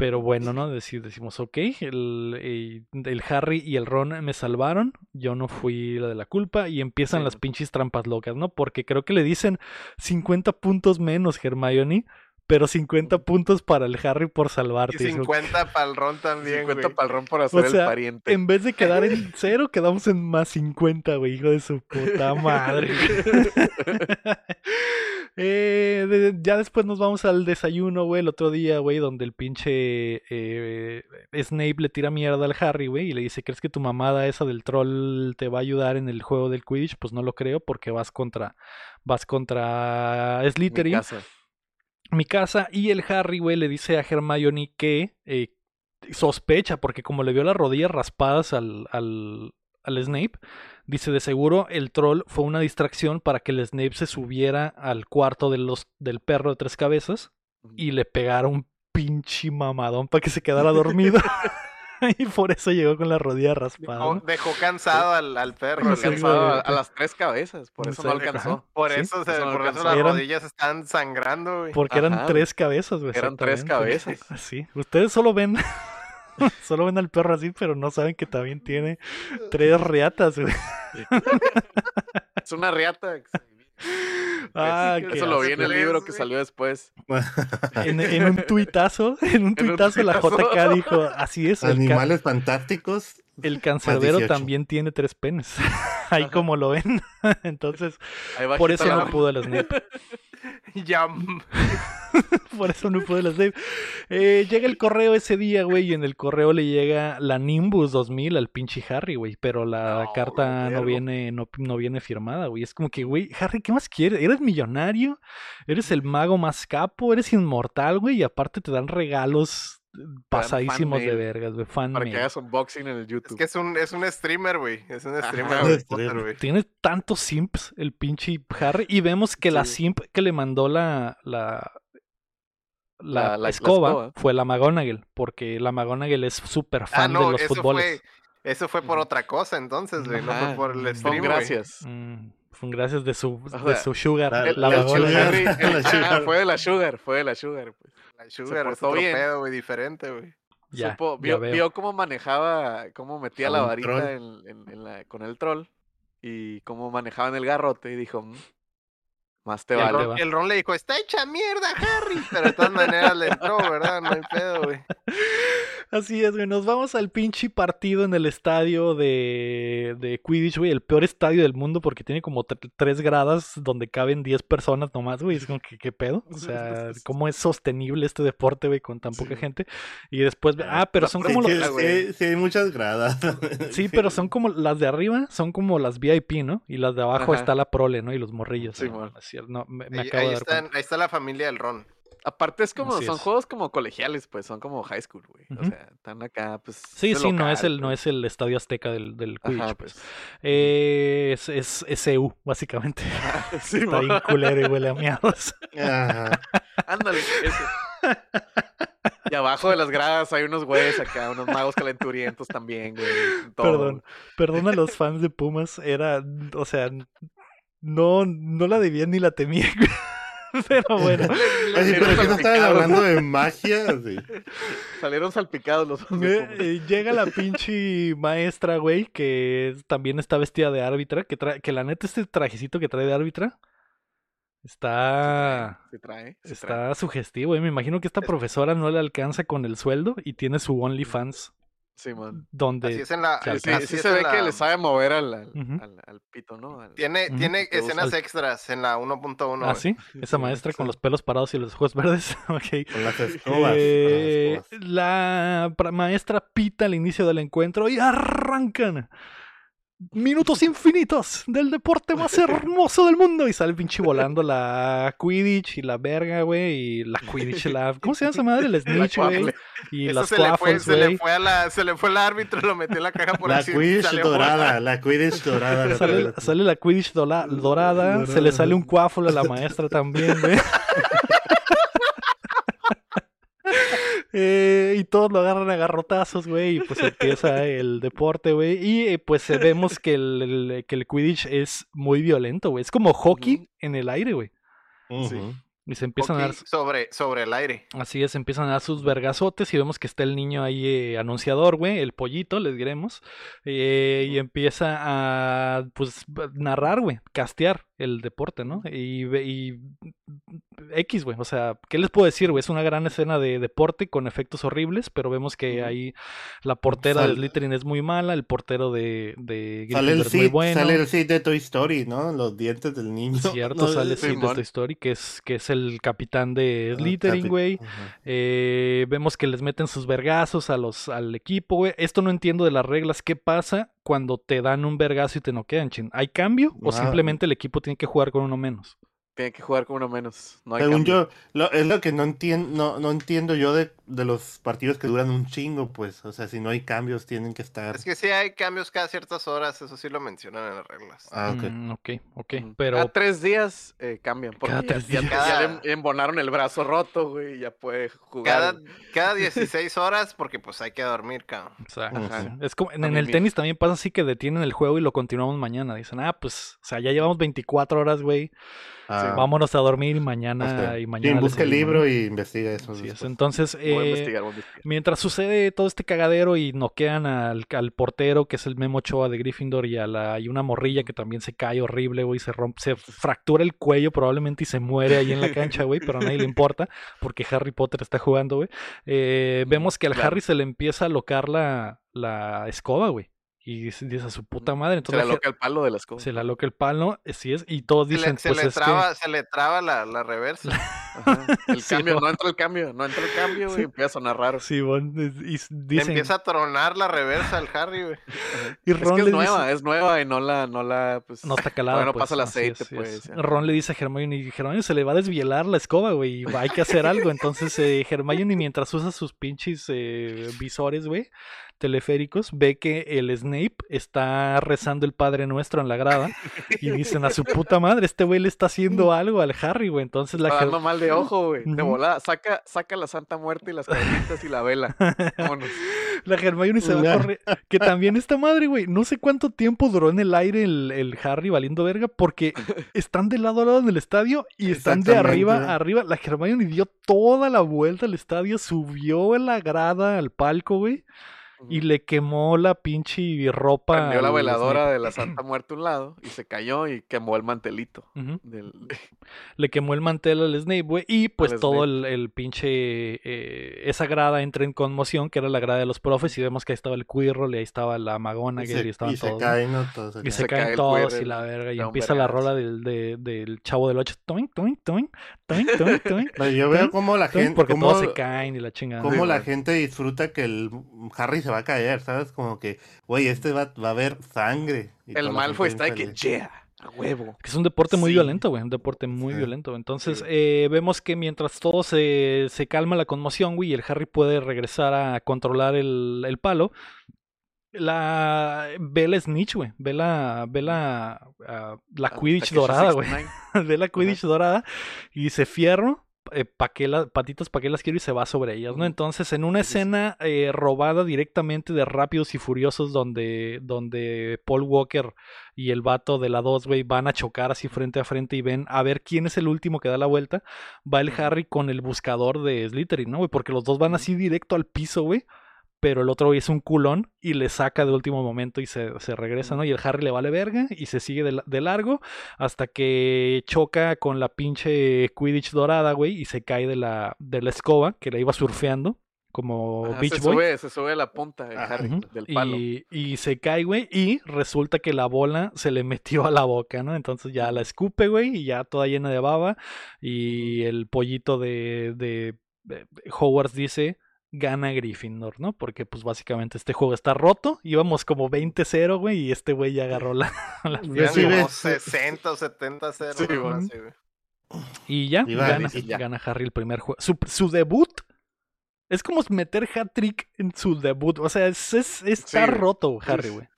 Pero bueno, ¿no? Deci- decimos, ok, el, eh, el Harry y el Ron me salvaron, yo no fui la de la culpa y empiezan Sí. las pinches trampas locas, ¿no? Porque creo que le dicen 50 puntos menos Hermione, pero 50 puntos para el Harry por Y salvarte. Que- 50 para el ron también, 50 güey. para el ron por hacer sea, el pariente. En vez de quedar en cero, quedamos en más 50, güey, hijo de su puta madre. Eh, de- ya después nos vamos al desayuno, güey, el otro día, güey, donde el pinche eh, Snape le tira mierda al Harry, güey, y le dice, ¿crees que tu mamada esa del troll te va a ayudar en el juego del Quidditch? Pues no lo creo, porque vas contra, vas contra Mi Slytherin casa. mi casa y el Harry, güey, le dice a Hermione que eh, sospecha, porque como le vio las rodillas raspadas al, al, al Snape, dice de seguro el troll fue una distracción para que el Snape se subiera al cuarto de los, del perro de tres cabezas y le pegara un pinche mamadón para que se quedara dormido. y por eso llegó con la rodilla raspada. Dejó, ¿no? dejó cansado al, al perro. Sí. Alcanzado a, las tres cabezas, por eso no alcanzó. Por Sí, eso, se- eso no por eso alcanzó. las Eran- rodillas están sangrando, güey. Porque eran Ajá, tres cabezas, güey. Eran tres cabezas. Sí, ustedes solo ven, solo ven al perro así, pero no saben que también tiene tres reatas, güey. Es una riata. Ah, que Eso lo vi en el libro que salió después. En, en un tuitazo, en un un tuitazo la tuitazo. JK dijo, así es, Animales fantásticos. El cancerbero 18. también tiene tres penes. Ahí como lo ven. Entonces, por eso la- no pudo el Snape. Ya. Por eso no pudo el Snape. Eh, llega el correo ese día, güey, y en el correo le llega la Nimbus 2000 al pinche Harry, güey, pero la No, carta no viene, no, no viene firmada, güey. Es como que, güey, Harry, ¿qué más quieres? Eres millonario, eres el mago más capo, eres inmortal, güey, y aparte te dan regalos eh, pasadísimos de vergas, güey, fan Para que hagas unboxing en el Es YouTube. que es un, es un streamer, güey. Es un streamer güey. Tiene tantos simps el pinche Harry. Y vemos que la simp que le mandó la, la, la, La- la- la escoba, escoba. fue la McGonagall. Porque la McGonagall es súper Ah, fan de los eso fútboles. fue, eso fue por otra cosa entonces, güey. No fue por el stream, gracias. Mm, fue gracias de su, O de sea, su sugar. la- la El- sugar. Harry- ah, fue de la Sugar, fue de la Sugar. pues. La Sugar es portó otro bien. pedo, güey, diferente, güey. Ya, Supo- ya vio, cómo manejaba, cómo metía A la varita troll. en, en- en la- con el troll y cómo manejaban el garrote y dijo, "Mm, más te el, Vale, vale. Ron, el Ron le dijo, está hecha mierda, Harry. Pero de todas maneras le entró, ¿verdad? No hay pedo, güey. Así es, güey. Nos vamos al pinche partido en el estadio de, de Quidditch, güey. El peor estadio del mundo porque tiene como tre- tres gradas donde caben 10 personas nomás, güey. Es como que, ¿qué pedo? O sea, ¿cómo es sostenible este deporte, güey, con tan poca Sí. gente? Y después, ah, pero son como sí, los... sí, sí, sí, hay muchas gradas. Sí, pero son como las de arriba, son como las VIP, ¿no? Y las de abajo Ajá. está la prole, ¿no? Y los morrillos. Sí, ¿no? cierto, no, me, me Ahí, acabo ahí de dar están- ahí está la familia del Ron. Aparte es como, Así son es. juegos como colegiales, pues, son como high school, güey. O sea, están acá, pues. Sí, sí, no es el, no pues. es el estadio azteca del, del Quidditch, Ajá, pues. pues. Eh, es, es, es EU, básicamente. Sí, Está bien culero y huele a miados. Ajá. Ándale, ese. Y abajo de las gradas hay unos güeyes acá, unos magos calenturientos también, güey. todo, Perdón, perdón a los fans de Pumas, era, o sea, no, no la debían ni la temían, güey. Pero bueno, Oye, pero Salieron que no estaban salpicados, hablando de magia. Sí. Salieron salpicados los dos eh, eh, llega la pinche maestra, güey, que también está vestida de árbitra, que, trae, que la neta este trajecito que trae de árbitra está... Trae, trae. Está sugestivo, eh. me imagino que esta profesora no le alcanza con el sueldo y tiene su OnlyFans Sí, man. donde Así es en la. se Sí, sí se es ve en que la- le sabe mover al, al, Ujú. al- al pito, ¿no? Al- Tiene, Ujú. tiene Que usa escenas extras en la 1.1. ¿Ah, sí? Esa Sí, maestra con los pelos parados y los ojos verdes. ok. Con las escobas. Eh, las escobas. la maestra pita al inicio del encuentro y arrancan. Minutos infinitos del deporte más hermoso del mundo. Y sale pinche volando la Quidditch y la verga, güey. Y la Quidditch, la. ¿Cómo se llama esa madre? El La Snitch, güey. Y Eso las se le, fue, se le fue a la, se le fue el árbitro, lo metió en la caja por La accidente, Quidditch salió dorada, la Quidditch dorada. la Sale, verdad. sale la Quidditch dola- dorada, se le sale un cuáfulo a la maestra también, güey. Eh, y todos lo agarran a garrotazos, güey, y pues empieza el deporte, güey. Y eh, pues eh, vemos que el, el- que el Quidditch es muy violento, güey. Es como hockey en el aire, güey. Ujú. Y se empiezan a dar, sobre, sobre el aire. así es, empiezan a dar sus vergazotes y vemos que está el niño ahí eh, anunciador, güey, el pollito, les diremos. eh, y empieza a, pues, narrar, güey, castear el deporte, ¿no? Y, ve- y X, güey, o sea, ¿qué les puedo decir, güey? Es una gran escena de deporte con efectos horribles, pero vemos que ahí la portera de Sal- Slytherin es muy mala, el portero de, de Sale el, es muy bueno. sale el Sid de Toy Story, ¿no? Los dientes del niño. Cierto, No, sale sí, Sid de. Toy Story, que es, que es el capitán de Ah, Slytherin, güey. Eh, vemos que les meten sus vergazos a los, al equipo, güey. Esto no entiendo de las reglas. ¿Qué pasa cuando te dan un vergazo y te noquean, chin? ¿Hay cambio o Ah, simplemente el equipo tiene que jugar con uno menos? Tiene que jugar con uno menos. No hay Según cambio. yo, lo- es lo que no, entien- no, no entiendo yo de, de los partidos que duran un chingo, pues. O sea, si no hay cambios, tienen que estar. Es que sí hay cambios cada ciertas horas, eso sí lo mencionan en las reglas. Ah, ok. Mm, ok, ok. Pero Cada tres días eh, cambian. Porque Cada ya, tres ya- días. ya le Cada- le embonaron el brazo roto, güey. y Ya puede jugar. Cada, cada 16 horas porque pues hay que dormir, cabrón. O sea, es como en, el tenis también pasa así que detienen el juego y lo continuamos mañana. Dicen, ah, pues, o sea, ya llevamos 24 horas, güey. Ah, Vámonos a dormir y mañana y Sí, mañana. le busca el libro y investiga eso. Entonces, Voy a eh, investigar, voy a investigar. Mientras sucede todo este cagadero y noquean al, al portero, que es el Memo Ochoa de Gryffindor, y a la, y una morrilla que también se cae horrible, güey, se rompe, se fractura el cuello probablemente y se muere ahí en la cancha, güey, pero a nadie le importa, porque Harry Potter está jugando, güey. Eh, vemos que al Claro. Harry se le empieza a locar la, la escoba, güey. Y dice dice a su puta madre. Se Entonces le la loca el palo de las cosas. se la loca el palo, sí es, y todos Se dicen, le, se pues le es que- traba, se le traba la, la reversa. Ajá. El Sí, cambio, no entra el cambio, no entra el cambio, güey. Sí. Empieza a sonar raro. Sí, bon, es- y Le dicen, empieza a tronar la reversa al Harry, güey. y Es Ron que es le nueva, dice- es nueva y no la, no la, pues. No está calada. todavía no pues, pasa el aceite, es, pues. es. ya. Ron le dice a Hermione, y Hermione se le va a desvielar la escoba, güey, y hay que hacer algo. Entonces, eh, Hermione, mientras usa sus pinches eh, visores, güey, teleféricos, ve que el Snape está rezando el Padre Nuestro en la grada y dicen a su puta madre, este güey le está haciendo algo al Harry, güey. Entonces la dando mal de ojo, güey. De volada. Saca, saca la Santa Muerte y las cabritas y la vela. Vámonos. La Hermione se va a correr. Que también esta madre, güey. No sé cuánto tiempo duró en el aire el, el Harry valiendo verga. Porque están de lado a lado en el estadio y están de arriba a arriba. La Hermione dio toda la vuelta al estadio, subió en la grada al palco, güey. Y le quemó la pinche ropa. Prendió la veladora de la Santa Muerte a un lado y se cayó y quemó el mantelito. Ujú. Del... Le quemó el mantel al Snape, güey. Y pues Al todo el, el pinche. eh, esa grada entra en conmoción, que era la grada de los profes. Y vemos que ahí estaba el Quirrell y ahí estaba la Y McGonagall y, se, estaban y se caen, ¿no? Todos se Y se, Se cae caen todos y la verga. Y empieza la rola del, de- del chavo del 8. Toink, toink, toink. Toink, toink, toink. Pero yo veo cómo la gente. Porque cómo, todos se caen y la chingada. cómo la gente disfruta que el Harry se va a caer, ¿sabes? Como que, güey, este va, va a haber sangre. y El Malfoy está de que, yeah. A huevo. Que es un deporte muy Sí. violento, güey. Un deporte muy Sí. violento. Entonces, eh, vemos que mientras todo se, se calma la conmoción, güey, y el Harry puede regresar a controlar el, el palo. La. Ve la Snitch, güey. Ve la. Ve la. Quidditch dorada, güey. 69. ve la Quidditch dorada. Y dice fierro. Eh, pa' qué la- patitas para qué las quiero y se va sobre ellas, ¿no? Entonces, en una escena eh, robada directamente de Rápidos y Furiosos, donde, donde Paul Walker y el vato de la 2, güey, van a chocar así frente a frente y ven a ver quién es el último que da la vuelta, va el. Harry con el buscador de Slytherin, ¿no, güey? Porque los dos van así directo al piso, güey. Pero el otro es un culón y le saca de último momento y se, se regresa, ¿no? Y el Harry le vale verga y se sigue de, la- de largo hasta que choca con la pinche Quidditch dorada, güey, y se cae de la, de la escoba que la iba surfeando como Ajá, Beach se Boy. sube, se sube a la punta Ajá. Harry, del palo. Y, y se cae, güey, y resulta que la bola se le metió a la boca, ¿no? Entonces ya la escupe, güey, y ya toda llena de baba. Y el pollito de, de, de Hogwarts dice, gana Gryffindor, ¿no? Porque pues básicamente este juego está roto. Íbamos como 20-0, güey, y este güey ya agarró la... la sí como ves- 60 o 70 0. Sí, bueno. Y ya, Iba- gana, y ya. gana Harry el primer juego. Su, su debut es como meter hat-trick en su debut. O sea, es, es- está roto, Harry, güey.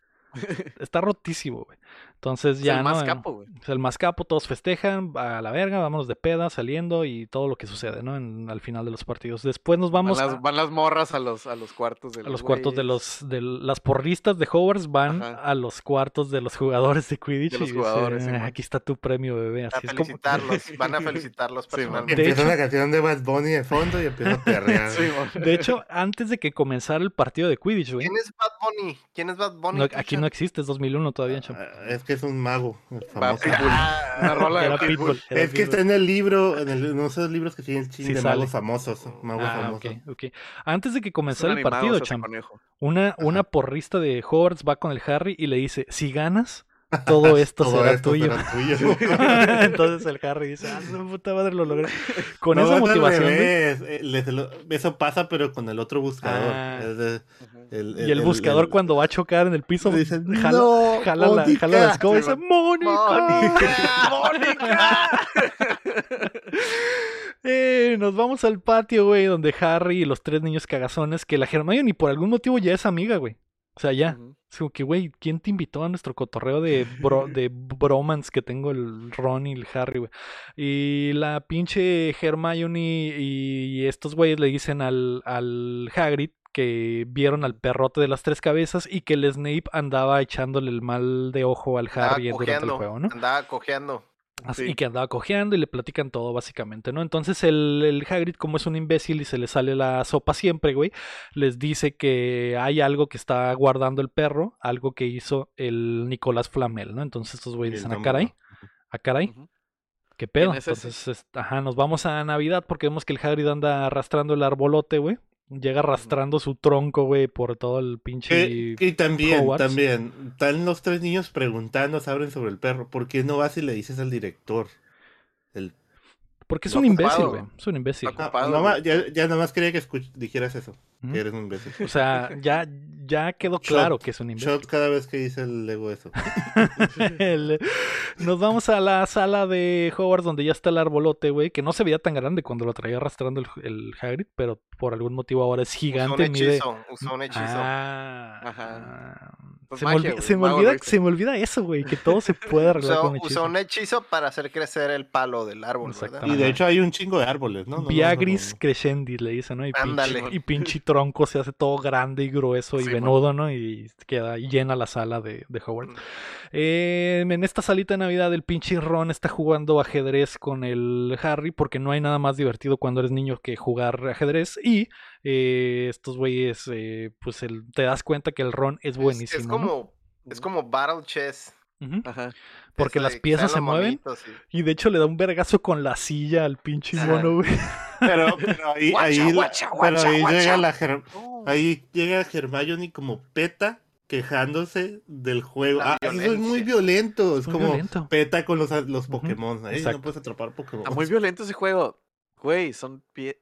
Está rotísimo, güey. Entonces Es ya, el ¿no? más capo, güey. Es el más capo, todos festejan, a la verga, vámonos de peda, saliendo y todo lo que sucede, ¿no? En- al final de los partidos. Después nos vamos van, a, las, van las morras a los, a los cuartos de a los, los cuartos de los de las porristas de Hogwarts van Ajá. a los cuartos de los jugadores de Quidditch De los y dicen, jugadores, "Ah, aquí está tu premio, bebé. A Así es como... felicitarlos, van a felicitarlos personalmente. De Empieza hecho- una canción de Bad Bunny de fondo y empieza a perrear. Sí. De hecho, antes de que comenzara el partido de Quidditch, güey. ¿Quién es Bad Bunny? ¿Quién es Bad Bunny? no, aquí no existe, es 2001 todavía. Ah, es que es un mago famoso. Ah, Una rola de Era Pitbull. Pitbull. era Es que está en el libro, en, el, en esos libros que tienen ching Sí de sale. magos famosos. Magos Ah, famosos. Antes de que comenzara el partido, cham, una, una porrista de Hogwarts va con el Harry y le dice, si ganas, todo esto Todo será esto tuyo. será tuyo. Entonces el Harry dice, ah, su puta madre lo logré. Con No, esa motivación, güey, eh, Eso pasa, pero con el otro buscador. Ah. El, y el buscador el- cuando va a chocar en el piso, dice, jala, "No, jala la, Mónica". jala la escoba y dice, ¡Mónica! ¡Mónica! Eh, nos vamos al patio, güey, donde Harry y los tres niños cagazones, que la Hermione por algún motivo ya es amiga, güey. O sea, ya. Es como que, güey, ¿quién te invitó a nuestro cotorreo de, bro, de bromance que tengo el Ron y el Harry, güey? Y la pinche Hermione y estos güeyes le dicen al, al Hagrid que vieron al perrote de las tres cabezas y que el Snape andaba echándole el mal de ojo al Andaba Harry durante el juego, ¿no? Andaba cojeando. Así Sí. que andaba cojeando y le platican todo, básicamente, ¿no? Entonces el, el Hagrid, como es un imbécil y se le sale la sopa siempre, güey, les dice que hay algo que está guardando el perro, algo que hizo el Nicolás Flamel, ¿no? Entonces estos güeyes dicen, ah, caray, ah, caray, Ujú. ¿qué pedo? Entonces, es- ajá, nos vamos a Navidad porque vemos que el Hagrid anda arrastrando el arbolote, güey. Llega arrastrando su tronco, güey, por todo el pinche... Que, que también, Hogwarts. también, están los tres niños preguntando, saben sobre el perro. ¿Por qué no vas y le dices al director? El... Porque es un imbécil, güey. Es un imbécil. Ocupado, no ya, ya nada más quería que escuch- dijeras eso, Eres un imbécil. O sea, ya, ya quedó Shot, claro que es un imbécil. Shot cada vez que dice el Lego eso. El- Nos vamos a la sala de Hogwarts donde ya está el arbolote, güey, que no se veía tan grande cuando lo traía arrastrando el, el Hagrid, pero por algún motivo ahora es Usó un gigante, mide... hechizo, usó un hechizo. Ah, Ajá. Pues se, me magia, olvi- güey, se me olvida, se me olvida eso, güey, que todo se puede arreglar Usó, con un usó hechizo. un hechizo para hacer crecer el palo del árbol, ¿verdad? Y de hecho hay un chingo de árboles, ¿no? No, no, Viagris no, crescendi le dicen, ¿no? Y pinche, y pinche tronco se hace todo grande y grueso y Sí, venudo, ¿no? Y queda y llena la sala de, de Hogwarts. Eh, en esta salita de Navidad el pinche Ron está jugando ajedrez con el Harry porque no hay nada más divertido cuando eres niño que jugar ajedrez y eh, estos güeyes, eh, pues el- te das cuenta que el Ron es buenísimo. Es, como, es como Battle Chess. Ajá. Porque Eso las piezas se mueven y- y de hecho le da un vergazo con la silla al pinche Ajá. mono, güey. Pero, pero ahí, Guacha, ahí, la- guacha, pero guacha, ahí guacha. llega la Her- ahí llega Hermione como peta quejándose del juego. La Ah, eso es muy violento. Es Muy como violento. peta con los, los Pokémon. Ahí exacto. no puedes atrapar Pokémon. Está muy violento ese juego. Güey, son pie...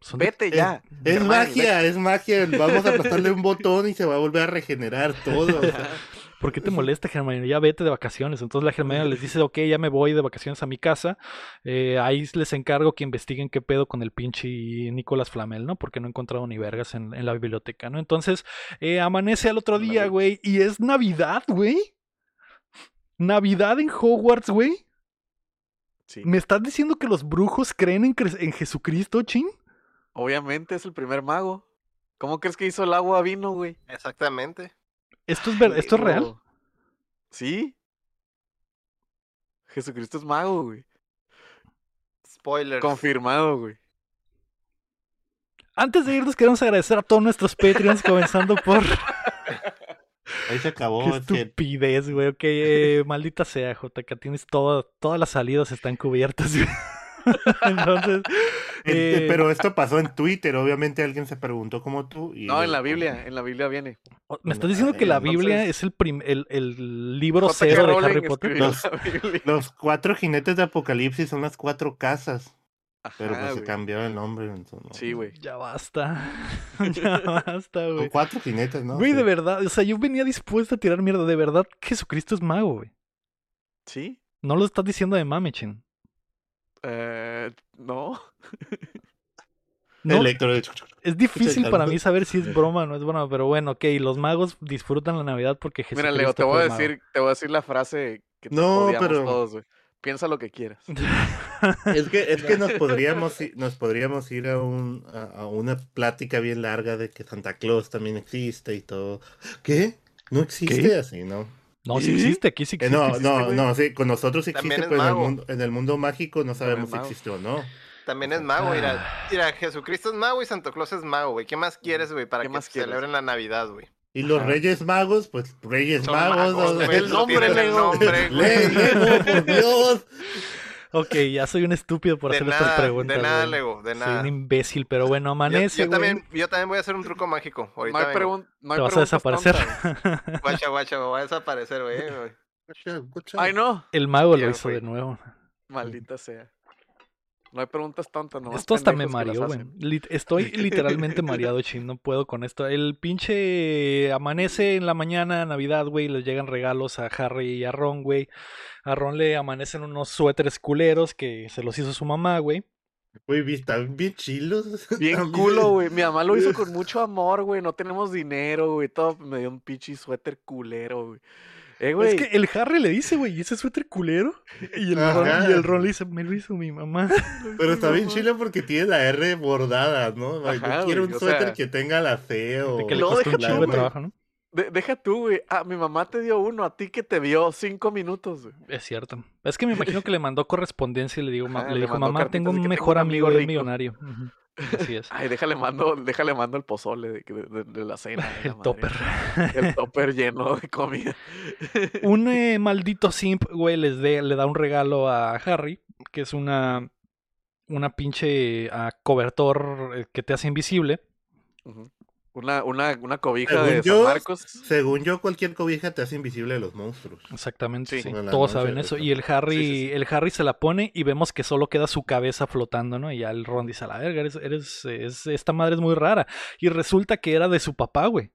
Son de- Vete ya. Es magia, es magia. Vamos a aplastarle un botón y se va a volver a regenerar todo. o sea, ¿por qué te molesta, Germán? Ya vete de vacaciones. Entonces la Germana les dice, ok, ya me voy de vacaciones a mi casa. Eh, ahí les encargo que investiguen qué pedo con el pinche Nicolás Flamel, ¿no? Porque no he encontrado ni vergas en, en la biblioteca, ¿no? Entonces eh, amanece al otro día, güey, y es Navidad, güey. Navidad en Hogwarts, güey. Sí. ¿Me estás diciendo que los brujos creen en, en Jesucristo, chin? Obviamente es el primer mago. ¿Cómo crees que hizo el agua vino, güey? Exactamente. ¿Esto es, ver- ¿esto es real? Sí. Jesucristo es mago, güey. Spoilers. Confirmado, güey. Antes de irnos, queremos agradecer a todos nuestros Patreons, comenzando por. Ahí se acabó. Qué estupidez, güey. Ok, eh, maldita sea, JK. Tienes todo, todas las salidas están cubiertas. güey. Entonces. Eh, eh, Pero esto pasó en Twitter, obviamente alguien se preguntó como tú. Y No, en la Biblia, en la Biblia viene. ¿Me estás diciendo que la entonces- Biblia es el, prim- el, el libro cero de Harry Potter? Los- cuatro jinetes de Apocalipsis son las cuatro casas, pero Ajá, pues se cambió el nombre. entonces, no. Sí, güey. Ya basta. ya basta, güey. cuatro jinetes, ¿no? Güey, Sí. de verdad. O sea, yo venía dispuesto a tirar mierda. De verdad, Jesucristo es mago, güey. Sí. No lo estás diciendo de mame, chin. Eh, no. No, de- es difícil para mí saber si es broma o no es broma, pero bueno, ok, los magos disfrutan la Navidad porque Jesucristo Mira, Leo, te voy a mago. decir, te voy a decir la frase que No, pero- todos, güey. Piensa lo que quieras. Es que, es que nos podríamos ir, nos podríamos ir a, un, a, a una plática bien larga de que Santa Claus también existe y todo. ¿Qué? No existe ¿Qué? así, ¿no? No, sí existe, aquí sí Que existe. no, existe, no, güey. no, sí, con nosotros sí existe, pero en el, mundo, en el mundo mágico no sabemos si existe o no. También es mago, mira. Mira, Jesucristo es mago y Santo Claus es mago, güey. ¿Qué más quieres, güey, para ¿Qué que más quieres? celebren la Navidad, güey? Y los Ajá. Reyes Magos, pues Reyes Son Magos. magos, ¿no? el no nombre, el nombre, güey. Por Dios. Ok, ya soy un estúpido por De hacer nada, estas preguntas. de nada, güey. Lego, de Soy nada. un imbécil, pero bueno, Yo, amanece, yo güey. también, yo también voy a hacer un truco mágico. No Ahorita hay, vengo. pregun- no hay Te vas a desaparecer. tontas. Guacha, guacha, me voy a desaparecer, güey. güey. Ay, no. El mago lo hizo de nuevo. Maldita sea. No hay preguntas tontas, no. Esto hasta me mareó, güey. Estoy literalmente mareado, chin. No puedo con esto. El pinche amanece en la mañana, Navidad, güey. Les llegan regalos a Harry y a Ron, güey. A Ron le amanecen unos suéteres culeros que se los hizo su mamá, güey. Güey, están bien chilos. Bien culo, güey. Mi mamá lo hizo con mucho amor, güey. No tenemos dinero, güey. Todo me dio un pinche suéter culero, güey. Eh, güey. Es que el Harry le dice, güey, ¿y ese suéter culero? Y el, Ron, y el Ron le dice, me lo hizo mi mamá. Pero está bien chilo porque tiene la R bordada, ¿no? Yo Ajá, quiero güey, un suéter sea, que tenga la C o... De que un deja tú, de güey. trabajo, ¿no? De- deja tú, güey. Ah, mi mamá te dio uno, a ti que te dio cinco minutos, güey. Es cierto. Es que me imagino que le mandó correspondencia y le, digo, Ajá, le le dijo, mamá, tengo un mejor amigo, amigo es rico". millonario. Así es. Ay, déjale mando, déjale mando el pozole de, de- de- de la cena. de la El madre. topper. El topper lleno de comida. un eh, maldito simp, güey, les de- le da un regalo a Harry, que es una, una pinche ah, cobertor eh, que te hace invisible. Ujú. Una, una, una cobija Según de yo, San Marcos. Según yo, cualquier cobija te hace invisible a los monstruos. Exactamente, Sí. sí. Bueno, la Todos saben eso. eso. Y el Harry, Sí, sí, sí. el Harry se la pone y vemos que solo queda su cabeza flotando, ¿no? Y ya el Ron dice, a la verga, eres, eres, es- esta madre es muy rara. Y resulta que era de su papá, güey.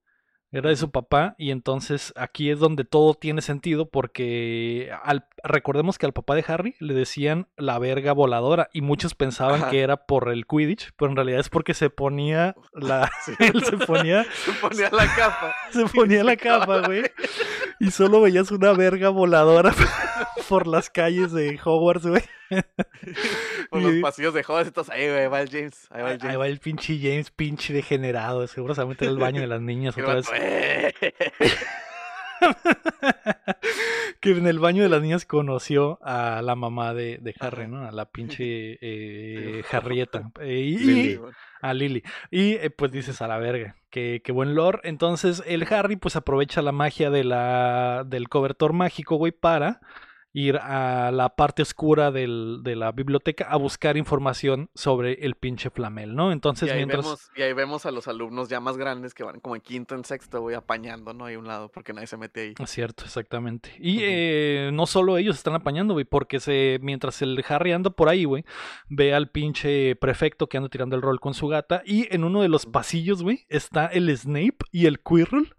Era de su papá y entonces aquí es donde todo tiene sentido porque al, recordemos que al papá de Harry le decían la verga voladora y muchos pensaban Ajá. que era por el Quidditch, pero en realidad es porque se ponía la... Sí. él se ponía Se ponía la capa. se ponía la capa, güey. Y solo veías una verga voladora por las calles de Hogwarts, güey. Por los pasillos de jóvenes. Entonces, ahí va el James. Ahí va el Ahí James. va el pinche James, pinche degenerado. Seguramente era el baño de las niñas otra vez. Que en el baño de las niñas conoció a la mamá de, de Harry. ¿no? A la pinche eh, Harrieta. Eh, y, Lily. a Lily. Y eh, pues dices a la verga, que, que buen lore. Entonces el Harry pues aprovecha la magia de la, del cobertor mágico, güey, para ir a la parte oscura del- de la biblioteca a buscar información sobre el pinche flamel, ¿no? Entonces y, ahí mientras... vemos, y ahí vemos a los alumnos ya más grandes que van como en quinto, en sexto, güey, apañando, ¿no? A un lado, porque nadie se mete ahí. Es cierto, exactamente. Y eh, no solo ellos están apañando, güey, porque se, mientras el Harry anda por ahí, güey, ve al pinche prefecto que anda tirando el rol con su gata. Y en uno de los pasillos, güey, está el Snape y el Quirrell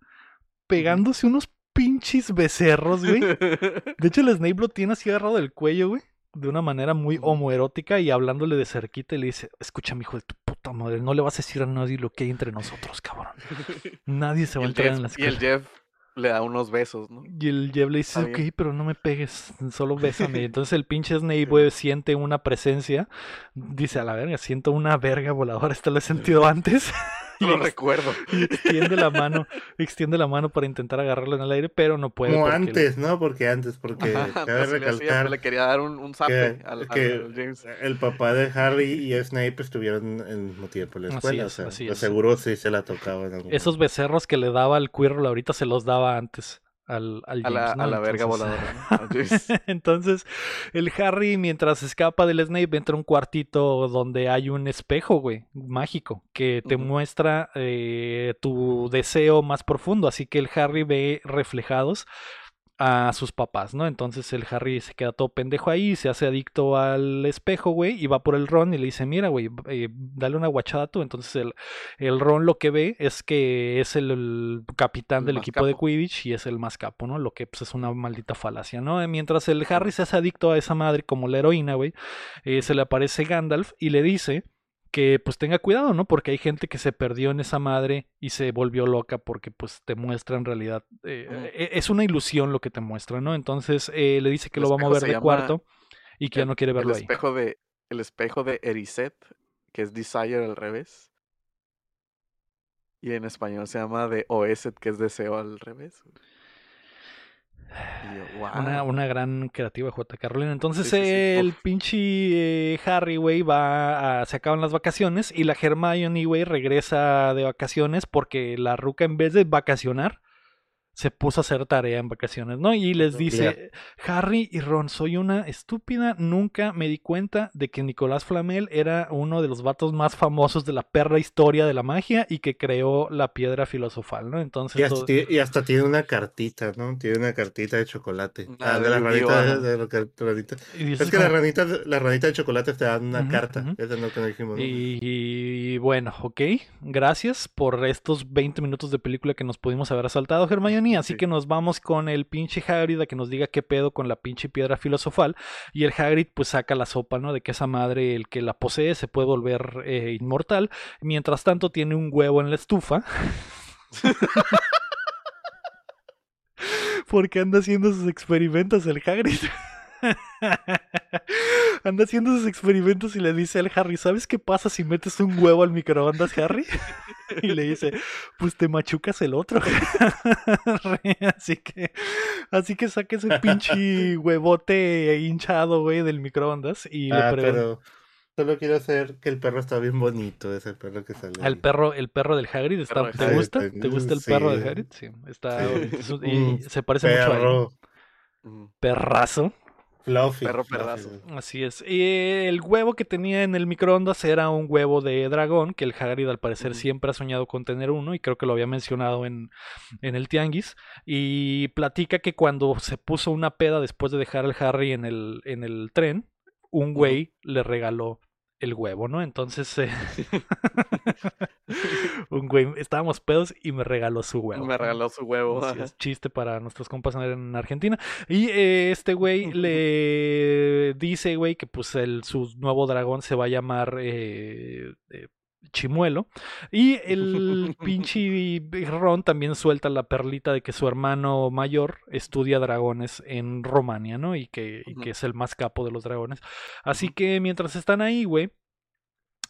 pegándose unos pinches becerros, güey. De hecho, el Snape lo tiene así agarrado del cuello, güey. De una manera muy homoerótica y hablándole de cerquita y le dice, escucha, hijo de tu puta madre, no le vas a decir a nadie lo que hay entre nosotros, cabrón. Nadie se va a entrar en la Jeff, y el. Jeff le da unos besos, ¿no? Y el Jeff le dice, ok, pero no me pegues, solo bésame. Entonces el pinche Snape, güey, siente una presencia. Dice, a la verga, siento una verga voladora. Esto lo he sentido antes. Y, Lo recuerdo. y extiende la mano, extiende la mano para intentar agarrarlo en el aire, pero no puede. Como el- antes, ¿no? Porque antes, porque Ajá, cabe pues le, recalcar le quería dar un, un zape que, al, al- que al James. el papá de Harry y Snape estuvieron en mismo tiempo en la Así escuela. es, o sea, así seguro sí se la tocaba en algún Esos becerros que le daba al Quirrell ahorita se los daba antes al, al A la, a la verga Entonces- voladora. Entonces, el Harry, mientras escapa del Snape, entra a un cuartito donde hay un espejo, güey, mágico, que te muestra eh, tu deseo más profundo. Así que el Harry ve reflejados a sus papás, ¿no? Entonces el Harry se queda todo pendejo ahí, se hace adicto al espejo, güey, y va por el Ron y le dice, mira, güey, eh, dale una guachada tú. Entonces el, el Ron lo que ve es que es el, el capitán El del equipo de. Quidditch y es el más capo, ¿no? Lo que pues, es una maldita falacia, ¿no? Eh, Mientras el Harry se hace adicto a esa madre como la heroína, güey, eh, se le aparece Gandalf y le dice que pues tenga cuidado, ¿no? Porque hay gente que se perdió en esa madre y se volvió loca porque pues te muestra en realidad, eh, eh, es una ilusión lo que te muestra, ¿no? Entonces eh, le dice que El lo va a mover de cuarto y que ya El- no quiere el verlo ahí. espejo de El espejo de Eriseth, que es Desire al revés. Y en español se llama de Oeset, que es deseo al revés. Una, una gran creativa J. Carolina. Entonces Sí, sí, sí. el Uf. pinche eh, Harry, güey, va a... Se acaban las vacaciones y la Hermione, güey, regresa de vacaciones porque la ruca en vez de vacacionar se puso a hacer tarea en vacaciones, ¿no? Y les dice, Harry y Ron, soy una estúpida, nunca me di cuenta de que Nicolás Flamel era uno de los vatos más famosos de la perra historia de la magia y que creó la piedra filosofal, ¿no? Entonces... Y hasta, todo- tiene, y hasta tiene una cartita, ¿no? Tiene una cartita de chocolate. Ah, Ah, de de la ranita. De, la ranita. dices Es que como- la ranita, la ranita de chocolate te dan una carta. Esa no que dijimos. ¿no? Y, y bueno, ok. Gracias por estos 20 minutos de película que nos pudimos haber saltado, Así Sí. que nos vamos con el pinche Hagrid a que nos diga qué pedo con la pinche piedra filosofal. Y el Hagrid pues saca la sopa, ¿no? De que esa madre, el que la posee, se puede volver eh, inmortal. Mientras tanto tiene un huevo en la estufa. Porque anda haciendo sus experimentos el Hagrid. anda haciendo sus experimentos y le dice al Harry, ¿sabes qué pasa si metes un huevo al microondas, Harry? Y le dice, pues te machucas el otro. así que, así que saca ese pinche huevote hinchado, güey, del microondas y Ah, le pero solo quiero hacer que el perro está bien bonito, ese perro que sale. al ahí. perro, el perro del Hagrid, está, Perro de ¿te Hagrid, gusta? ¿Te gusta el perro de sí. Hagrid? Sí, está, Sí. es y se parece mucho a él. Perro Ujú. Perrazo. Fluffy. Perro fluffy. perrazo. Así es. Y el huevo que tenía en el microondas era un huevo de dragón, que el Hagrid al parecer siempre ha soñado con tener uno, y creo que lo había mencionado en, en el Tianguis. Y platica que cuando se puso una peda después de dejar al Harry en el, en el tren, un güey le regaló el huevo, ¿no? Entonces, eh, un güey, estábamos pedos y me regaló su huevo. Me regaló su huevo. Así es, chiste para nuestros compas en- en Argentina. Y eh, este güey le dice, güey, que pues el, su nuevo dragón se va a llamar eh, eh, Chimuelo. Y el pinche Ron también suelta la perlita de que su hermano mayor estudia dragones en Romania, ¿no? Y que, y que es el más capo de los dragones. Así que mientras están ahí, güey,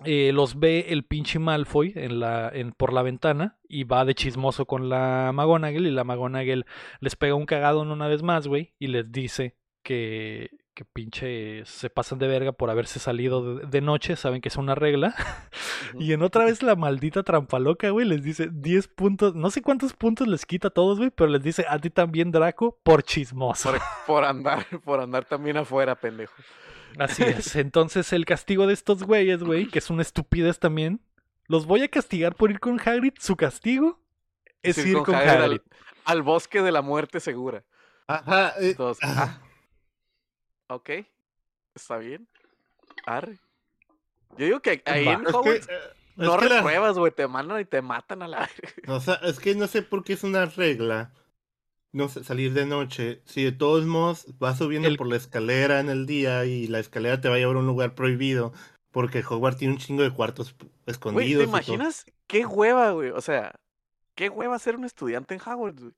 eh, los ve el pinche Malfoy en la, en, por la ventana y va de chismoso con la McGonagall y la McGonagall les pega un cagadón una vez más, güey, y les dice que, que pinche se pasan de verga por haberse salido de, de noche, saben que es una regla. Y en otra vez la maldita trampa loca, güey, les dice 10 puntos, no sé cuántos puntos les quita a todos, güey, pero les dice a ti también, Draco, por chismoso. Por, por andar, por andar también afuera, pendejo. Así es. Entonces, el castigo de estos güeyes, güey, que es una estupidez también, los voy a castigar por ir con Hagrid. Su castigo es ir con, Hagrid al- Hagrid. Al, bosque de la muerte segura. Ajá. eh, Entonces, ah, ok. Está bien. Arre. Yo digo que ahí en Hogwarts eh, no la- repruebas, güey. Te mandan y te matan a la. o sea, es que no sé por qué es una regla. no sé, salir de noche, si de todos modos vas subiendo El- por la escalera en el día y la escalera te va a llevar a un lugar prohibido, porque Hogwarts tiene un chingo de cuartos p- Güey, escondidos. ¿te y todo. imaginas? Qué hueva, güey. O sea, qué hueva ser un estudiante en Hogwarts, güey.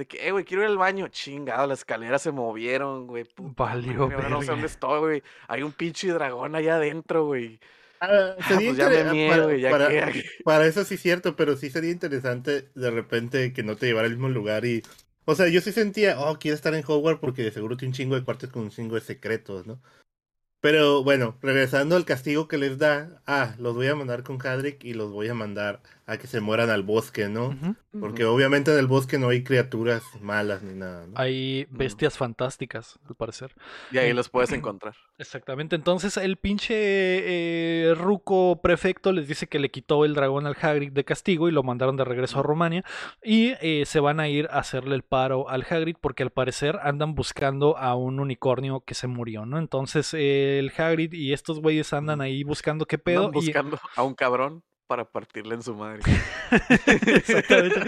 De que, eh, güey, quiero ir al baño. Chingado, las escaleras se movieron, güey. Valió madre, no sé dónde estoy, güey. Hay un pinche dragón allá adentro, güey. Ah, Ah, pues ya me para, güey, ya para- que- para eso sí es cierto, pero sí sería interesante de repente que no te llevara al mismo lugar y... O sea, yo sí sentía, oh, quiero estar en Hogwarts porque de seguro tiene un chingo de cuartos con un chingo de secretos, ¿no? Pero bueno, regresando al castigo que les da, ah, los voy a mandar con Hadrick y los voy a mandar a que se mueran al bosque, ¿no? Porque obviamente en el bosque no hay criaturas malas ni nada, ¿no? Hay bestias fantásticas, al parecer. Y ahí los puedes encontrar. Exactamente, entonces el pinche eh, ruco prefecto les dice que le quitó el dragón al Hagrid de castigo y lo mandaron de regreso a Rumania y eh, se van a ir a hacerle el paro al Hagrid porque al parecer andan buscando a un unicornio que se murió, ¿no? Entonces eh, el Hagrid y estos güeyes andan ahí buscando qué pedo Andan y buscando a un cabrón para partirle en su madre. Exactamente.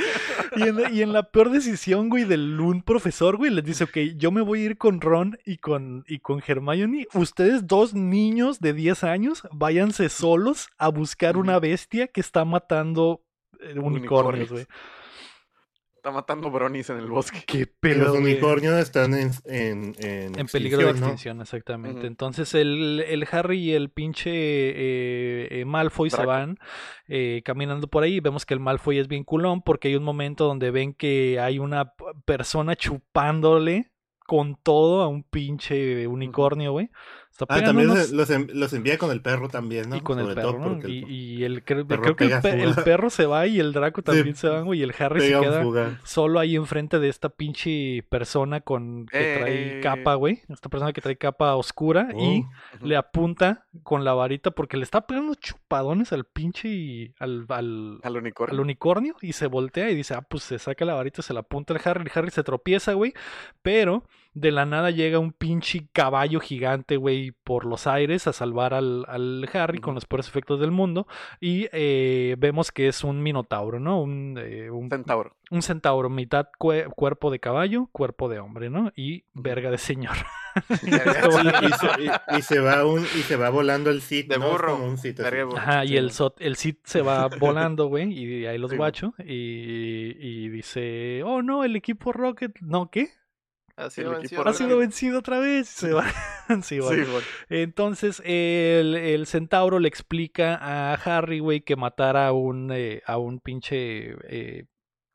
Y en, la- y en la peor decisión, güey, del un profesor, güey, les dice, ok, yo me voy a ir con Ron y con, y con Hermione. Ustedes, dos niños de 10 años, váyanse solos a buscar una bestia que está matando eh, Unicornios. güey. Está matando bronis en el bosque. Qué pedo, los unicornios están en, en, en, En peligro de extinción, exactamente. Entonces el, el Harry y el pinche eh, eh, Malfoy se van eh, caminando por ahí. Vemos que el Malfoy es bien culón porque hay un momento donde ven que hay una persona chupándole con todo a un pinche unicornio, güey. Ah, pegando también unos- los, en- los envía con el perro también, ¿no? y con el perro, ¿no? el Y, y el, creo, perro creo que el, perro se va y el Draco también se van, güey. Y el Harry se queda fuga. solo ahí enfrente de esta pinche persona con que trae Eh. capa, güey. Esta persona que trae capa oscura y Oh. Ujú. le apunta con la varita porque le está pegando chupadones al pinche y al, al, Al unicornio. al unicornio y se voltea y dice, ah, pues se saca la varita, se la apunta al Harry, el Harry se tropieza, güey, pero de la nada llega un pinche caballo gigante, güey, por los aires a salvar al, al Harry con los peores efectos del mundo y eh, vemos que es un minotauro, ¿no? Un, eh, un, Centauro. un centauro, mitad cue- cuerpo de caballo, cuerpo de hombre, ¿no? Y verga de señor. Sí, y, se, y- y se va un, y se va volando el Cid, De ¿no? Burro. como un Cid. Ajá, y el. Sot- el Cid se va volando, güey, y ahí los Sí, guacho, y, y dice, oh no, el equipo Rocket, no, ¿qué? Ha sido vencido. Ha sido vencido otra vez. y Se va. sí, Sí, bueno. güey. Entonces, el, el centauro le explica a Harry, güey, que matar a un, eh, a un pinche eh,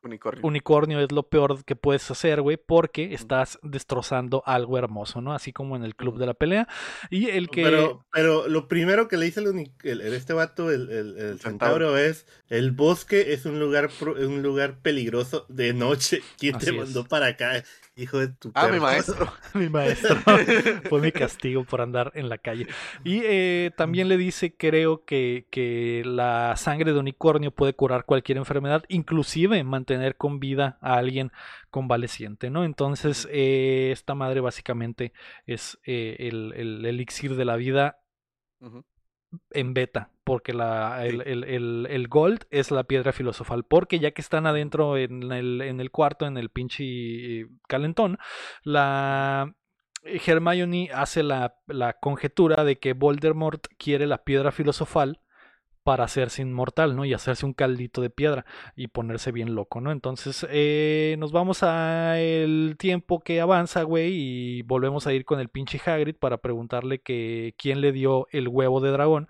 Unicornio. unicornio es lo peor que puedes hacer, güey, porque estás destrozando algo hermoso, ¿no? Así como en el club de la pelea. Y el que... Pero, pero lo primero que le dice el, uni- el- el- este vato, el, centauro, es el bosque es un lugar pro- un lugar peligroso de noche. ¿Quién Así te es. mandó para acá? Hijo de tu Ah, mi maestro. mi maestro fue mi castigo por andar en la calle. Y eh, también le dice, creo que, que la sangre de unicornio puede curar cualquier enfermedad, inclusive mantener con vida a alguien convaleciente, ¿no? Entonces, eh, esta madre básicamente es eh, el, el elixir de la vida Ujú. En beta, porque la, el, Sí. el- el- el gold es la piedra filosofal, porque ya que están adentro en el, en el cuarto, en el pinche eh, calentón, la Hermione hace la, la conjetura de que Voldemort quiere la piedra filosofal para hacerse inmortal, ¿no? Y hacerse un caldito de piedra y ponerse bien loco, ¿no? Entonces eh, nos vamos a el tiempo que avanza, güey, y volvemos a ir con el pinche Hagrid para preguntarle que quién le dio el huevo de dragón.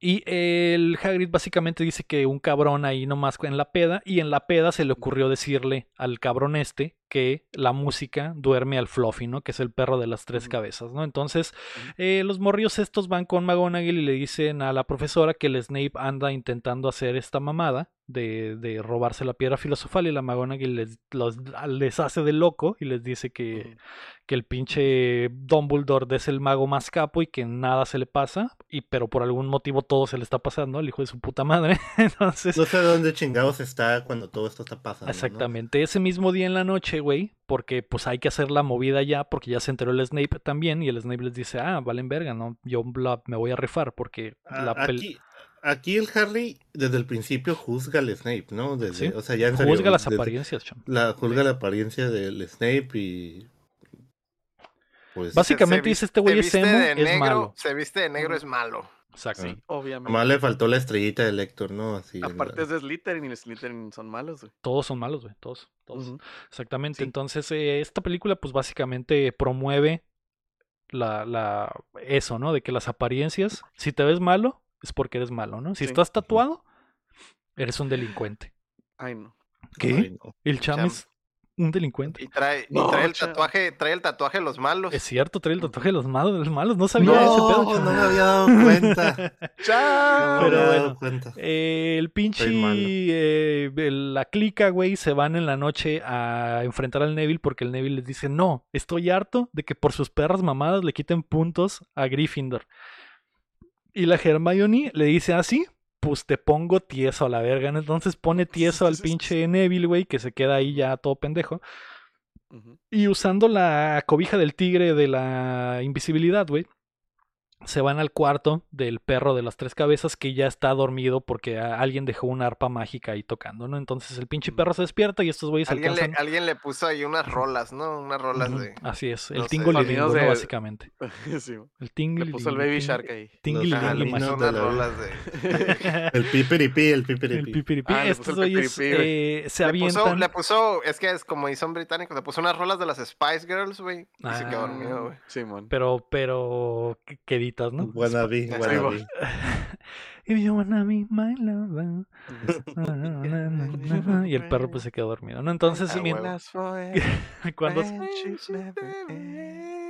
Y el Hagrid básicamente dice que un cabrón ahí nomás en la peda, y en la peda se le ocurrió decirle al cabrón este que la música duerme al Fluffy, ¿no? Que es el perro de las tres cabezas, ¿no? Entonces, eh, los morrillos estos van con McGonagall y le dicen a la profesora que el Snape anda intentando hacer esta mamada de, de robarse la piedra filosofal y la McGonagall les, los- les hace de loco y les dice que, que el pinche Dumbledore es el mago más capo y que nada se le pasa, y pero por algún motivo todo se le está pasando al hijo de su puta madre. Entonces, No sé dónde chingados está cuando todo esto está pasando. ¿no? exactamente, ese mismo día en la noche, güey, porque pues hay que hacer la movida ya, porque ya se enteró el Snape también, y el Snape les dice, ah, valen verga, ¿no? Yo la- me voy a rifar porque A- la Aquí, aquí el Harry desde el principio juzga al Snape, ¿no? Desde, Sí. O sea, ya en serio, Juzga las desde- apariencias. La, juzga la apariencia del Snape y. Pues. Básicamente Se- se dice este güey es emo, es negro, malo. Se viste de negro, es malo. Exacto. Sí, obviamente. Nomás le faltó la estrellita de Lector, ¿no? Así. Aparte de Slytherin y los Slytherin son malos, güey. Todos son malos, güey. Todos. Exactamente. Sí. Entonces, eh, esta película, pues básicamente promueve la, la, eso, ¿no? De que las apariencias, si te ves malo, es porque eres malo, ¿no? Si Sí. estás tatuado, eres un delincuente. Ay, no. ¿Qué? Ay, no. El cham Cham. es un delincuente. Y trae, y No, trae el tatuaje, trae el tatuaje de los malos. Es cierto, trae el tatuaje de los malos, de los malos. No sabía No, ese pedo. no me había dado cuenta. No me ¡Chao! Había bueno. dado cuenta. Eh, el pinche. Eh, la clica, güey, se van en la noche a enfrentar al Neville porque el Neville les dice: No, estoy harto de que por sus perras mamadas le quiten puntos a Gryffindor. Y la Hermione le dice así. Pues te pongo tieso a la verga. Entonces pone tieso al pinche Neville, güey, que se queda ahí ya todo pendejo. Y usando la cobija del tigre de la invisibilidad, güey, se van al cuarto del perro de las tres cabezas que ya está dormido porque alguien dejó una arpa mágica ahí tocando, ¿no? Entonces el pinche perro se despierta y estos güeyes Alguien le, alcanzan. alguien le puso ahí unas rolas, ¿no? Unas rolas de. Así es, el no ¿no? de- Básicamente. sí. El Le tingolilingo. puso el Baby Shark ahí. Le puso mágico. de unas la- rolas de. El pipiripi, el El pipiripi. pipiripi. Ah, le Estos puso el güeyes pipiripi, güey. eh, se Le avientan. puso, le puso, es que es como son británicos, le puso unas rolas de las Spice Girls, güey. Y se quedó Ah. dormido, güey. Simón. Pero, pero, qu- ¿no? Wannabe, wannabe. If you wanna be my lover. Y el perro pues se quedó dormido, ¿no? Entonces, Ah, cuando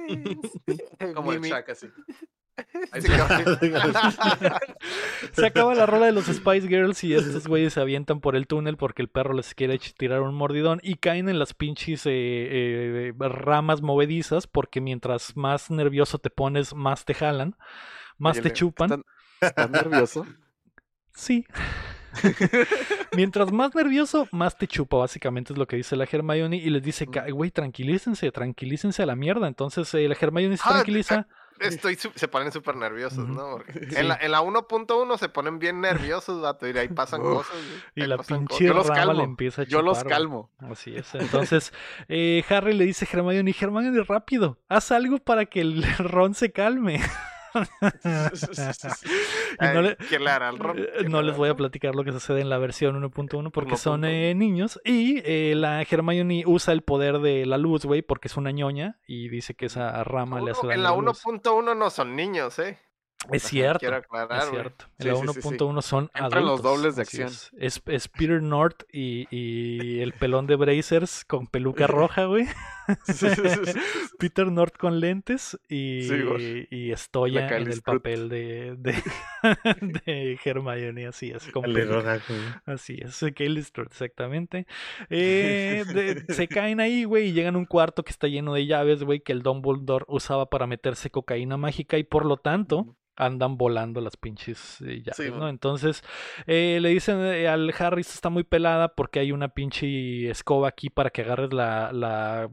Como el. Ahí Sí, se- acaba la rola de los Spice Girls y estos güeyes se avientan por el túnel porque el perro les quiere tirar un mordidón y caen en las pinches eh, eh, ramas movedizas porque mientras más nervioso te pones, más te jalan, más Oye, te chupan. ¿están- ¿Estás nervioso? Sí. Mientras más nervioso, más te chupa, básicamente es lo que dice la Hermione y les dice, "Ca- güey, tranquilícense, tranquilícense a la mierda. Entonces eh, la Hermione se Ah, tranquiliza. Estoy su- se ponen súper nerviosos. ¿no? Porque Sí. En la, en la 1.1 se ponen bien nerviosos, vato, y ahí pasan Uf. cosas. Y la pinche Yo los calmo, empieza a Yo los chupar, calmo. Así es. Entonces, eh, Harry le dice a Hermione, Hermione, rápido, haz algo para que el Ron se calme. No le- ¿Quién le hará al Ron? Eh, ¿Quién No le les voy a platicar lo que sucede en la versión 1.1 porque son 1.1. eh, niños. Y eh, la Hermione usa el poder de la luz, güey, porque es una ñoña y dice que esa rama le hace Uno- daño En la a la luz. 1.1 no son niños, ¿eh? Es cierto. Es aclarar, güey. cierto. En Sí, la sí, sí, sí. 1.1 son Entran adultos. los dobles de acción. Es. Es, es Peter North y, y el pelón de Brazers con peluca roja, güey. Peter North con lentes y, Estoya en el papel de, de, de Hermione, así es. Así es, Kelly exactamente. Eh, de- se caen ahí, güey, y llegan a un cuarto que está lleno de llaves, güey, que el Dumbledore usaba para meterse cocaína mágica y por lo tanto andan volando las pinches eh, llaves, Sí, ¿no? Entonces eh, le dicen eh, al Harry, "Esta está muy pelada porque hay una pinche escoba aquí para que agarres la... la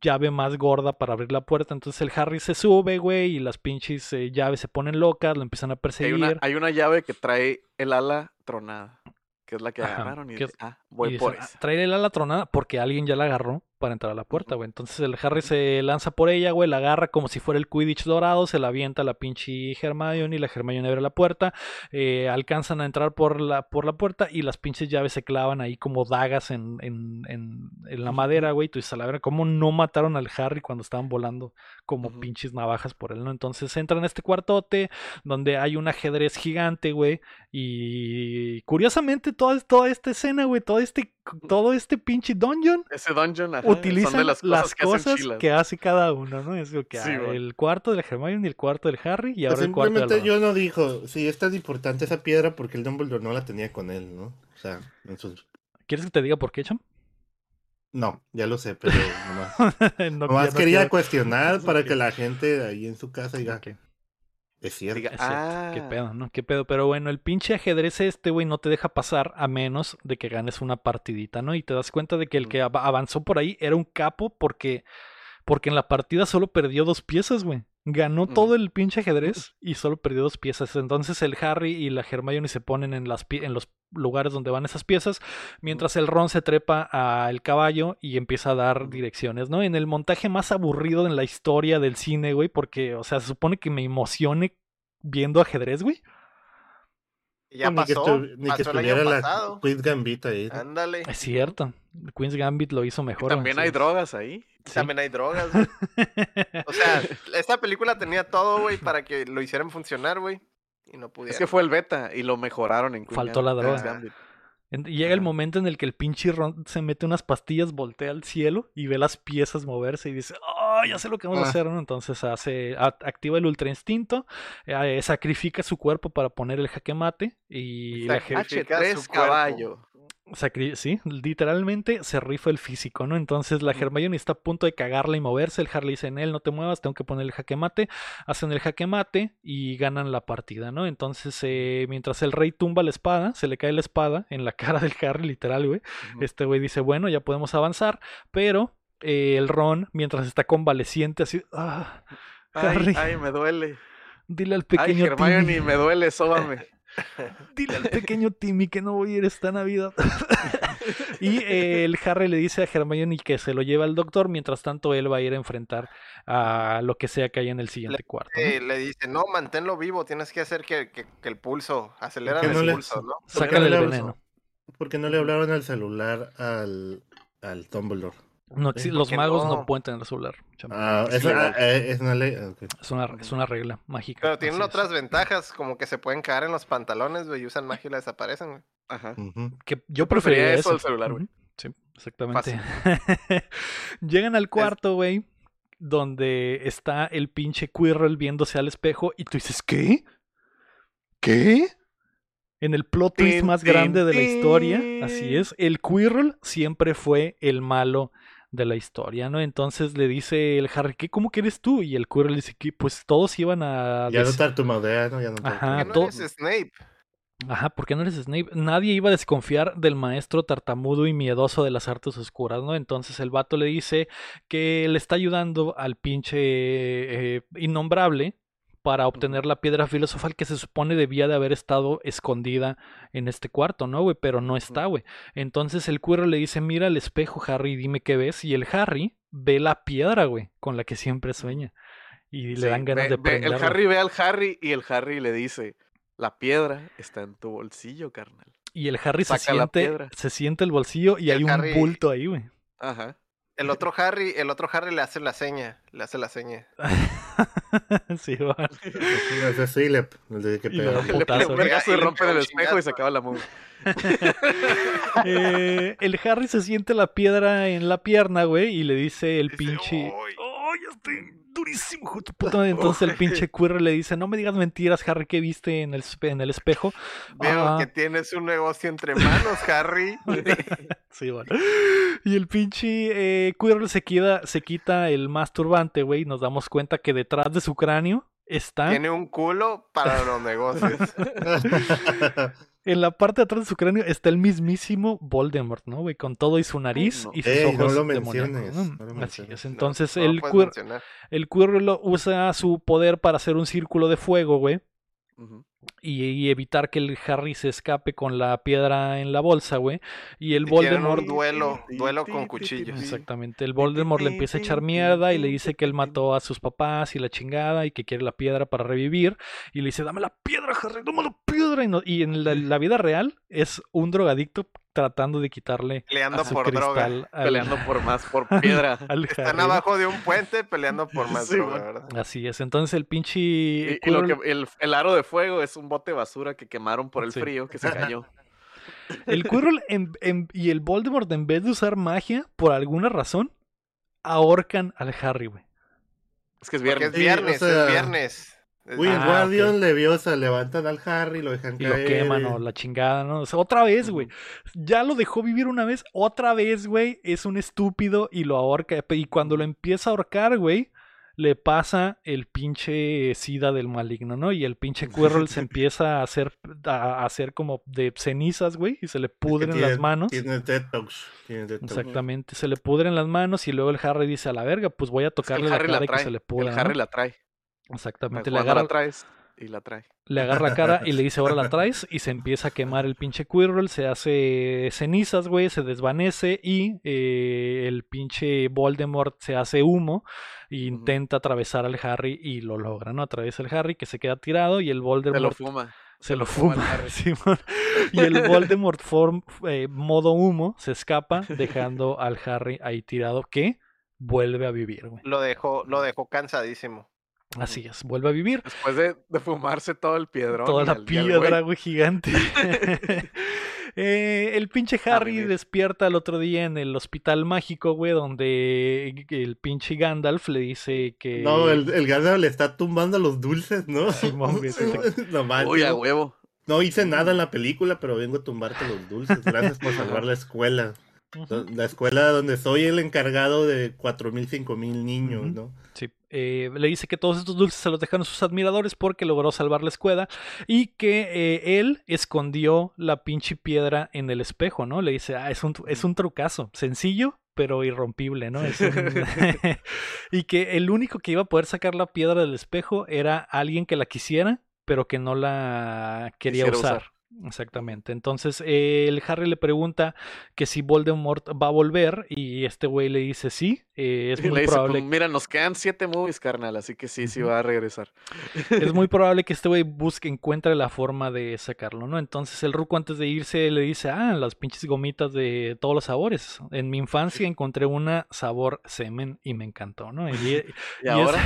llave más gorda para abrir la puerta. Entonces el Harry se sube güey y las pinches eh, llaves se ponen locas lo empiezan a Hay perseguir. una, hay una llave que trae el ala tronada, que es la que Ajá, agarraron y que- dice, ah, voy dicen, por "Ah, esa. traer el ala tronada porque alguien ya la agarró para entrar a la puerta, güey. Entonces el Harry se lanza por ella, güey, la agarra como si fuera el Quidditch dorado, se la avienta a la pinche Hermione y la Hermione abre la puerta, eh, alcanzan a entrar por la, por la puerta y las pinches llaves se clavan ahí como dagas en, en, en, en la madera, güey. Tú dices, a la verdad, ¿cómo no mataron al Harry cuando estaban volando como pinches navajas por él, no? Entonces entran a este cuartote donde hay un ajedrez gigante, güey, y curiosamente toda, toda esta escena, güey, todo este, todo este pinche dungeon Ese dungeon, ajá, son de utilizan las cosas, que, hacen chilas. que hace cada uno, ¿no? Es lo que Sí, el cuarto de la Hermione y el cuarto del Harry y ahora Pues el cuarto del simplemente yo no dijo, sí, es tan importante esa piedra porque el Dumbledore no la tenía con él, ¿no? O sea, en sus... ¿Quieres que te diga por qué, Cham? No, ya lo sé, pero nomás, no, nomás no quería quiero- cuestionar para que la gente ahí en su casa diga, Ok. Es cierto. Diga, Es cierto, ah, qué pedo, ¿no? Qué pedo. Pero bueno, el pinche ajedrez este, güey, no te deja pasar a menos de que ganes una partidita, ¿no? Y te das cuenta de que el que av- avanzó por ahí era un capo porque, porque en la partida solo perdió dos piezas, güey. Ganó todo el pinche ajedrez y solo perdió dos piezas. Entonces el Harry y la Hermione se ponen en, las, en los lugares donde van esas piezas, mientras el Ron se trepa al caballo y empieza a dar direcciones, ¿no? En el montaje más aburrido en la historia del cine, güey, porque, o sea, se supone que me emocione viendo ajedrez, güey. Ya Ni que pasó, estu- ni que pasó el estuviera la pasado. Queen's Gambit ahí. Ándale. Es cierto. Queen's Gambit lo hizo mejor. También hay drogas ahí. Sí. También hay drogas, güey. O sea, esta película tenía todo, güey, para que lo hicieran funcionar, güey. Y no pudieron. Es que fue el beta y lo mejoraron en Faltó la Gambit- droga. Llega el momento en el que el pinche Ron se mete unas pastillas, voltea al cielo y ve las piezas moverse y dice, ¡Oh, ya sé lo que vamos a Ah. hacer! ¿no? Entonces hace, a- activa el ultra instinto, eh, sacrifica su cuerpo para poner el jaque mate y Sacrifica H3 su cuerpo. caballo. Sacri- sí, literalmente se rifa el físico, ¿no? Entonces la. Hermione está a punto de cagarla y moverse. El Harley dice en él, no te muevas, tengo que poner el jaque mate. Hacen el jaque mate y ganan la partida, ¿no? Entonces, eh, mientras el rey tumba la espada, se le cae la espada en la cara del Harry, literal, güey. Este güey dice, bueno, ya podemos avanzar, pero eh, el Ron, mientras está convaleciente, así, ah, Ay, Harry, ay, me duele. dile al Ay, pequeño Hermione, Timmy, me duele, sóbame. dile al pequeño Timmy que no voy a ir esta Navidad. y eh, el Harry le dice a Hermione que se lo lleva al doctor, mientras tanto él va a ir a enfrentar a lo que sea que haya en el siguiente cuarto. ¿no? Eh, le dice, no, manténlo vivo, tienes que hacer que, que- que el pulso, no el le- pulso, ¿no? Sácale el veneno. ¿Por qué no le hablaron al celular al, al Dumbledore? No, exi- ¿por los magos no? no? pueden tener celular. Ah, es una ley. ok. Es una, es una regla mágica. Pero tienen es. otras ventajas, como que se pueden caer en los pantalones, güey, y usan magia y la desaparecen, güey. Ajá. Que yo prefería preferiría eso eso. al celular, güey. Sí, exactamente. Llegan al cuarto, güey, donde está el pinche Quirrell viéndose al espejo y tú dices, ¿qué? ¿Qué? En el plot twist más grande de la historia, así es, el Quirrell siempre fue el malo de la historia, ¿no? Entonces le dice el Harry, ¿qué? ¿Cómo que eres tú? Y el Quirrell dice que pues todos iban a... Ya no tartamudea, ¿no? Ya no Ajá, ¿Por qué no eres Snape? Ajá, ¿por qué no eres Snape? Nadie iba a desconfiar del maestro tartamudo y miedoso de las artes oscuras, ¿no? Entonces el vato le dice que le está ayudando al pinche eh, innombrable para obtener la piedra filosofal que se supone debía de haber estado escondida en este cuarto, ¿no, güey? Pero no está, güey. Entonces el cuero le dice, mira al espejo, Harry, dime qué ves. Y el Harry ve la piedra, güey, con la que siempre sueña. Y le Sí, dan ganas ve- de ve- El prenderla. Harry ve al Harry y el Harry le dice, la piedra está en tu bolsillo, carnal. Y el Harry se Saca siente, se siente el bolsillo y Y hay un Harry- bulto ahí, güey. Ajá. El otro Harry, el otro Harry le hace la seña, le hace la seña. sí, va. Ese es Philip, el de que le pega. Le putazo, pega y le pega el espejo y se acaba la movie. Eh, el Harry se siente la piedra en la pierna, güey, y le dice el Dice, pinche. "Uy". ¡Oh, ya estoy durísimo, hijo de puta madre". Entonces el pinche Quirrell le dice: No me digas mentiras, Harry, ¿qué viste en el, en el espejo? Veo Ah. que tienes un negocio entre manos, Harry. Sí, bueno. Y el pinche eh, Quirrell se quita, se quita el masturbante, güey, y nos damos cuenta que detrás de su cráneo está. Tiene un culo para los negocios. En la parte de atrás de su cráneo está el mismísimo Voldemort, ¿no, güey? Con todo y su nariz no. y sus Ey, no ojos lo demoníacos, menciones, ¿no? no lo Así menciones. es. Entonces el, Quir- mencionar. el Quirrell usa su poder para hacer un círculo de fuego, güey. Ujú. Y, y evitar que el Harry se escape con la piedra en la bolsa, güey. Y el Y Voldemort... un duelo, duelo con cuchillos. ti, Exactamente, el Voldemort le empieza a echar mierda y le dice que él mató a sus papás y la chingada y que quiere la piedra para revivir y le dice, dame la piedra, Harry, dame la piedra. Y, no- y en la, la vida real es un drogadicto tratando de quitarle Peleando a su por droga. al, Peleando por más, por piedra. al Están abajo de un puente peleando por más Sí, droga. ¿verdad? Así es, entonces el pinche... Y, y lo Quirrell- que, el, el aro de fuego es un bote de basura que quemaron por el Sí. frío que se cayó. El Quirrell en- en- y el Voldemort, en vez de usar magia, por alguna razón, ahorcan al Harry, güey. Es que es Porque viernes. es Sí, viernes, o sea, es viernes. Es Will Ah. Guardian Leviosa levantan al Harry, lo dejan Y lo caer. queman o la chingada, ¿no? O sea, otra vez, güey. Ya lo dejó vivir una vez, otra vez, güey. Es un estúpido y lo ahorca. Y cuando lo empieza a ahorcar, güey, le pasa el pinche sida del maligno, ¿no? Y el pinche Quirrell se empieza a hacer, a, hacer como de cenizas, güey, y se le Es que pudren tiene- las manos. Tiene detox. Tiene detox. Exactamente, se le pudren las manos y luego el Harry dice a la verga, pues voy a Es que tocarle el la cara la y que se le El pudra. ¿no? Harry la trae. Exactamente, le Cuando agarra, la traes y la trae. le agarra la cara y le dice, ahora la traes, y se empieza a quemar el pinche Quirrell, se hace cenizas, güey, se desvanece, y eh, el pinche Voldemort se hace humo, e intenta atravesar al Harry, y lo logra, ¿no? Atraviesa el Harry, que se queda tirado, y el Se Voldemort... lo fuma. Se lo fuma. Simón. y el Voldemort form, eh, modo humo se escapa, dejando al Harry ahí tirado, que vuelve a vivir, güey. Lo dejó, lo dejó cansadísimo. Así es, vuelve a vivir. Después de, de fumarse todo el piedrón. Toda la piedra, güey, gigante. Eh, el pinche Harry vivir. despierta el otro día en el hospital mágico, güey, donde el pinche Gandalf le dice que... No, el, el Gandalf le está tumbando los dulces, ¿no? Simón, güey, sí, No manches. Uy, a huevo. No hice nada en la película, pero vengo a tumbarte los dulces. Gracias por salvar la escuela. La escuela donde soy el encargado de 4.000, 5.000 niños, Ujú. ¿no? Sí, eh, le dice que todos estos dulces se los dejaron sus admiradores porque logró salvar la escuela y que eh, él escondió la pinche piedra en el espejo, ¿no? Le dice, ah, es un, es un trucazo, sencillo, pero irrompible, ¿no? Es un- y que el único que iba a poder sacar la piedra del espejo era alguien que la quisiera, pero que no la quería Quisiera usar. usar. Exactamente. Entonces eh, el Harry le pregunta que si Voldemort va a volver y este güey le dice sí, eh, es Y le muy dice, probable "Pues, mira, nos quedan siete movies, carnal, así que sí, sí va a regresar. es muy probable que este güey busque, encuentre la forma de sacarlo, ¿no? Entonces el Ruco antes de irse le dice, ah, las pinches gomitas de todos los sabores. En mi infancia encontré una sabor semen y me encantó, ¿no? Y, Y Y ahora,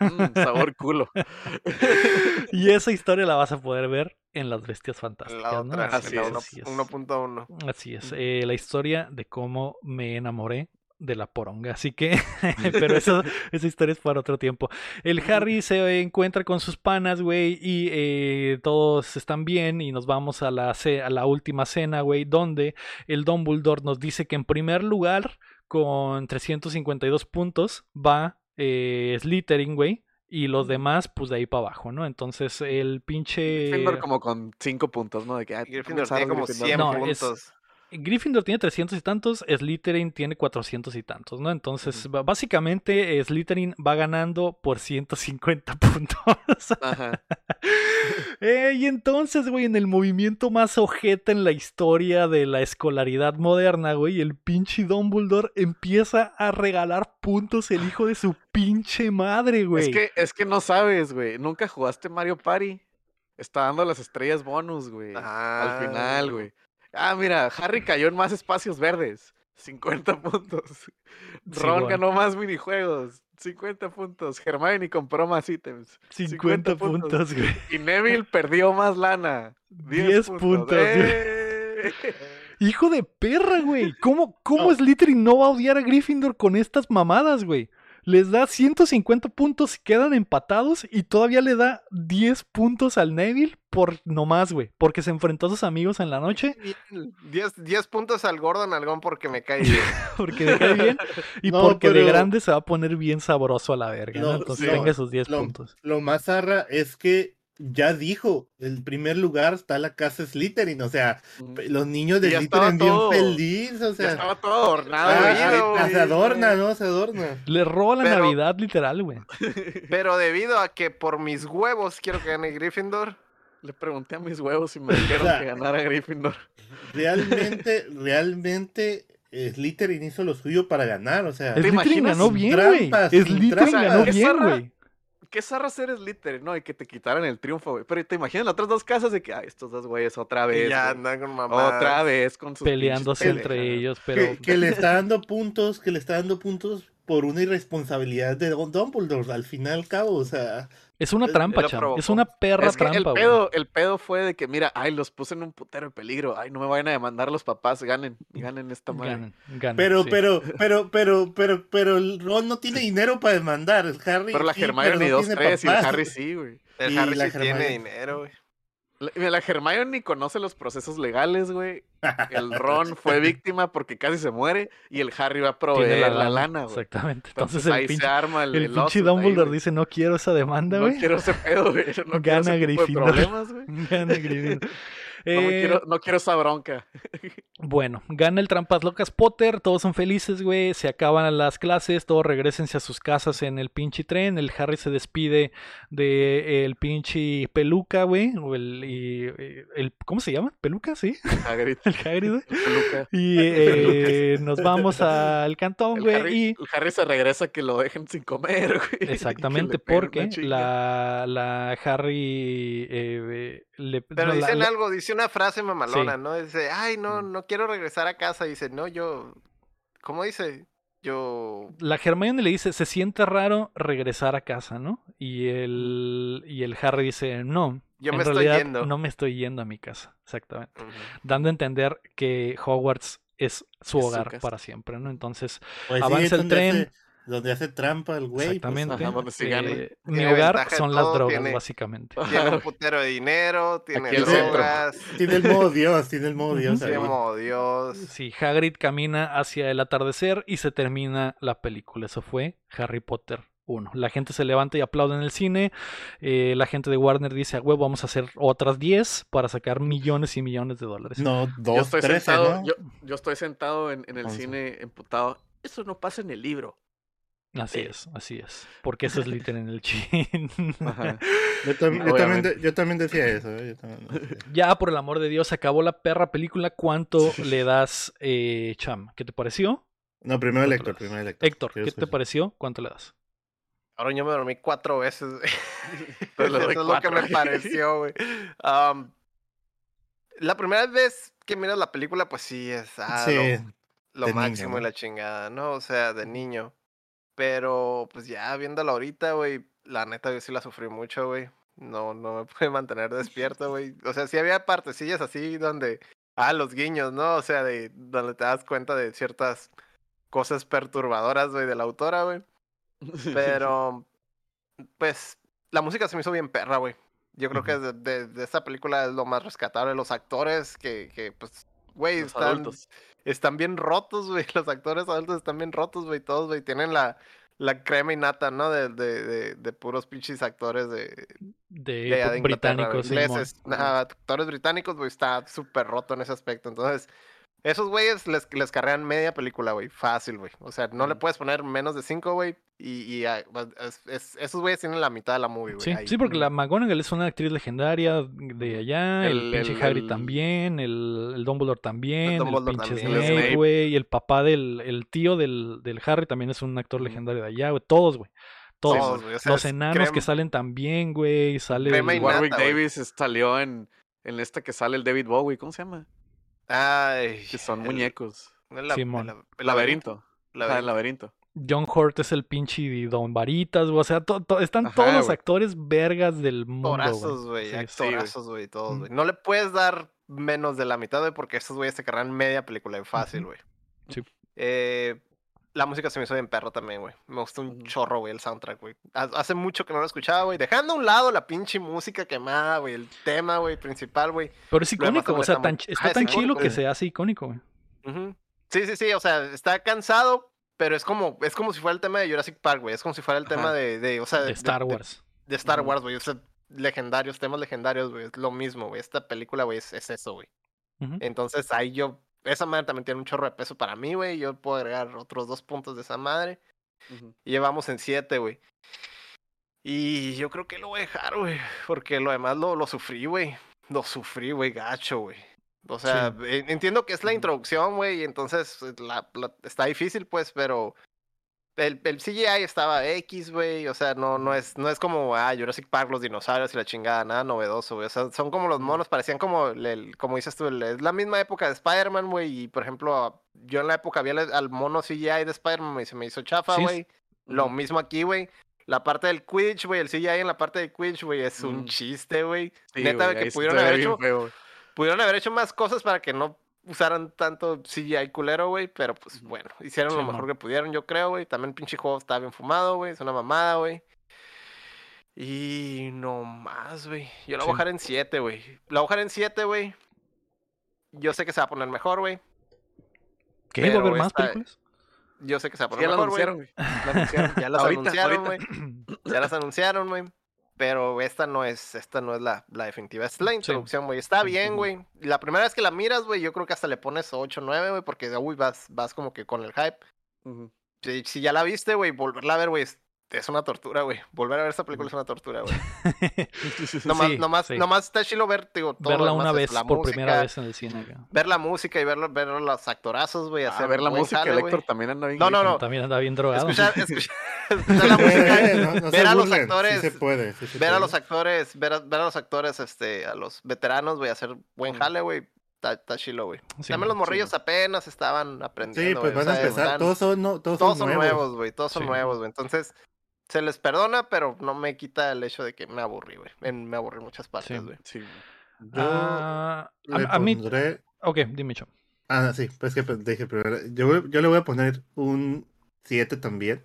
mm, sabor culo. y esa historia la vas a poder ver en Las Bestias La Fantásticas, ¿no? otra, Así la es, uno- así es. 1.1. Así es, eh, la historia de cómo me enamoré de la poronga. Así que, pero eso, esa historia es para otro tiempo. El Harry se encuentra con sus panas, güey, y eh, todos están bien y nos vamos a la, a la última cena, güey, donde el Dumbledore nos dice que en primer lugar, con 352 puntos, va eh, Slytherin, güey. Y los demás, pues de ahí para abajo, ¿no? Entonces el pinche... Gryffindor como con cinco puntos, ¿no? De que, ah, Gryffindor tiene como Gryffindor. 100 No, es- puntos. Gryffindor tiene 300 y tantos, Slytherin tiene 400 y tantos, ¿no? Entonces, básicamente, eh, Slytherin va ganando por 150 puntos. Ajá. Eh, y entonces, güey, en el movimiento más ojeta en la historia de la escolaridad moderna, güey, el pinche Dumbledore empieza a regalar puntos el hijo de su pinche madre, güey. Es que, es que no sabes, güey. Nunca jugaste Mario Party. Está dando las estrellas bonus, güey. Ah. Al final, güey. Ah, mira, Harry cayó en más espacios verdes. 50 puntos. Sí, Ron bueno. ganó más minijuegos. 50 puntos. Hermione compró más ítems. 50 puntos, güey. Y Neville perdió más lana. 10, 10 puntos. puntos, güey. ¡Eh! Hijo de perra, güey. ¿Cómo, cómo Slytherin no va a odiar a Gryffindor con estas mamadas, güey? Les da 150 puntos, quedan empatados y todavía le da 10 puntos al Neville por nomás, güey. Porque se enfrentó a sus amigos en la noche, 10, 10 puntos al Gordon Algón porque me cae bien. porque le cae bien y No, porque de grande se va a poner bien sabroso a la verga, ¿no? No, Entonces sí. tenga sus 10 Lo, puntos. lo más zarra es que ya dijo, el primer lugar está la casa Slytherin, o sea, los niños de Slytherin bien felices, o Ya sea, estaba todo adornado. ah, güey. debido, ah, güey. se adorna, ¿no? Se adorna. Le roba la Pero- Navidad literal, güey. Pero debido a que por mis huevos quiero que gane Gryffindor, Le pregunté a mis huevos y me dijeron sea, que ganara Gryffindor. Realmente, realmente, eh, Slytherin hizo lo suyo para ganar, o sea, Slytherin ganó bien, güey. Slytherin ganó bien, güey. Qué zarra ser Slytherin, ¿no? Y que te quitaran el triunfo, güey. Pero te imaginas las otras dos casas de que, ay, estos dos güeyes otra y vez. ya güey. andan con mamá. Otra vez con sus Peleándose pinches entre ellos, pero... que, que le está dando puntos, que le está dando puntos por una irresponsabilidad de Don- Dumbledore, al fin y al cabo, o sea, Es una trampa, provocó. Es una perra Es que trampa, el güey. pedo, el pedo fue de que, mira, ay, los puse en un putero de peligro. Ay, no me vayan a demandar los papás. Ganen, ganen esta madre. Ganan, ganan, pero, sí. pero, pero, pero, pero, pero el Ron no tiene dinero para demandar, el Harry Pero la sí, Hermione pero no dos, tiene tres y el. Harry sí, güey. El Y Harry la sí tiene Hermione. dinero, güey. La, la Hermione ni conoce los procesos legales, güey. El Ron fue víctima porque casi se muere y el Harry va a Tiene proveer la lana, güey. Exactamente. Entonces, Entonces, ahí el pinche, se arma el, el el pinche ahí, Dumbledore dice, no quiero esa demanda, No güey. quiero ese pedo, güey. No Gana Gryffindor. problemas, güey. Gana Gryffindor. No, Eh, quiero, no quiero esa bronca. Bueno, gana el Trampas Locas Potter, todos son felices, güey, se acaban las clases, todos regresense a sus casas en el pinche tren, el Harry se despide de el pinche peluca, güey, o el, y- el, ¿cómo se llama? ¿Peluca? Sí, Hagrid. el Hagrid, güey. Peluca. Y eh, nos vamos al cantón, El güey, Harry, y... el Harry se regresa que lo dejen sin comer, güey. Exactamente, porque la, la Harry eh, eh, le... Pero no, dicen la- algo, dice una frase mamalona, Sí. ¿no? Dice, ay, no, Mm. no quiero regresar a casa. Dice, no, yo. ¿Cómo dice? Yo. la Hermione le dice, se siente raro regresar a casa, ¿no? Y el, y el Harry dice, no, Yo en me estoy realidad yendo. no me estoy yendo a mi casa, exactamente. Dando a entender que Hogwarts es su Es su hogar para siempre, ¿no? Entonces, Pues Avanza el tren. hace- donde hace trampa el güey. pues, exactamente, ajá, donde sí gana. eh, mi hogar son las drogas, tiene- básicamente. Tiene un putero de dinero, tiene Aquí el drogas, tiene el modo Dios, tiene el modo Dios. tiene ahí. modo Dios. Sí, Hagrid camina hacia el atardecer y se termina la película. Eso fue Harry Potter 1. La gente se levanta y aplaude en el cine. eh, la gente de Warner dice, a huevo, vamos a hacer otras 10 para sacar millones y millones de dólares. No, Yo dos, estoy trece, sentado, ¿no? yo, yo estoy sentado en, en el cine emputado. Eso no pasa en el libro. Así Eh. es, así es. Porque eso es literal en el chin. Ajá. Yo, tam- yo también, Obviamente. de- yo también decía eso. ¿eh? Yo también decía. ya, por el amor de Dios, se acabó la perra película. ¿Cuánto le das, eh, Cham? ¿Qué te pareció? No, primero el ¿Cuánto Héctor, primero el Héctor. ¿qué te pareció? ¿Cuánto le das? Ahora yo me dormí cuatro veces. Eso es lo que me pareció, güey. La primera vez que miras la película, pues sí, es ah, Sí, lo, lo de niño, máximo y la chingada, ¿no? O sea, de niño. Pero, pues ya viéndola ahorita, güey, la neta yo sí la sufrí mucho, güey. No, no me pude mantener despierto, güey. O sea, sí había partecillas así donde, ah, los guiños, ¿no? O sea, de donde te das cuenta de ciertas cosas perturbadoras, güey, de la autora, güey. Pero, pues, la música se me hizo bien perra, güey. Yo creo que de, de, de esta película es lo más rescatable. Los actores que, que pues, güey, están, adultos. están bien rotos, güey. Los actores adultos están bien rotos, güey. Todos, güey, tienen la, la crema y nata, ¿no? De, de, de, de puros pinches actores de, De, de británicos. ingleses. Actores británicos, güey, está súper roto en ese aspecto. Entonces, esos güeyes les, les carrean media película, güey. Fácil, güey. O sea, no le puedes poner menos de cinco, güey. Y, y ah, pues, es- es- esos güeyes tienen la mitad de la movie, güey. Sí, ahí. sí, porque la McGonagall es una actriz legendaria de allá, el, El- pinche el- Harry el- también, el, el Dumbledore también, el, Dumbledore pinche también. El Snape, güey, y el papá del el tío del, del Harry también es un actor legendario de allá, güey, todos, güey, todos. Todos, güey, o sea, Los enanos que salen también, güey, sale Crema el- y Warwick nata, güey. Davis salió en, en esta que sale el David Bowie. ¿Cómo se llama? Ay, Que son el- muñecos. la- Simón. el- el laberinto. Laberinto. el laberinto. John Hurt es el pinche Don Varitas, güey, o sea, to- to- están Ajá, todos los actores vergas del mundo, güey. Actorazos, güey. Sí, sí. Actorazos, güey. Todos, Ujú. güey. No le puedes dar menos de la mitad, güey, porque estos güeyes te cargan media película de fácil, güey. Sí. Eh, la música se me hizo bien perro también, güey. Me gustó un chorro, güey, el soundtrack, güey. Ha- Hace mucho que no lo escuchaba, güey. Dejando a un lado la pinche música quemada, güey. El tema, güey, principal, güey. Pero es icónico, o sea, está tan, está es tan chilo que se hace icónico, güey. Sí, sí, sí, o sea, está cansado, pero es como, es como si fuera el tema de Jurassic Park, güey. Es como si fuera el tema de, de, o sea, De Star Wars. de Star. Wars, güey. O sea, legendarios, temas legendarios, güey. Es lo mismo, güey. Esta película, güey, es, es eso, güey. Entonces ahí yo, esa madre también tiene un chorro de peso para mí, güey. Yo puedo agregar otros dos puntos de esa madre. Y llevamos en siete, güey. Y yo creo que lo voy a dejar, güey. Porque lo demás lo, lo sufrí, güey. Lo sufrí, güey, gacho, güey. O sea, eh, entiendo que es la introducción, güey, y entonces eh, la, la- está difícil, pues, pero el, el CGI estaba X, güey, o sea, no, no, es, no es como, ah, Jurassic Park, los dinosaurios y la chingada, nada novedoso, güey, o sea, son como los monos, parecían como, el- como dices tú, el- es la misma época de Spider-Man, güey, y por ejemplo, yo en la época vi al, al mono CGI de Spider-Man y se me hizo chafa, Sí, güey, lo Ujú. mismo aquí, güey. La parte del Quidditch, güey, el CGI en la parte del Quidditch, güey, es un Mm. chiste, güey. Sí, Neta, güey, que sí pudieron haber hecho feo. Pudieron haber hecho más cosas para que no usaran tanto CGI culero, güey, pero pues bueno, hicieron lo mejor que pudieron, yo creo, güey. También pinche juego estaba bien fumado, güey, es una mamada, güey. Y no más, güey. Yo la voy a Sí. bajar en 7, güey. La voy a bajar en 7, güey. Yo sé que se va a poner mejor, güey. ¿Qué? ¿Va a haber más películas? Yo sé que se va a Sí, poner mejor, güey. Ya las anunciaron, güey. Ya las anunciaron, güey. Pero esta no es, esta no es la, la definitiva. Esta es la introducción, güey. Está bien, güey. La primera vez que la miras, güey, yo creo que hasta le pones 8 9, güey, porque uy, vas, vas como que con el hype. Si, si ya la viste, güey, volverla a ver, güey, es, es una tortura, güey. Volver a ver esta película es una tortura, güey. Nomás, Sí, nomás, sí. nomás está chilo ver, digo, todo lo Verla una vez la por música, primera vez en el cine. acá. Ver la música y ver, los- ver los actorazos, güey. A hacer ver la música, el. Héctor también anda bien. No, no, no. También anda bien drogado. Escuchar, escuchar, escuchar la música. Eh, no, ver a los burlen, actores, Sí se puede. sí se ver a los actores, ver a, ver a los actores, este, a los veteranos, güey, hacer buen jale, güey. Está chilo, güey. Sí, También los morrillos apenas estaban aprendiendo. Sí, pues o van a empezar. están- Todos son, no, todos todos son son nuevos. nuevos, güey. Todos son Sí. nuevos, güey. Entonces, se les perdona, pero no me quita el hecho de que me aburrí, güey. Me aburrí en muchas partes, Sí. güey. Sí. Yo Ah, a, le a mí. pondré- Ok, dime, Cho. Ah, sí, pues que pues, dije primero. Yo, yo le voy a poner un 7 también.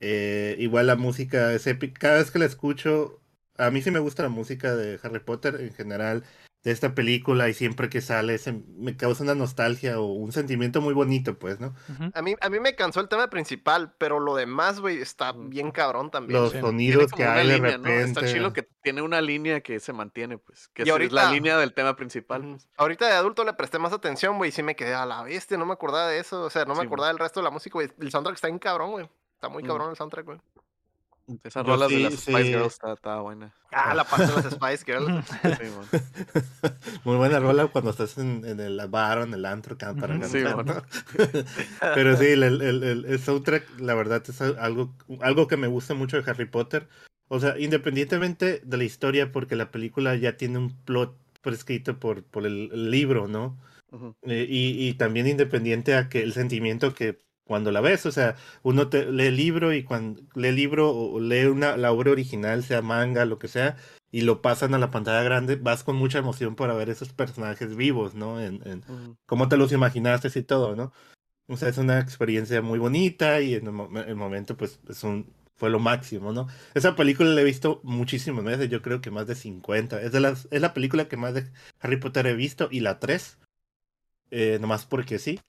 Eh, igual la música es épica. Cada vez que la escucho, a mí sí me gusta la música de Harry Potter en general, de esta película, y siempre que sale se- me causa una nostalgia o un sentimiento muy bonito, pues, ¿no? A mí, a mí me cansó el tema principal, pero lo demás, güey, está bien cabrón también. Los sí. Sonidos que hay de línea, ¿no? Está repente. chilo que tiene una línea que se mantiene, pues. Que Y es ahorita- la línea del tema principal. Ujú. Ahorita de adulto le presté más atención, güey, y sí me quedé a la bestia, no me acordaba de eso, o sea, no me Sí, acordaba del resto de la música, güey. El soundtrack está bien cabrón, güey. Está muy cabrón el soundtrack, güey. Esas rolas sí, de las Spice sí. Girls está, está buena. Ah, la parte de las Spice Girls. Sí. Muy buena rola cuando estás en, en el bar o en el antro para cantar, bueno. ¿no? Pero sí, el, el, el- el soundtrack, la verdad, es algo, algo que me gusta mucho de Harry Potter. O sea, independientemente de la historia, porque la película ya tiene un plot prescrito por, por el, el libro, ¿no? Ujú. Eh, y, y también independiente a que el sentimiento que cuando la ves, o sea, uno te, lee el libro y cuando lee el libro o lee una, la obra original, sea manga, lo que sea, y lo pasan a la pantalla grande, vas con mucha emoción para ver esos personajes vivos, ¿no? En, cómo te los imaginaste y todo, ¿no? O sea, es una experiencia muy bonita y en el momento, pues, es un, fue lo máximo, ¿no? Esa película la he visto muchísimas veces, yo creo que más de 50. Es, de las, es la película que más de Harry Potter he visto y la 3, eh, nomás porque sí.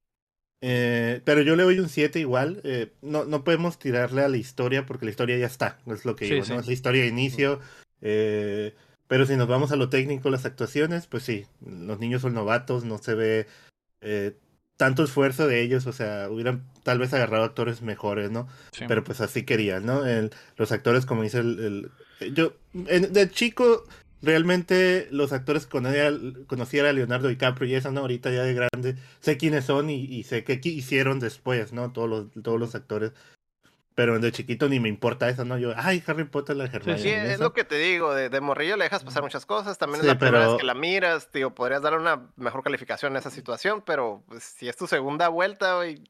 Eh, pero yo le doy un 7 igual. eh, no, no podemos tirarle a la historia porque la historia ya está, es lo que Sí, digo, sí. ¿no? Es la historia de inicio. eh, pero si nos vamos a lo técnico, las actuaciones, pues sí, los niños son novatos, no se ve eh, tanto esfuerzo de ellos, o sea, hubieran tal vez agarrado actores mejores, ¿no? Sí. Pero pues así querían, ¿no? El- los actores, como dice el... el- yo, en- de chico, realmente los actores que conocía, conocía a Leonardo DiCaprio y eso, ¿no? Ahorita ya de grande, sé quiénes son y, y sé qué hicieron después, ¿no? Todos los, todos los actores. Pero de chiquito ni me importa eso, ¿no? Yo, ay, Harry Potter, la Hermione. Sí, es lo que te digo, de, de morrillo le dejas pasar muchas cosas, también Sí, es la primera vez que la miras, tío, podrías darle una mejor calificación a esa situación, pero pues, si es tu segunda vuelta, güey,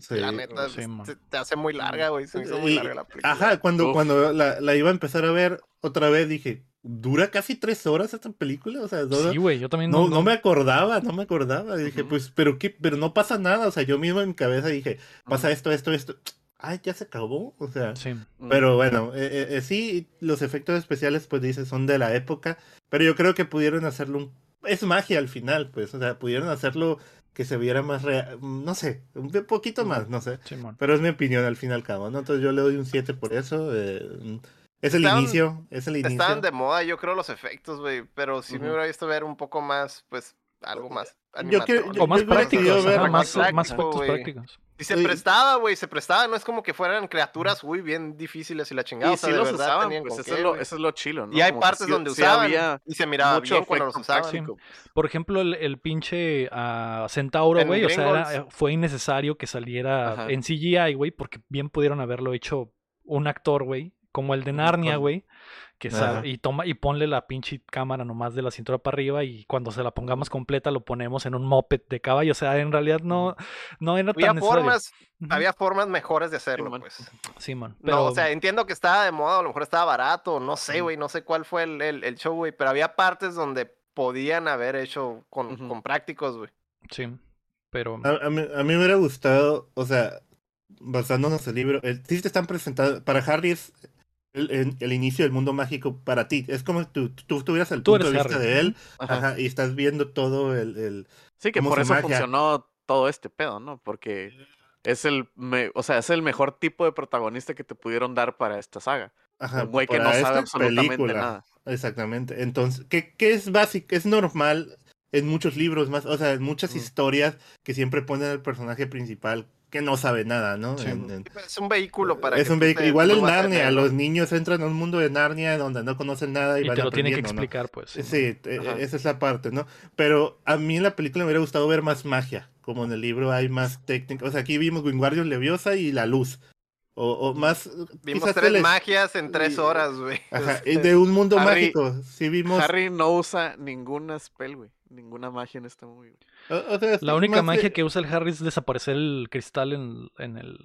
Sí. la neta, sí, pues, te, te hace muy larga, güey, se me hizo muy Y- larga la película. Ajá, cuando, Uf. cuando la, la iba a empezar a ver otra vez, dije, ¿dura casi tres horas esta película? O sea, todo- Sí, güey, yo también no, no me acordaba, no me acordaba. Dije, Ujú. pues, pero qué, pero no pasa nada. O sea, yo mismo en mi cabeza dije, pasa esto, esto, esto. Ay, ya se acabó. O sea, Sí. Pero bueno, eh, eh, eh, sí, los efectos especiales, pues dice, son de la época. Pero yo creo que pudieron hacerlo un... Es magia al final, pues. O sea, pudieron hacerlo que se viera más real. No sé, un poquito más, no sé. Simón. Pero es mi opinión al fin y al cabo, ¿no? Entonces yo le doy un 7 por eso. eh, es el Estaban- inicio, es el inicio. Estaban de moda, yo creo, los efectos, güey, pero sí me hubiera visto ver un poco más, pues, algo más Yo quiero- yo- O más prácticos, ver ajá, más, práctico, más efectos prácticos. Y se Sí. prestaba, güey, se prestaba, no es como que fueran criaturas, uy, bien difíciles y la chingada, Y o sea, sí de los verdad usaban, tenían pues eso qué, es, lo, eso es lo chilo, ¿no? Y hay Como partes donde sí usaban había y se miraba mucho bien cuando los usaban. Por ejemplo, el, el pinche ah, Centauro, En güey, o sea, era- Gringotts. fue innecesario que saliera Ajá. en CGI, güey, porque bien pudieron haberlo hecho un actor, güey, como el de Narnia, güey, que y toma y ponle la pinche cámara nomás de la cintura para arriba y cuando se la pongamos completa lo ponemos en un moped de caballo, o sea, en realidad no no era Había tan necesario. formas, había formas mejores de hacerlo, man. pues. Simón, No, pero o sea, entiendo que estaba de moda, a lo mejor estaba barato, no sé, güey, no sé cuál fue el, el, el show, güey, pero había partes donde podían haber hecho con, con prácticos, güey. sí, pero A, a mí, a mí me hubiera gustado, o sea, basándonos en el libro, el, sí te están presentando, para Harry es el, el- el inicio del mundo mágico para ti. Es como si tú, tú tuvieras el Tú punto de vista Harry. de él, Ajá. ajá, y estás viendo todo el... el- Sí, que por eso magia. funcionó todo este pedo, ¿no? Porque es el, me- o sea, es el mejor tipo de protagonista que te pudieron dar para esta saga. Ajá, Un güey que no sabe absolutamente película. nada. Exactamente. Entonces, ¿qué, qué es básico? Es normal en muchos libros más, o sea, en muchas historias que siempre ponen al personaje principal que no sabe nada, ¿no? Sí. En- en- Es un vehículo para es que un vehículo. te Igual el Narnia, los niños entran a un mundo de Narnia donde no conocen nada y, Y van te lo tienen que explicar, pues. sí. Sí, eh, Ajá. esa es la parte, ¿no? Pero a mí en la película me hubiera gustado ver más magia, como en el libro hay más técnica. O sea, aquí vimos Wingardium Leviosa y la luz. O, o más... Vimos quizás tres les- magias en tres y- horas, güey. Ajá, Este, de un mundo Harry- mágico. Sí vimos... Harry no usa ninguna spell, güey. Ninguna magia en esta movie. güey. o- o sea, La única magia de- que usa el Harry es desaparecer el cristal en, en el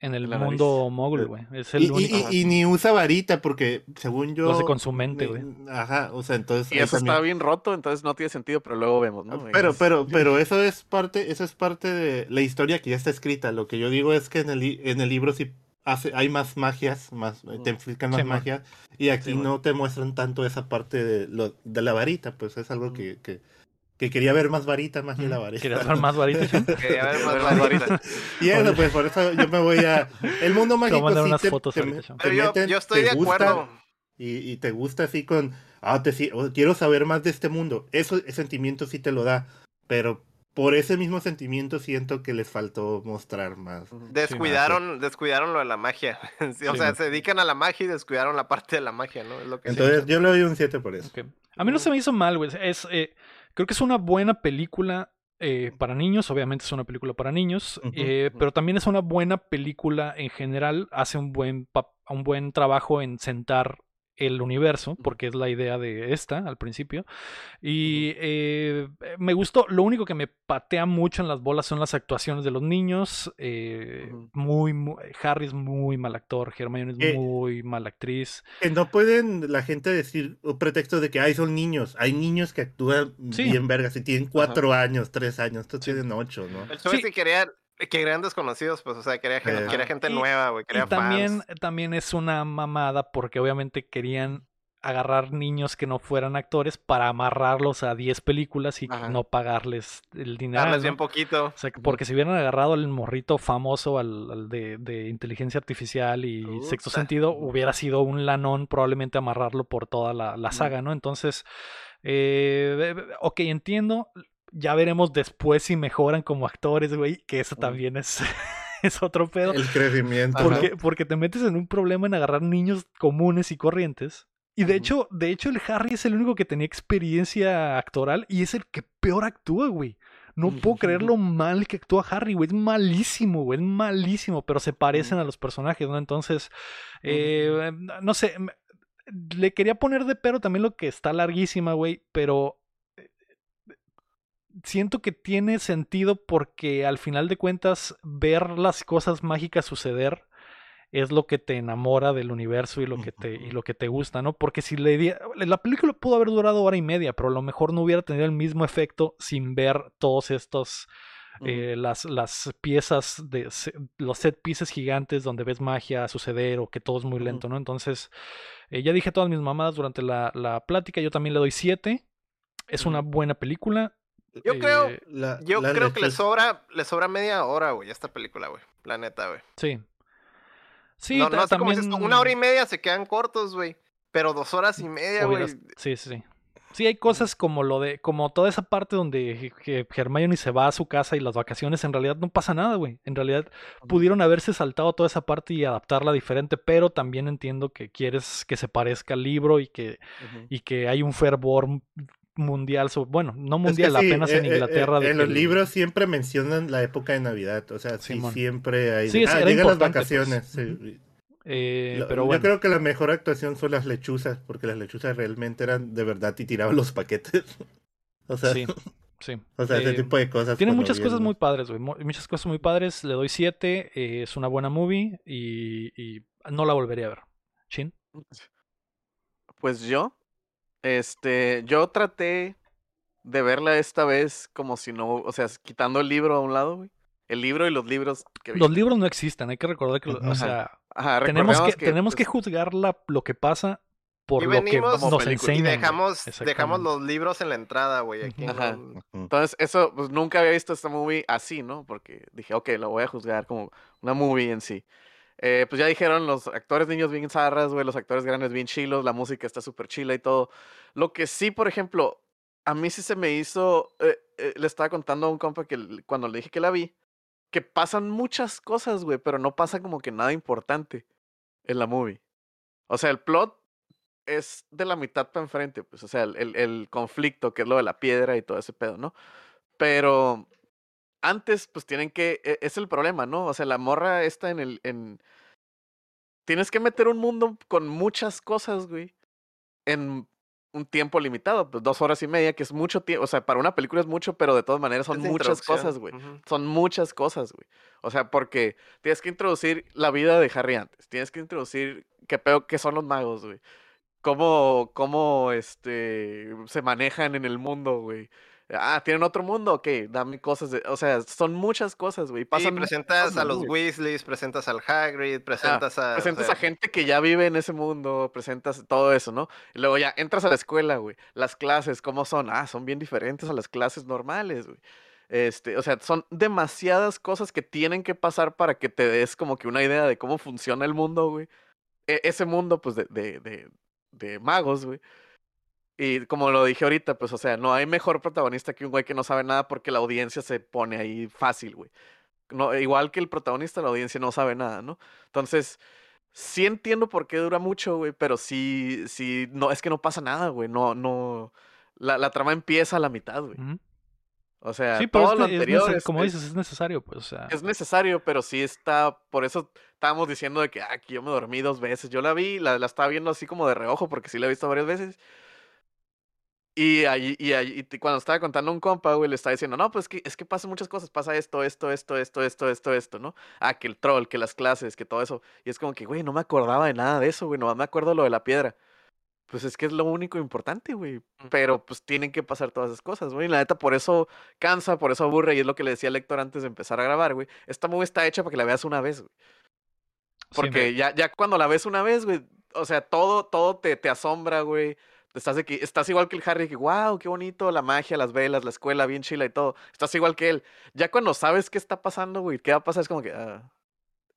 en el la mundo mogul, güey. Es el Y, y- único. y- y ni usa varita porque, según yo... Lo hace con su mente, güey. Ajá, o sea, entonces... Y eso también- está bien roto, entonces no tiene sentido, pero luego vemos, ¿no? Pero, Es- pero, pero eso es parte, eso es parte de la historia que ya está escrita. Lo que yo digo es que en el, en el libro sí hace, hay más magias, más, te explican más Sí, man. magias, y aquí Sí, man. no te muestran tanto esa parte de, lo, de la varita, pues es algo Ujú. que, que, que quería ver más varita, más de la Ujú. varita. ¿Querías ver más varita? Quería ver más más varita. Y eso, pues por eso yo me voy a... El mundo mágico sí unas te, fotos te- ahorita, te Pero yo, meten, yo estoy te de gusta, acuerdo. y, y te gusta así con, ah, te, si- o quiero saber más de este mundo. Eso, ese sentimiento sí te lo da, pero por ese mismo sentimiento siento que les faltó mostrar más. Descuidaron, descuidaron lo de la magia. Sí, o Sí. sea, se dedican a la magia y descuidaron la parte de la magia, ¿no? Es lo que Entonces yo le doy un 7 por eso. A mí no se me hizo mal, güey. Es, eh, creo que es una buena película eh, para niños. Obviamente es una película para niños. Eh. Pero también es una buena película en general. Hace un buen, un buen trabajo en sentar el universo, porque es la idea de esta al principio. Y eh, me gustó. Lo único que me patea mucho en las bolas son las actuaciones de los niños. eh, muy, muy- Harry es muy mal actor. Hermione es Eh, muy mala actriz. Que no pueden la gente decir un pretexto de que ay son niños. Hay niños que actúan Sí. bien vergas y tienen cuatro años, tres años. Estos tienen ocho, ¿no? El Sí. es que querían, que querían desconocidos, pues, o sea, quería, gente, Eh. quería gente Y- nueva, güey, Y quería también, fans. también es una mamada porque obviamente querían agarrar niños que no fueran actores para amarrarlos a 10 películas y Ajá. no pagarles el dinero. Darles bien poquito. O sea, que porque si hubieran agarrado al morrito famoso, al, al de, de inteligencia artificial y sexto sentido, hubiera sido un lanón probablemente amarrarlo por toda la, la saga, ¿no? Entonces, eh, ok, entiendo. Ya veremos después si mejoran como actores, güey, que eso Ujú. también es, es otro pedo. El crecimiento. Ajá. Porque, porque te metes en un problema en agarrar niños comunes y corrientes. Y de hecho, de hecho, el Harry es el único que tenía experiencia actoral y es el que peor actúa, güey. No puedo creer lo mal que actúa Harry, güey. Es malísimo, güey. Es malísimo, pero se parecen a los personajes, ¿no? Entonces, eh, no sé. Le quería poner de pero también lo que está larguísima, güey, pero siento que tiene sentido porque al final de cuentas ver las cosas mágicas suceder es lo que te enamora del universo y lo que te, y lo que te gusta, ¿no? Porque si le di- la película pudo haber durado hora y media, pero a lo mejor no hubiera tenido el mismo efecto sin ver todos estos eh, las, las piezas de los set pieces gigantes donde ves magia suceder o que todo es muy lento, ¿no? Entonces, eh, ya dije todas mis mamadas durante la, la plática, yo también le doy 7. Es una buena película. Yo creo- eh, La- Yo la creo que le sobra, le sobra media hora, güey, a esta película, güey. La neta, güey. sí. Sí, no, no también... una hora y media se quedan cortos, güey. Pero dos horas y media, güey. Sí, sí, sí. Sí, hay cosas como lo de, como toda esa parte donde Hermione se va a su casa y las vacaciones, en realidad no pasa nada, güey. En realidad pudieron haberse saltado toda esa parte y adaptarla diferente, pero también entiendo que quieres que se parezca al libro y que, Ujú. y que hay un fervor mundial, bueno, no Es que mundial, sí, apenas en eh, eh, Inglaterra. eh, de en que los el- libros siempre mencionan la época de Navidad. O sea, sí, siempre hay. Sí, ah, llegan las pues. vacaciones. sí. Eh, Lo- pero Yo bueno, creo que la mejor actuación son las lechuzas, porque las lechuzas realmente eran de verdad y tiraban los paquetes. o sea, sí, sí. o sea ese tipo de cosas. Tiene muchas cosas muy padres, güey. mu- Muchas cosas muy padres. Le doy 7. es una buena movie y, y no la volvería a ver. Shin. Pues yo, este, yo traté de verla esta vez como si no, o sea, quitando el libro a un lado, güey. El libro y los libros que vi. Los libros no existen. Hay que recordar que, o sea, Ajá, tenemos que, tenemos que pues, juzgar la- lo que pasa por Y lo que nos enseñan. Y dejamos, dejamos los libros en la entrada, güey. Aquí. Ajá. no-. Entonces, eso, pues nunca había visto esta movie así, ¿no? Porque dije, ok, lo voy a juzgar como una movie en sí. Eh, pues ya dijeron, los actores niños bien zarras, güey, los actores grandes bien chilos, la música está súper chila y todo. Lo que sí, por ejemplo, a mí sí se me hizo, eh, eh, le estaba contando a un compa que cuando le dije que la vi, que pasan muchas cosas, güey, pero no pasa como que nada importante en la movie. O sea, el plot es de la mitad para enfrente, pues, o sea, el- el conflicto, que es lo de la piedra y todo ese pedo, ¿no? Pero antes, pues tienen que, e- es el problema, ¿no? O sea, la morra está en el, en, tienes que meter un mundo con muchas cosas, güey, en un tiempo limitado, pues dos horas y media, que es mucho tiempo, o sea, para una película es mucho, pero de todas maneras son Es muchas cosas, güey. Son muchas cosas, güey. O sea, porque tienes que introducir la vida de Harry antes, tienes que introducir qué pedo, qué son los magos, güey. Cómo, cómo, este, se manejan en el mundo, güey. Ah, ¿tienen otro mundo? Ok, dame cosas de... O sea, son muchas cosas, güey. Pasan presentas cosas, a los güey. Weasleys, presentas al Hagrid, presentas a... o Presentas sea, a gente que ya vive en ese mundo, presentas todo eso, ¿no? Y luego ya entras a la escuela, güey. Las clases, ¿cómo son? Ah, son bien diferentes a las clases normales, güey. Este, o sea, son demasiadas cosas que tienen que pasar para que te des como que una idea de cómo funciona el mundo, güey. E- ese mundo, pues, de, de, de, de magos, güey. Y como lo dije ahorita, pues, o sea, no hay mejor protagonista que un güey que no sabe nada porque la audiencia se pone ahí fácil, güey. No, igual que el protagonista, la audiencia no sabe nada, ¿no? Entonces, sí entiendo por qué dura mucho, güey, pero sí, sí, no, es que no pasa nada, güey, no, no, la, la trama empieza a la mitad, güey. O sea, Sí, todo lo anterior es, como es- dices, es necesario, pues, o sea. es necesario, pero sí está, por eso estábamos diciendo de que, ah, que yo me dormí dos veces, yo la vi, la, la estaba viendo así como de reojo, porque sí la he visto varias veces, y ahí, y ahí, y cuando estaba contando a un compa, güey, le estaba diciendo, no, pues que, es que pasan muchas cosas, pasa esto, esto, esto, esto, esto, esto, esto, ¿no? Ah, que el troll, que las clases, que todo eso. Y es como que, güey, no me acordaba de nada de eso, güey, nomás me acuerdo lo de la piedra. Pues es que es lo único importante, güey. Pero pues tienen que pasar todas esas cosas, güey. Y la neta, por eso cansa, por eso aburre, y es lo que le decía al Héctor antes de empezar a grabar, güey. Esta movie está hecha para que la veas una vez, güey. sí, Porque ya, ya cuando la ves una vez, güey, o sea, todo, todo te, te asombra, güey. Estás, estás igual que el Harry, que wow, qué bonito, la magia, las velas, la escuela, bien chila y todo. Estás igual que él. Ya cuando sabes qué está pasando, güey, qué va a pasar, es como que. ah,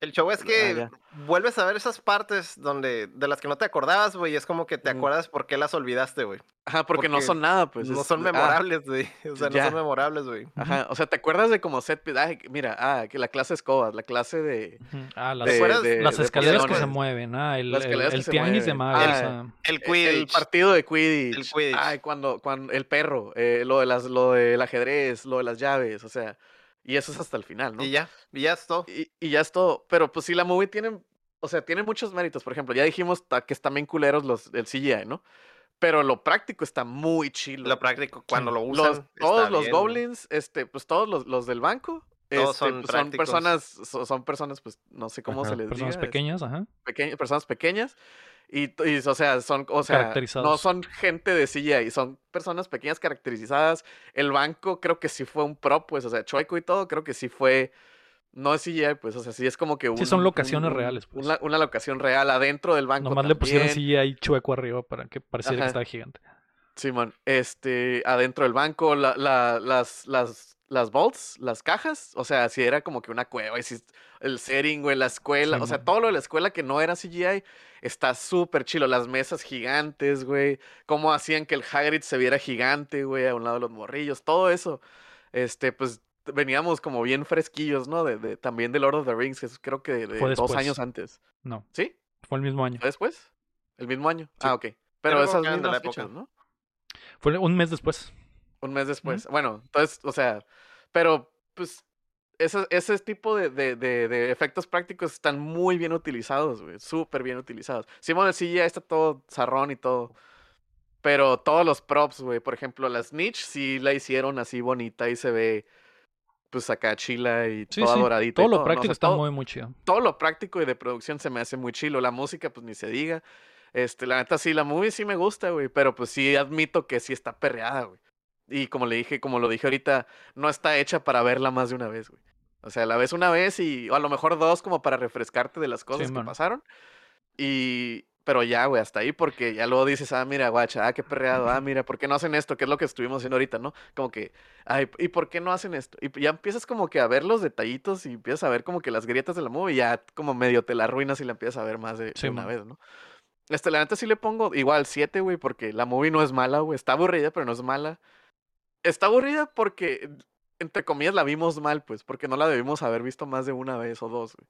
El show es Ah, que vuelves a ver esas partes donde de las que no te acordabas, güey, y es como que te acuerdas por qué las olvidaste, güey. Ajá, porque, no son nada, pues. no son ah, memorables, güey. O sea, no son memorables, güey. Ajá, o sea, ¿te acuerdas de como set que- mira, ah, que la clase escoba, la clase de. Ah, las, de- acuerdas? de- las de escaleras que se mueven, ah, el, Las el- el se tianguis de magos. Ah, ah. El E- Quidditch. El partido de Quidditch. El Quidditch. Ay, cuando, cuando el perro, eh, lo, de las, lo del ajedrez, lo de las llaves, o sea, y eso es hasta el final, ¿no? Y ya, y ya es todo. Y, y ya es todo. Pero pues sí, la movie tiene, o sea, tiene muchos méritos. Por ejemplo, ya dijimos que están bien culeros los, el CGI, ¿no? Pero lo práctico está muy chilo. Lo práctico, cuando lo Los- usan. todos está los bien, goblins, este, pues todos los, los del banco. Todos este, son pues, son personas, so- son personas, pues, no sé cómo Ajá, se les Personas diga. pequeñas, ajá. pequeñas, personas pequeñas. Y, o sea, son, o sea, no son gente de CGI, son personas pequeñas caracterizadas. El banco creo que sí fue un prop, pues, o sea, Choico y todo, creo que sí fue, no es CGI, pues, o sea, sí es como que un, Sí, son locaciones un- reales, pues. Una, una locación real adentro del banco Nomás le pusieron. CGI chueco arriba para que pareciera que estaba gigante. Simón, este, adentro del banco, la, la- las, las, las vaults, las cajas, o sea, si era como que una cueva, y si el setting, güey, la escuela, o sea, todo lo de la escuela que no era CGI, está súper chilo, las mesas gigantes, güey, cómo hacían que el Hagrid se viera gigante, güey, a un lado de los morrillos, todo eso, este, pues, veníamos como bien fresquillos, ¿no? De, de- también de Lord of the Rings, que es creo que de, dos años antes, No, ¿sí? fue el mismo año. ¿Fue después? ¿El mismo año? Sí. Ah, ok. Pero como esas de la mismas época. fechas, ¿no? Fue un mes después. Un mes después. Bueno, entonces, o sea, pero pues ese, ese tipo de, de, de, de efectos prácticos están muy bien utilizados, güey. Súper bien utilizados. Simón, el CGI está todo zarrón y todo. Pero todos los props, güey. Por ejemplo, la Snitch sí la hicieron así bonita y se ve pues acá chila y Sí, toda sí. doradita. y Todo lo ¿no? O práctico sea, está todo- muy, muy chido. todo lo práctico y de producción se me hace muy chilo. La música, pues ni se diga. Este, la neta, sí, la movie sí me gusta, güey. Pero pues sí admito que sí está perreada, güey. Y como le dije, como lo dije ahorita, no está hecha para verla más de una vez, güey. O sea, la ves una vez y o a lo mejor dos como para refrescarte de las cosas que pasaron. Y Pero ya, güey, hasta ahí, porque ya luego dices, ah, mira, guacha, ah, qué perreado, ah, mira, ¿por qué no hacen esto? ¿Qué es lo que estuvimos haciendo ahorita, no? Como que, ay, ¿y por qué no hacen esto? Y ya empiezas como que a ver los detallitos y empiezas a ver como que las grietas de la movie y ya como medio te la arruinas y la empiezas a ver más de, de Sí, una man. vez, ¿no? Este, la neta sí le pongo igual 7, güey, porque la movie no es mala, güey. Está aburrida, pero no es mala. Está aburrida porque, entre comillas, la vimos mal, pues, porque no la debimos haber visto más de una vez o dos, güey.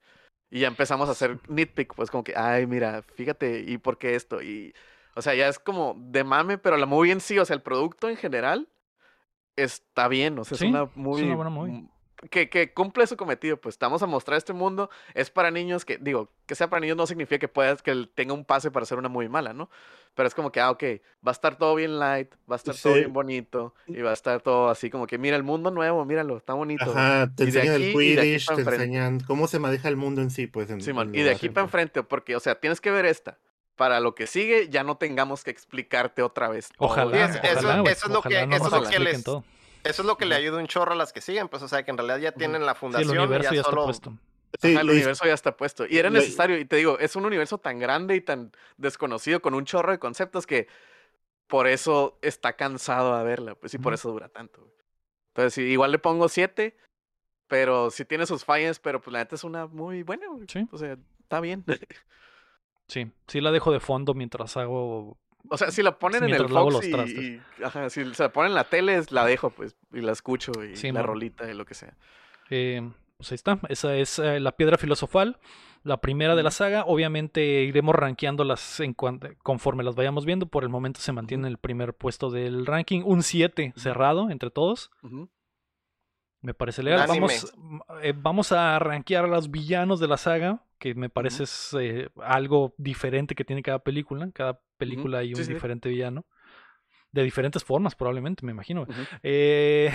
Y ya empezamos a hacer nitpick, pues, como que, ay, mira, fíjate, ¿y por qué esto? Y, o sea, ya es como de mame, pero la movie en sí, o sea, el producto en general está bien, o sea, Sí, es una es movie una buena movie. Mm, que, que cumple su cometido, pues estamos a mostrar este mundo, es para niños que, digo, que sea para niños no significa que puedas, que él tenga un pase para ser una muy mala, ¿no? Pero es como que, ah, ok, va a estar todo bien light, va a estar todo Sí. bien bonito, y va a estar todo así como que, mira el mundo nuevo, míralo, está bonito. Ajá, te enseñan aquí- el y de aquí Quidditch, te enfrente. enseñan cómo se maneja el mundo en sí, pues. En, Simón, en y de aquí para enfrente, porque, o sea, tienes que ver esta. Para lo que sigue, ya no tengamos que explicarte otra vez. todo Ojalá, eso- ojalá, güey, eso es lo que- ojalá no eso nos es lo que expliquen les- todo. Eso es lo que le ayuda un chorro a las que siguen, pues, o sea, que en realidad ya tienen la Sí, el fundación y universo ya ya está solo... puesto. Sí, Ajá, el universo ya está puesto. Y era necesario, y te digo, es un universo tan grande y tan desconocido con un chorro de conceptos que por eso está cansado a verla, pues, y por eso dura tanto. güey. Entonces, igual le pongo siete, pero sí tiene sus fallas, pero pues la neta es una muy buena, güey. Sí. O sea, está bien. Sí, sí la dejo de fondo mientras hago. O sea, si la ponen en el Fox los y, trastes. y- ajá, si se la ponen en la tele, es- la dejo, pues, y la escucho, y Sí, la rolita y lo que sea. eh, pues ahí está. Esa es eh, la piedra filosofal. La primera de la saga. Obviamente iremos rankeándolas en conforme las vayamos viendo. Por el momento se mantiene en el primer puesto del ranking. Un 7 cerrado entre todos. Ujú. Me parece legal. Vamos, eh, vamos a rankear a los villanos de la saga, que me parece es eh, algo diferente que tiene cada película. Cada película hay un Sí, sí. diferente villano. De diferentes formas, probablemente, me imagino. Eh,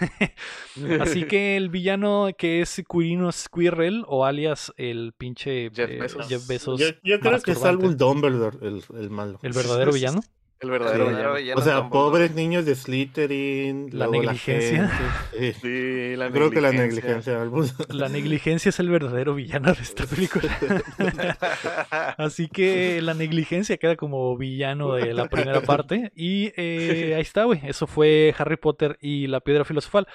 así que el villano que es Quirino Squirrel, o alias el pinche Jeff eh, Bezos. Jeff Bezos Yo, yo creo que es Dumbledore el, el malo. el verdadero villano. El verdadero Sí. villano. villano O sea, Dumbledore. pobres niños de Slytherin. La negligencia. gente, sí. Sí, la creo que la negligencia. negligencia Albus. La negligencia es el verdadero villano de esta película. Así que la negligencia queda como villano de la primera parte. Y eh, ahí está, güey. Eso fue Harry Potter y la piedra filosofal.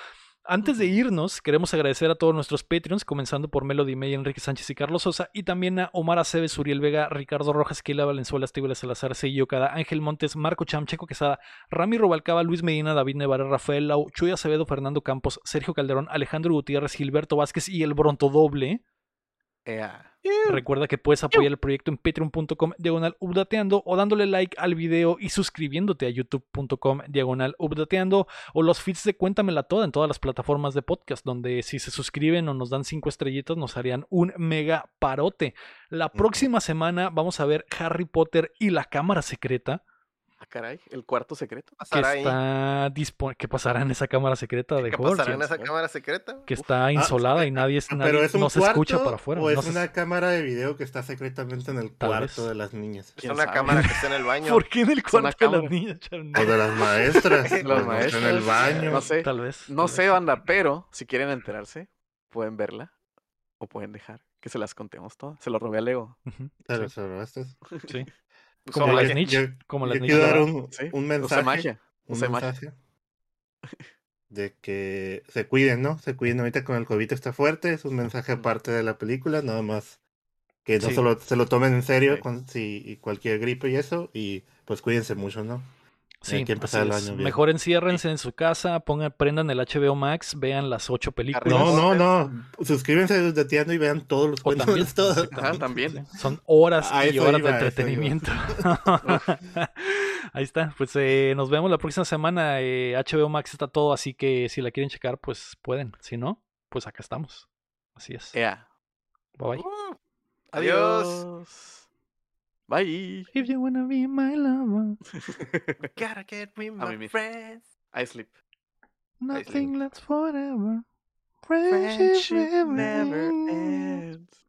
Antes de irnos, queremos agradecer a todos nuestros Patreons, comenzando por Melody May, Enrique Sánchez y Carlos Sosa, y también a Omar Aceves, Uriel Vega, Ricardo Rojas, Keila Valenzuela, Estíbal Salazar, Seguillo Cada, Ángel Montes, Marco Cham, Checo Quesada, Rami Robalcaba, Luis Medina, David Nevarez, Rafael Lau, Chuy Acevedo, Fernando Campos, Sergio Calderón, Alejandro Gutiérrez, Gilberto Vázquez y el Bronto Doble. Recuerda que puedes apoyar el proyecto en patreon.com diagonal updateando o dándole like al video y suscribiéndote a youtube.com diagonal updateando o los feeds de Cuéntamela Toda en todas las plataformas de podcast donde si se suscriben o nos dan cinco estrellitas nos harían un mega parote. La próxima semana vamos a ver Harry Potter y la cámara secreta Ah, caray, el cuarto secreto. ahí? está disponible. ¿Qué pasará en esa cámara secreta de ¿Qué pasará en esa cámara secreta? Que está insolada y nadie, Ah, nadie Pero es un no se escucha para afuera. o es no se- una cámara de video que está secretamente en el cuarto de las niñas. Es ¿Quién una sabe? cámara que está en el baño. ¿Por qué en el cuarto de las niñas? O de las maestras. Las maestras. En el baño. No sé, Tal vez. no tal sé, vez. banda, pero si quieren enterarse, pueden verla o pueden dejar que se las contemos todas. Se lo robé a Lego. Se lo gastas. sí. Usó Como la snitch. Yo, como la snitch quiero dar un, Sí, un mensaje. magia. un mensaje de que se cuiden, ¿no? Se cuiden ahorita con el COVID está fuerte, es un mensaje aparte de la película, nada más que no Sí. solo se lo tomen en serio Sí. con si y cualquier gripe y eso y pues cuídense mucho, ¿no? Sí, Hay que empezar así el es. año bien. Mejor enciérrense en su casa, pongan, prendan el HBO Max, vean las ocho películas. No, no, no, suscríbanse desde Tiando y vean todos los cuentos también, todos. Ajá, también. Sí, Son horas y horas iba, de entretenimiento. Ahí está. Pues eh, nos vemos la próxima semana. Eh, HBO Max está todo, así que si la quieren checar, pues pueden. Si no, pues acá estamos. Así es. Ea. Bye bye. Uh, adiós. Adiós. Bye. If you wanna be my lover, Gotta get with my mimir. friends. I sleep. nothing lasts forever. Friendship Friendship never never ends. ends.